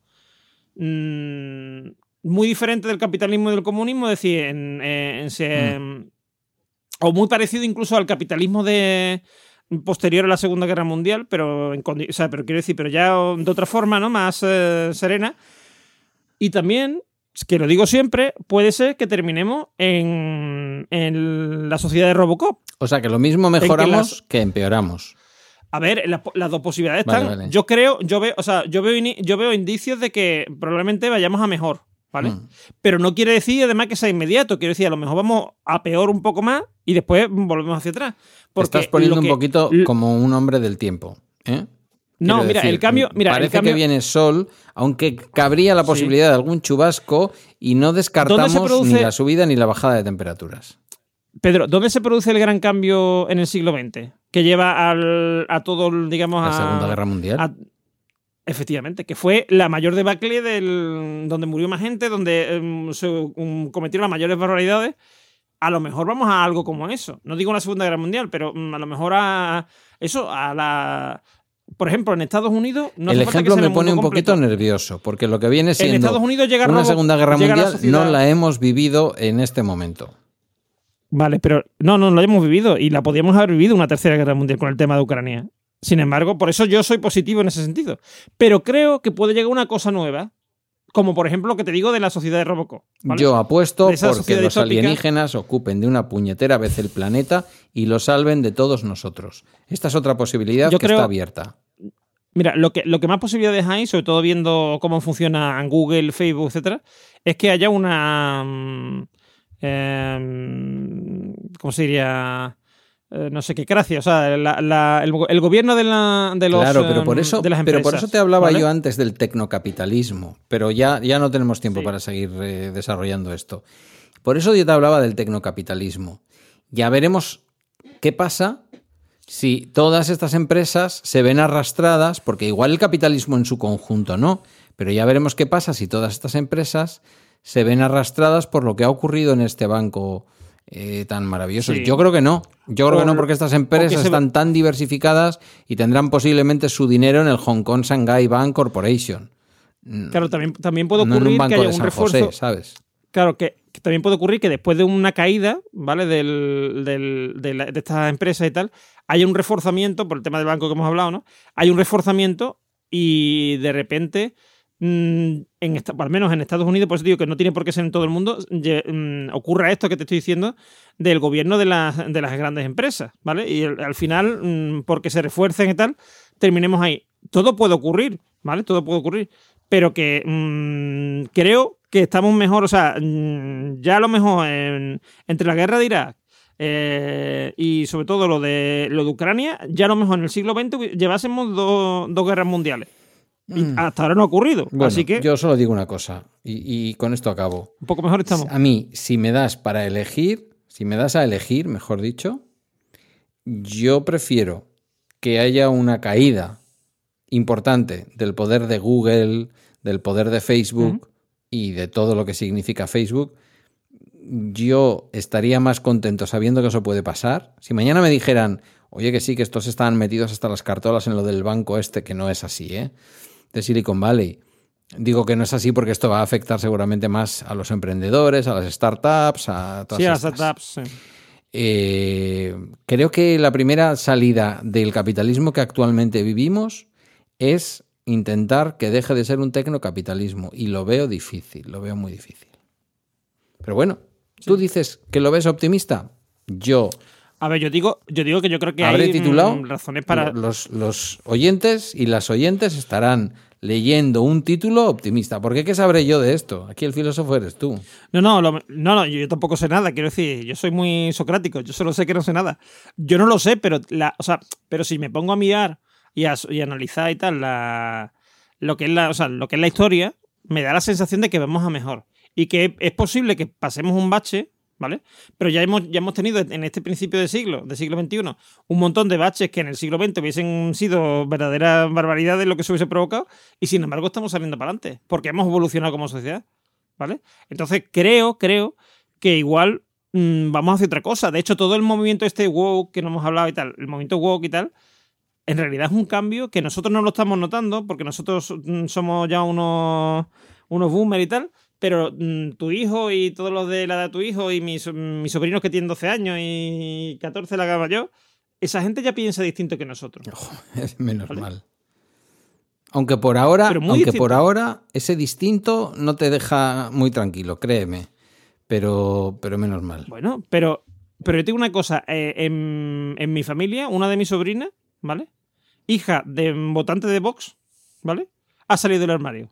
muy diferente del capitalismo y del comunismo, es decir, en, mm. o muy parecido incluso al capitalismo de posterior a la Segunda Guerra Mundial, pero, en, o sea, pero quiero decir, pero ya de otra forma, ¿no? Más eh, serena. Y también, que lo digo siempre, puede ser que terminemos en, en la sociedad de Robocop. O sea, que lo mismo mejoramos que, empeoramos. A ver, las dos posibilidades están. Yo creo, yo veo, o sea, yo veo, yo veo indicios de que probablemente vayamos a mejor. ¿Vale? Mm. Pero no quiere decir además que sea inmediato, quiero decir, a lo mejor vamos a peor un poco más y después volvemos hacia atrás. Porque Estás poniendo un poquito como un hombre del tiempo, ¿eh? no, mira, el cambio. Mira, parece que viene sol, aunque cabría la posibilidad de algún chubasco y no descartamos ni la subida ni la bajada de temperaturas. Pedro, ¿dónde se produce el gran cambio en el siglo XX? Que lleva a todo, digamos, a. La Segunda Guerra Mundial. Efectivamente, que fue la mayor debacle del, donde murió más gente, donde em, se um, cometieron las mayores barbaridades. A lo mejor vamos a algo como eso. No digo la Segunda Guerra Mundial, pero mm, a lo mejor a eso, a la... Por ejemplo, en Estados Unidos... No el ejemplo me pone un poquito nervioso, porque lo que viene siendo en Estados Unidos llega una Segunda Guerra Mundial no la hemos vivido en este momento. Vale, pero no, no la hemos vivido y la podíamos haber vivido una tercera guerra mundial con el tema de Ucrania. Sin embargo, por eso yo soy positivo en ese sentido. Pero creo que puede llegar una cosa nueva, Como por ejemplo lo que te digo de la sociedad de Robocop. ¿vale? Yo apuesto porque los alienígenas ocupen de una puñetera vez el planeta y lo salven de todos nosotros. Esta es otra posibilidad Yo que creo- está abierta. Mira, lo que, lo que más posibilidades hay, sobre todo viendo cómo funciona Google, Facebook, etcétera, es que haya una. mm, em, ¿Cómo se diría? Eh, no sé qué gracia. O sea, la- la- el, el gobierno de, la, de los. claro, pero por em, eso, de las pero por empresas, eso te hablaba ¿vale? yo antes del tecnocapitalismo, pero ya, ya no tenemos tiempo Sí. para seguir eh, desarrollando esto. Por eso yo te hablaba del tecnocapitalismo. Ya veremos qué pasa si todas estas empresas se ven arrastradas, porque igual el capitalismo en su conjunto no, pero ya veremos qué pasa si todas estas empresas se ven arrastradas por lo que ha ocurrido en este banco eh, tan maravilloso. Sí. Yo creo que no. Yo creo que no, porque estas empresas se- están tan diversificadas y tendrán posiblemente su dinero en el Hong Kong Shanghai Bank Corporation. Claro, también, también puede no en ocurrir un banco que haya de un refuerzo. José, ¿sabes? Claro, que, que también puede ocurrir que después de una caída, ¿vale? Del, del- de, la- de estas empresas y tal, haya un reforzamiento, por el tema del banco que hemos hablado, ¿no? Hay un reforzamiento y de repente, mm, en esta- al menos en Estados Unidos, por eso digo que no tiene por qué ser en todo el mundo, mm, ocurra esto que te estoy diciendo del gobierno de las, de las grandes empresas, ¿vale? Y al, al final, mm, porque se refuercen y tal, terminemos ahí. Todo puede ocurrir, ¿vale? Todo puede ocurrir. Pero que mm, creo que estamos mejor, o sea, mm, ya a lo mejor en- entre la guerra de Irak eh, y sobre todo lo de, lo de Ucrania, ya a lo mejor en el siglo XX llevásemos dos, dos guerras mundiales. Y hasta ahora no ha ocurrido. Mm. Bueno, Así que yo solo digo una cosa y, y con esto acabo. un poco mejor estamos. A mí, si me das para elegir, si me das a elegir, mejor dicho, yo prefiero que haya una caída importante del poder de Google, del poder de Facebook y de todo lo que significa Facebook. Yo estaría más contento sabiendo que eso puede pasar. Si mañana me dijeran, oye, que sí, que estos estaban metidos hasta las cartolas en lo del banco este, que no es así, ¿eh? De Silicon Valley. Digo que no es así porque esto va a afectar seguramente más a los emprendedores, a las startups, a todas Sí, a las startups. sí. Eh, creo que la primera salida del capitalismo que actualmente vivimos es intentar que deje de ser un tecnocapitalismo. Y lo veo difícil, lo veo muy difícil. Pero bueno, tú dices que lo ves optimista. Yo A ver, yo digo, yo digo que yo creo que habré hay titulado. mm, razones para. lo- Los, los oyentes y las oyentes estarán leyendo un título optimista. Porque ¿qué sabré yo de esto? Aquí el filósofo eres tú. No, no, lo- no, no, yo, yo tampoco sé nada, quiero decir, yo soy muy socrático, yo solo sé que no sé nada. Yo no lo sé, pero la, o sea, pero si me pongo a mirar y a, y a analizar y tal la, lo que es la, o sea, lo que es la historia, me da la sensación de que vamos a mejor y que es posible que pasemos un bache, ¿vale? Pero ya hemos, ya hemos tenido en este principio de siglo, del siglo XXI, un montón de baches que en el siglo XX hubiesen sido verdaderas barbaridades lo que se hubiese provocado y sin embargo estamos saliendo para adelante porque hemos evolucionado como sociedad. ¿vale? Entonces creo, creo que igual mm, vamos a hacer otra cosa. De hecho, todo el movimiento este woke que no hemos hablado y tal, el movimiento woke y tal, en realidad es un cambio que nosotros no lo estamos notando porque nosotros mm, somos ya unos, unos boomers y tal, pero mm, tu hijo y todos los de la edad de tu hijo y mis, mis sobrinos que tienen 12 años y 14 la gama yo, esa gente ya piensa distinto que nosotros. Es menos ¿Vale? mal. Aunque por ahora, aunque distinto. por ahora ese distinto no te deja muy tranquilo, créeme. Pero, pero menos mal. Bueno, pero, pero yo te digo una cosa. eh, en, en mi familia, una de mis sobrinas, ¿vale? Hija de votante de Vox, ¿vale? Ha salido del armario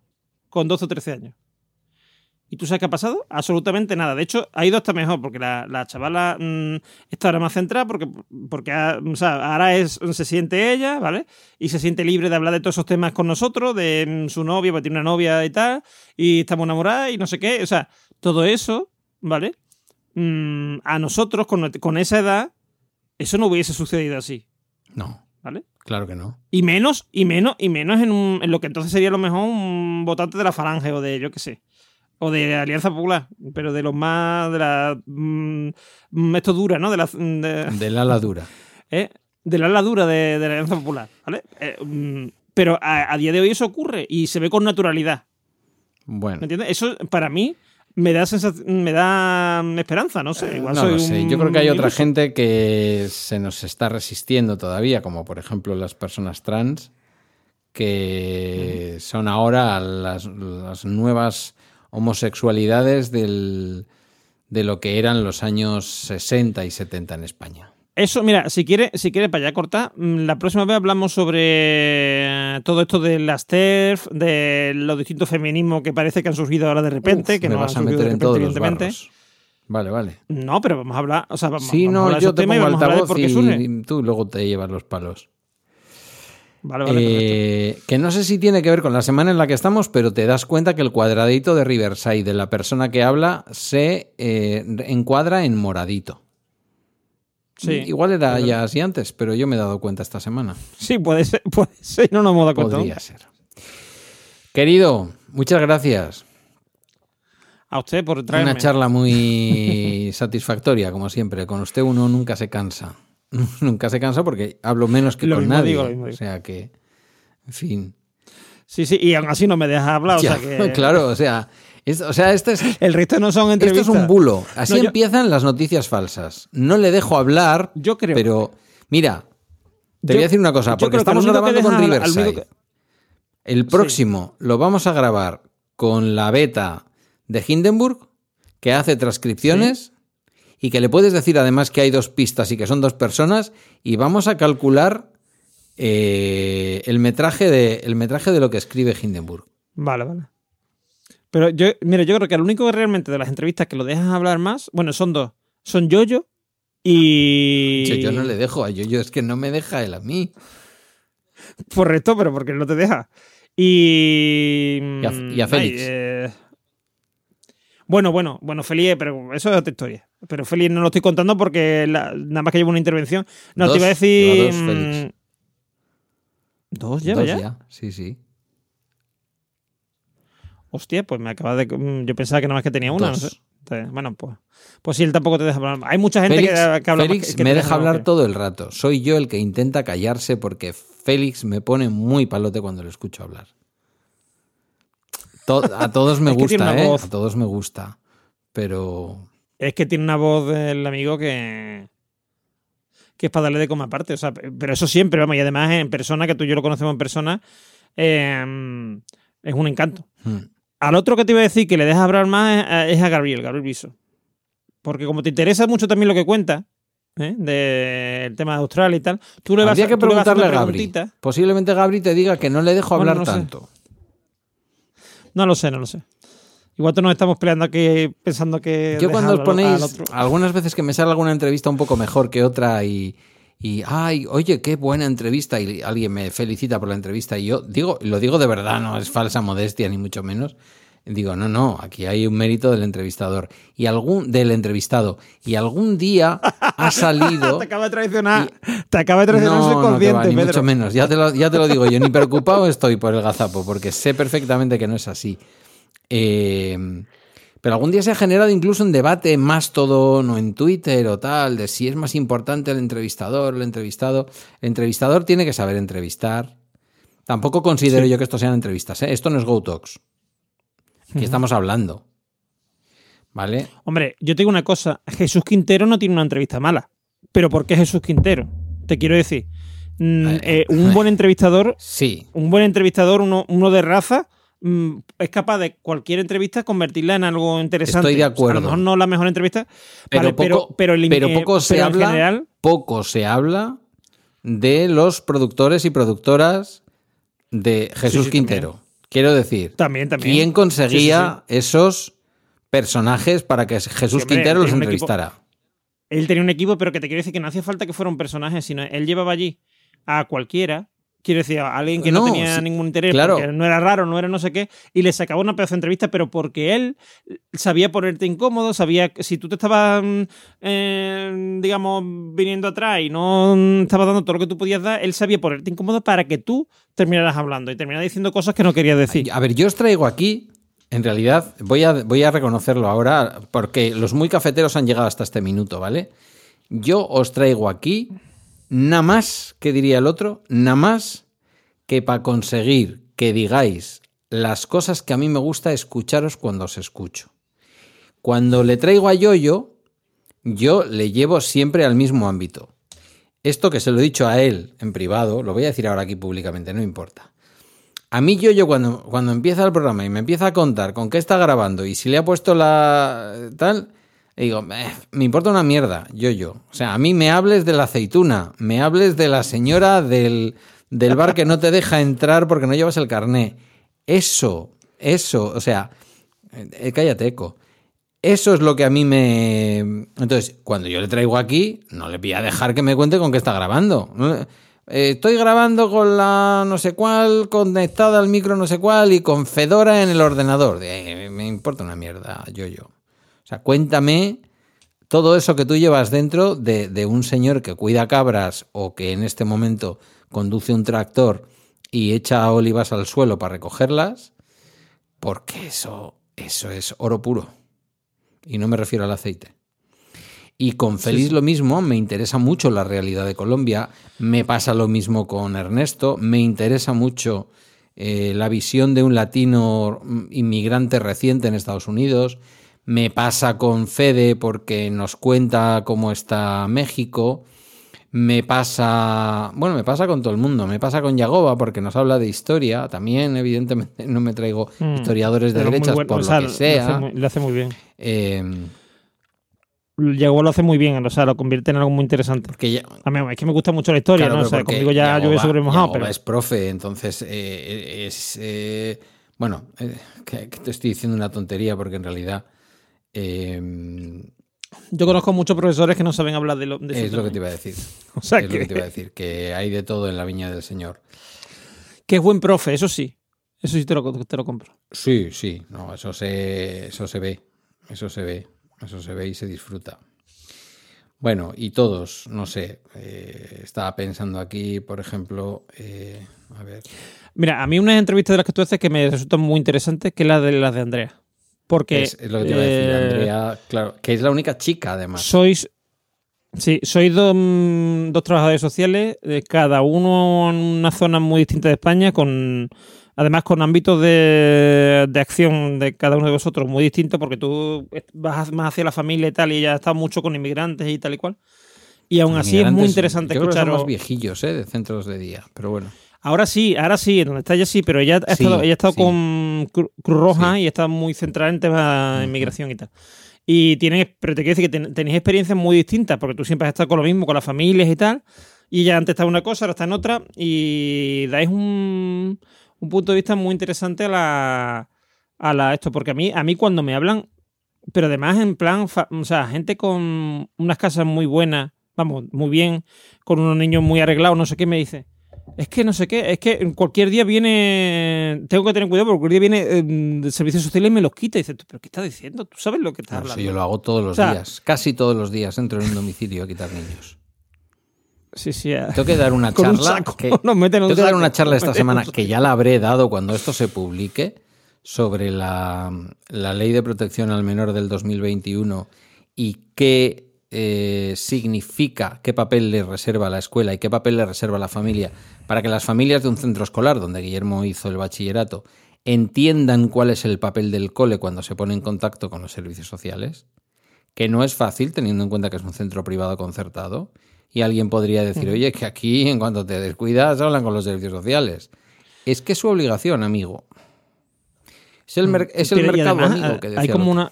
con 12 o 13 años. ¿Y tú sabes qué ha pasado? Absolutamente nada. De hecho, ha ido hasta mejor, porque la, la chavala mm, está ahora más centrada, porque, porque ha- o sea, ahora es, se siente ella, ¿vale? Y se siente libre de hablar de todos esos temas con nosotros, de mm, su novia, porque tiene una novia y tal, y estamos enamoradas y no sé qué. O sea, todo eso, ¿vale? Mm, a nosotros, con, con esa edad, eso no hubiese sucedido así, No, ¿vale? claro que no. Y menos, y menos, y menos en, un- en lo que entonces sería a lo mejor un votante de la Falange o de, yo qué sé, o de Alianza Popular, pero de los más, de la, mm, mm, esto dura, ¿no? De la, de, Del ala dura. ¿eh? de la ala dura de, de la Alianza Popular, ¿vale? Eh, mm, pero a, a día de hoy eso ocurre y se ve con naturalidad, Bueno. ¿me entiendes? Eso para mí me da me da mm, esperanza, no sé, igual no soy lo sé. un Yo creo que hay otra gente que se nos está resistiendo todavía, como por ejemplo las personas trans, que son ahora las, las nuevas homosexualidades del, de lo que eran los años 60 y 70 en España. Eso, mira, si quiere, si quiere para allá cortar, mm, la próxima vez hablamos sobre todo esto de las TERF, de los distintos feminismos que parece que han surgido ahora de repente, Uf, que no vas han a meter de en repente, todos evidentemente. Vale, vale. No, pero vamos a hablar, o sea, vamos, Sí, vamos a no, hablar de yo esos te temas y vamos a hablar de por qué surgen. y tú luego te llevas los palos. Vale, vale, perfecto. Eh, que no sé si tiene que ver con la semana en la que estamos, pero te das cuenta que el cuadradito de Riverside de la persona que habla se eh, encuadra en moradito. Sí, Igual era es ya así antes, pero yo me he dado cuenta esta semana. Sí, puede ser, puede ser, no nos hemos dado cuenta. Podría ser. Querido, muchas gracias. A usted por traerme. Una charla muy satisfactoria, como siempre. Con usted uno nunca se cansa. nunca se cansa porque hablo menos que Lo con mismo nadie. digo, lo mismo digo. O sea que, en fin. Sí, sí, y aún así no me deja hablar, o sea que... Claro, o sea, es- o sea, este es, El resto no son Esto entrevistas. es un bulo. Así No, yo- empiezan las noticias falsas. No le dejo hablar, Yo creo- pero mira, te Yo- voy a decir una cosa, porque estamos grabando con Riverside. que- El próximo lo vamos a grabar con la beta de Hindenburg, que hace transcripciones y que le puedes decir además que hay dos pistas y que son dos personas y vamos a calcular eh, el, metraje de, el metraje de lo que escribe Hindenburg. Vale, vale. Pero yo, mira, yo creo que el único que realmente de las entrevistas que lo dejas hablar más, bueno, son dos. Son Yoyo y... Yo, yo no le dejo a yo, es que no me deja él a mí. Correcto, pero porque no te deja. Y... Y a- y a ay, Félix. eh, Bueno, bueno, bueno, Félix, pero eso es otra historia. Pero Félix no lo estoy contando porque la- nada más que llevo una intervención. No, Dos, te iba a decir... dos, mm, Félix. ¿Dos lleva Dos ya? Sí, sí. Hostia, pues me acaba de. mm, Yo pensaba que nada más que tenía una, no sé. Entonces, Bueno, pues. Pues sí, él tampoco te deja hablar. Hay mucha gente Félix, que, que habla más Félix que- que me deja hablar que- todo el rato. Soy yo el que intenta callarse porque Félix me pone muy palote cuando le escucho hablar. To- a todos me gusta, ¿eh? voz. A todos me gusta. Pero Es que tiene una voz del amigo que. que es para darle de coma aparte. O sea, pero eso siempre, vamos. Y además en persona, que tú y yo lo conocemos en persona, eh, es un encanto. hmm, Al otro que te iba a decir que le dejas hablar más es, a Gabriel, Gabriel Viso. Porque como te interesa mucho también lo que cuenta, ¿eh? del tema de Australia y tal, tú le vas, habría que preguntarle a Gabri. Posiblemente Gabri te diga que no le dejo Bueno, hablar sé. No lo sé, no lo sé. Igual todos nos estamos peleando aquí pensando que. Yo cuando os ponéis, algunas veces que me sale alguna entrevista un poco mejor que otra y, y, ay, oye, qué buena entrevista y alguien me felicita por la entrevista y yo digo, lo digo de verdad, no es falsa modestia ni mucho menos. Digo, no, no, aquí hay un mérito del entrevistador y algún del entrevistado y algún día ha salido Te acaba de traicionar. Te acaba de traicionar no, no, va, ni Pedro. mucho menos. Ya te, lo, ya te lo digo yo, ni preocupado estoy por el gazapo, porque sé perfectamente que no es así. Eh, pero algún día se ha generado incluso un debate en Mastodon o en Twitter o tal, de si es más importante el entrevistador o el entrevistado. El entrevistador tiene que saber entrevistar. Tampoco considero yo que esto sean entrevistas. ¿eh? Esto no es Aquí estamos hablando. ¿Vale? Hombre, yo te digo una cosa. Jesús Quintero no tiene una entrevista mala. ¿Pero por qué Jesús Quintero? Te quiero decir. mm, Eh, eh, un buen entrevistador, Sí. un buen entrevistador, uno, uno de raza, mm, es capaz de cualquier entrevista convertirla en algo interesante. Estoy de O sea, acuerdo. a lo mejor no la mejor entrevista, Pero, vale, poco, pero, pero, el- pero eh, poco se pero en habla. general, Poco se habla de los productores y productoras de Jesús sí, Quintero. Quiero decir, También, también. ¿quién conseguía esos personajes para que Jesús hombre, Quintero los equipo- entrevistara? él tenía un equipo, pero que te quiero decir que no hacía falta que fuera un personaje, sino él llevaba allí a cualquiera. Quiero decir, a alguien que no, No, tenía sí, ningún interés, claro. porque no era raro, no era no sé qué, y le sacaba una pedazo de entrevista, pero porque él sabía ponerte incómodo, sabía que si tú te estabas, mm, eh, digamos, viniendo atrás y no estabas dando todo lo que tú podías dar, él sabía ponerte incómodo para que tú terminaras hablando y terminaras diciendo cosas que no querías decir. A ver, yo os traigo aquí, en realidad, voy a, voy a reconocerlo ahora, porque los muy cafeteros han llegado hasta este minuto, ¿vale? Yo os traigo aquí, nada más, que diría el otro, nada más que para conseguir que digáis las cosas que a mí me gusta escucharos cuando os escucho. Cuando le traigo a Yoyo, yo le llevo siempre al mismo ámbito. Esto que se lo he dicho a él en privado, lo voy a decir ahora aquí públicamente, no importa. A mí yo, yo cuando, cuando empieza el programa y me empieza a contar con qué está grabando y si le ha puesto la tal, digo, "Eh, me importa una mierda, yo, yo. O sea, a mí me hables de la aceituna, me hables de la señora del, del bar que no te deja entrar porque no llevas el carné. Eso, eso, o sea, eh, cállate, eco. Eso es lo que a mí me... Entonces, cuando yo le traigo aquí, no le voy a dejar que me cuente con qué está grabando. Eh, estoy grabando con la no sé cuál, conectada al micro no sé cuál y con Fedora en el ordenador. Eh, me importa una mierda, yo, yo. O sea, cuéntame todo eso que tú llevas dentro de, de un señor que cuida cabras o que en este momento conduce un tractor y echa olivas al suelo para recogerlas, porque eso, eso es oro puro. Y no me refiero al aceite. Y con Feliz lo mismo, me interesa mucho la realidad de Colombia, me pasa lo mismo con Ernesto, me interesa mucho eh, la visión de un latino mm, inmigrante reciente en Estados Unidos, me pasa con Fede porque nos cuenta cómo está México, me pasa, bueno, me pasa con todo el mundo, me pasa con Yagoba porque nos habla de historia, también evidentemente no me traigo Mm. historiadores de derechas bueno, por o sea, lo que sea. Lo hace muy, lo hace muy bien. eh, Llegó lo hace muy bien, o sea, lo convierte en algo muy interesante. porque ya, A mí es que me gusta mucho la historia, Claro, ¿no? O sea, conmigo ya Yagoba- llueve sobre mojado, Yagoba pero es profe, entonces eh, es... eh, bueno, eh, que, que te estoy diciendo una tontería porque en realidad eh, yo conozco muchos profesores que no saben hablar de lo de es lo que te iba a decir. O sea, es que, lo que te iba a decir, que hay de todo en la viña del Señor. que es buen profe, eso sí. Eso sí te lo, te lo compro. Sí, sí, no, eso se, eso se ve, eso se ve, eso se ve y se disfruta. Bueno, y todos, no sé, eh, estaba pensando aquí, por ejemplo, eh, a ver, Mira, a mí una entrevista de las que tú haces que me resultan muy interesantes, que es la de las de Andrea. Porque es, es lo que te iba a decir, eh, Andrea, claro, que es la única chica además. sois sí, sois dos, mm, dos trabajadores sociales, eh, cada uno en una zona muy distinta de España, con además con ámbitos de, de acción de cada uno de vosotros muy distintos, porque tú vas más hacia la familia y tal, y ya has estado mucho con inmigrantes y tal y cual. Y aún así es muy interesante yo creo que son más viejillos, ¿eh? De centros de día, pero bueno. Ahora sí, ahora sí, donde está ella sí, pero ella ha Sí, estado, ella ha estado sí. con Cru- Cruz Roja Sí. y está muy centrada en temas de inmigración y tal. Y tienen, pero te quiero decir que ten- tenéis experiencias muy distintas, porque tú siempre has estado con lo mismo, con las familias y tal, y ella antes estaba en una cosa, ahora está en otra, y dais un, un punto de vista muy interesante a la, a la esto, porque a mí, a mí cuando me hablan, pero además en plan, fa- o sea, gente con unas casas muy buenas, vamos, muy bien, con unos niños muy arreglados, no sé qué, me dice. Es que no sé qué, es que cualquier día viene. Tengo que tener cuidado porque cualquier día viene eh, de servicios sociales y me los quita. Y dices, ¿pero qué estás diciendo? ¿Tú sabes lo que estás No sé, hablando? yo lo hago todos los O sea- días, casi todos los días entro en un domicilio a quitar niños. Sí, sí. Tengo que dar una Con un charla. saco, que- nos meten un tengo que dar una charla esta semana que ya la habré dado cuando esto se publique sobre la, la ley de protección al menor del 2021 y qué eh, significa, qué papel le reserva la escuela y qué papel le reserva la familia para que las familias de un centro escolar donde Guillermo hizo el bachillerato entiendan cuál es el papel del cole cuando se pone en contacto con los servicios sociales, que no es fácil teniendo en cuenta que es un centro privado concertado. Y alguien podría decir, oye, que aquí en cuanto te descuidas hablan con los servicios sociales. Es que es su obligación, amigo. Es el, mer- es el mercado además, amigo que hay decía como el otro. una.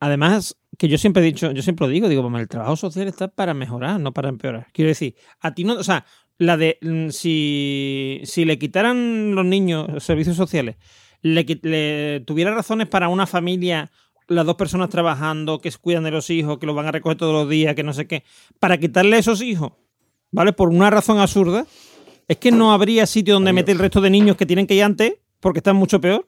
Además, que yo siempre he dicho, yo siempre lo digo, digo, "Mamá, el trabajo social está para mejorar, no para empeorar. Quiero decir, a ti no, o sea, la de mm, si, si le quitaran los niños servicios sociales, le, le tuviera razones para una familia, las dos personas trabajando, que se cuidan de los hijos, que los van a recoger todos los días, que no sé qué, para quitarle esos hijos, ¿vale? Por una razón absurda, es que no habría sitio donde meter el resto de niños que tienen que ir antes, porque están mucho peor.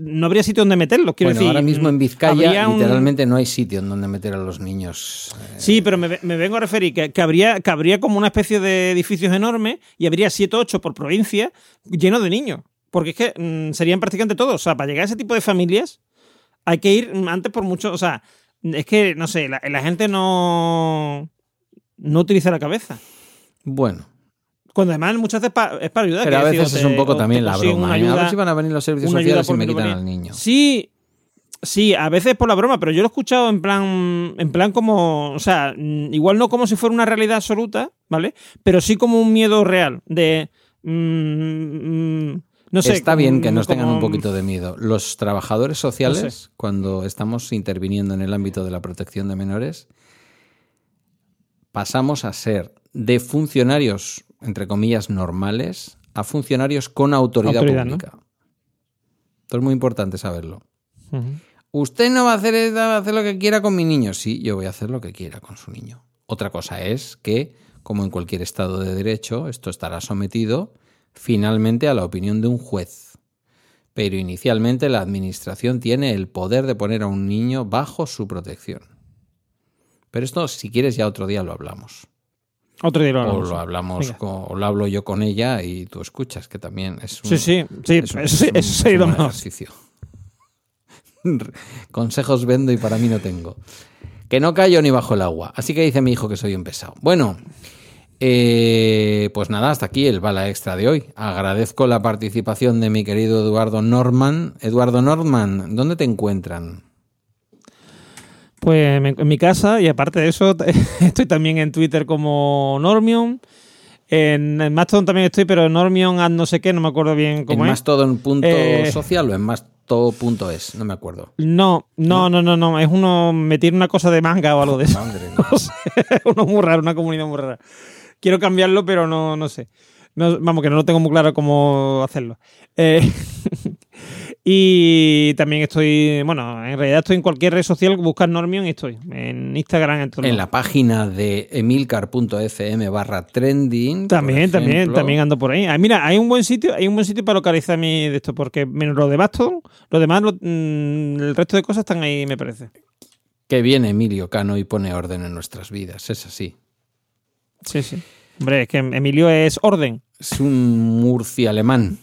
No habría sitio donde meterlos, quiero Bueno, decir. ahora mismo en Vizcaya habría un- literalmente no hay sitio en donde meter a los niños. Eh, Sí, pero me, me vengo a referir que, que habría, que habría como una especie de edificios enormes y habría 7 o 8 por provincia llenos de niños. Porque es que mm, serían prácticamente todos. O sea, para llegar a ese tipo de familias hay que ir mm, antes por mucho. O sea, es que, no sé, la, la gente no, no utiliza la cabeza. Bueno, Cuando además muchas veces pa- es para ayudar. pero a decir, veces es un poco te también la broma. ¿eh? a ver si van a venir los servicios sociales y me quitan al niño. Sí, sí, a veces por la broma, pero yo lo he escuchado en plan, en plan como, o sea, mm, igual no como si fuera una realidad absoluta, ¿vale? Pero sí como un miedo real de, mm, mm, No sé, Está bien que como- nos tengan un poquito de miedo. Los trabajadores sociales, No sé. cuando estamos interviniendo en el ámbito de la protección de menores, pasamos a ser de funcionarios, entre comillas, normales, a funcionarios con autoridad, Autoridad, ¿no? pública. Esto es muy importante saberlo. Usted no va a hacer, va a hacer lo que quiera con mi niño. Sí, yo voy a hacer lo que quiera con su niño. Otra cosa es que, como en cualquier Estado de Derecho, esto estará sometido finalmente a la opinión de un juez. Pero inicialmente la Administración tiene el poder de poner a un niño bajo su protección. Pero esto, si quieres, ya otro día lo hablamos. Otro día lo O hablamos. lo hablamos, con- o lo hablo yo con ella y tú escuchas, que también es un, Sí, sí, sí, es un- un- un ejercicio. Consejos vendo y para mí no tengo. Que no callo ni bajo el agua. Así que dice mi hijo que soy un pesado. Bueno, eh, pues nada, hasta aquí el bala extra de hoy. Agradezco la participación de mi querido Eduardo Norman. Eduardo Norman, ¿dónde te encuentran? Pues en mi casa, y aparte de eso, estoy también en Twitter como Normion. En, en Mastodon también estoy, pero Normion a no sé qué, no me acuerdo bien ¿En cómo es. Mastodon punto Eh, social o en Masto.es? No me acuerdo. No, no, no, no, no, es uno, me tiene una cosa de manga o algo de eso. Madre. No sé, uno muy raro, una comunidad muy rara. Quiero cambiarlo, pero no, no sé. No- vamos, que no lo tengo muy claro cómo hacerlo. Eh, y también estoy, bueno, en realidad estoy en cualquier red social, buscar Normion y estoy. En Instagram, en todo En la página de emilcar.fm barra trending. También, también, también ando por ahí. Ah, mira, hay un buen sitio, hay un buen sitio para localizar mi de esto, porque menos lo de Mastodon, lo demás, lo- mm, el resto de cosas están ahí, me parece. Que viene Emilio Cano y pone orden en nuestras vidas. Es así. Sí, sí. Hombre, es que Emilio es orden. Es un murcia alemán.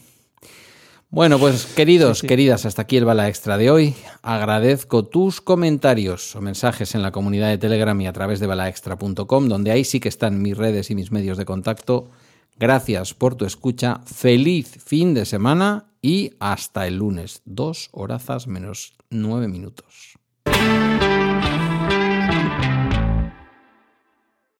Bueno, pues queridos, Sí, sí. queridas, hasta aquí el bala extra de hoy. Agradezco tus comentarios o mensajes en la comunidad de Telegram y a través de balaextra.com, donde ahí sí que están mis redes y mis medios de contacto. Gracias por tu escucha. Feliz fin de semana y hasta el lunes. Dos horazas menos nueve minutos.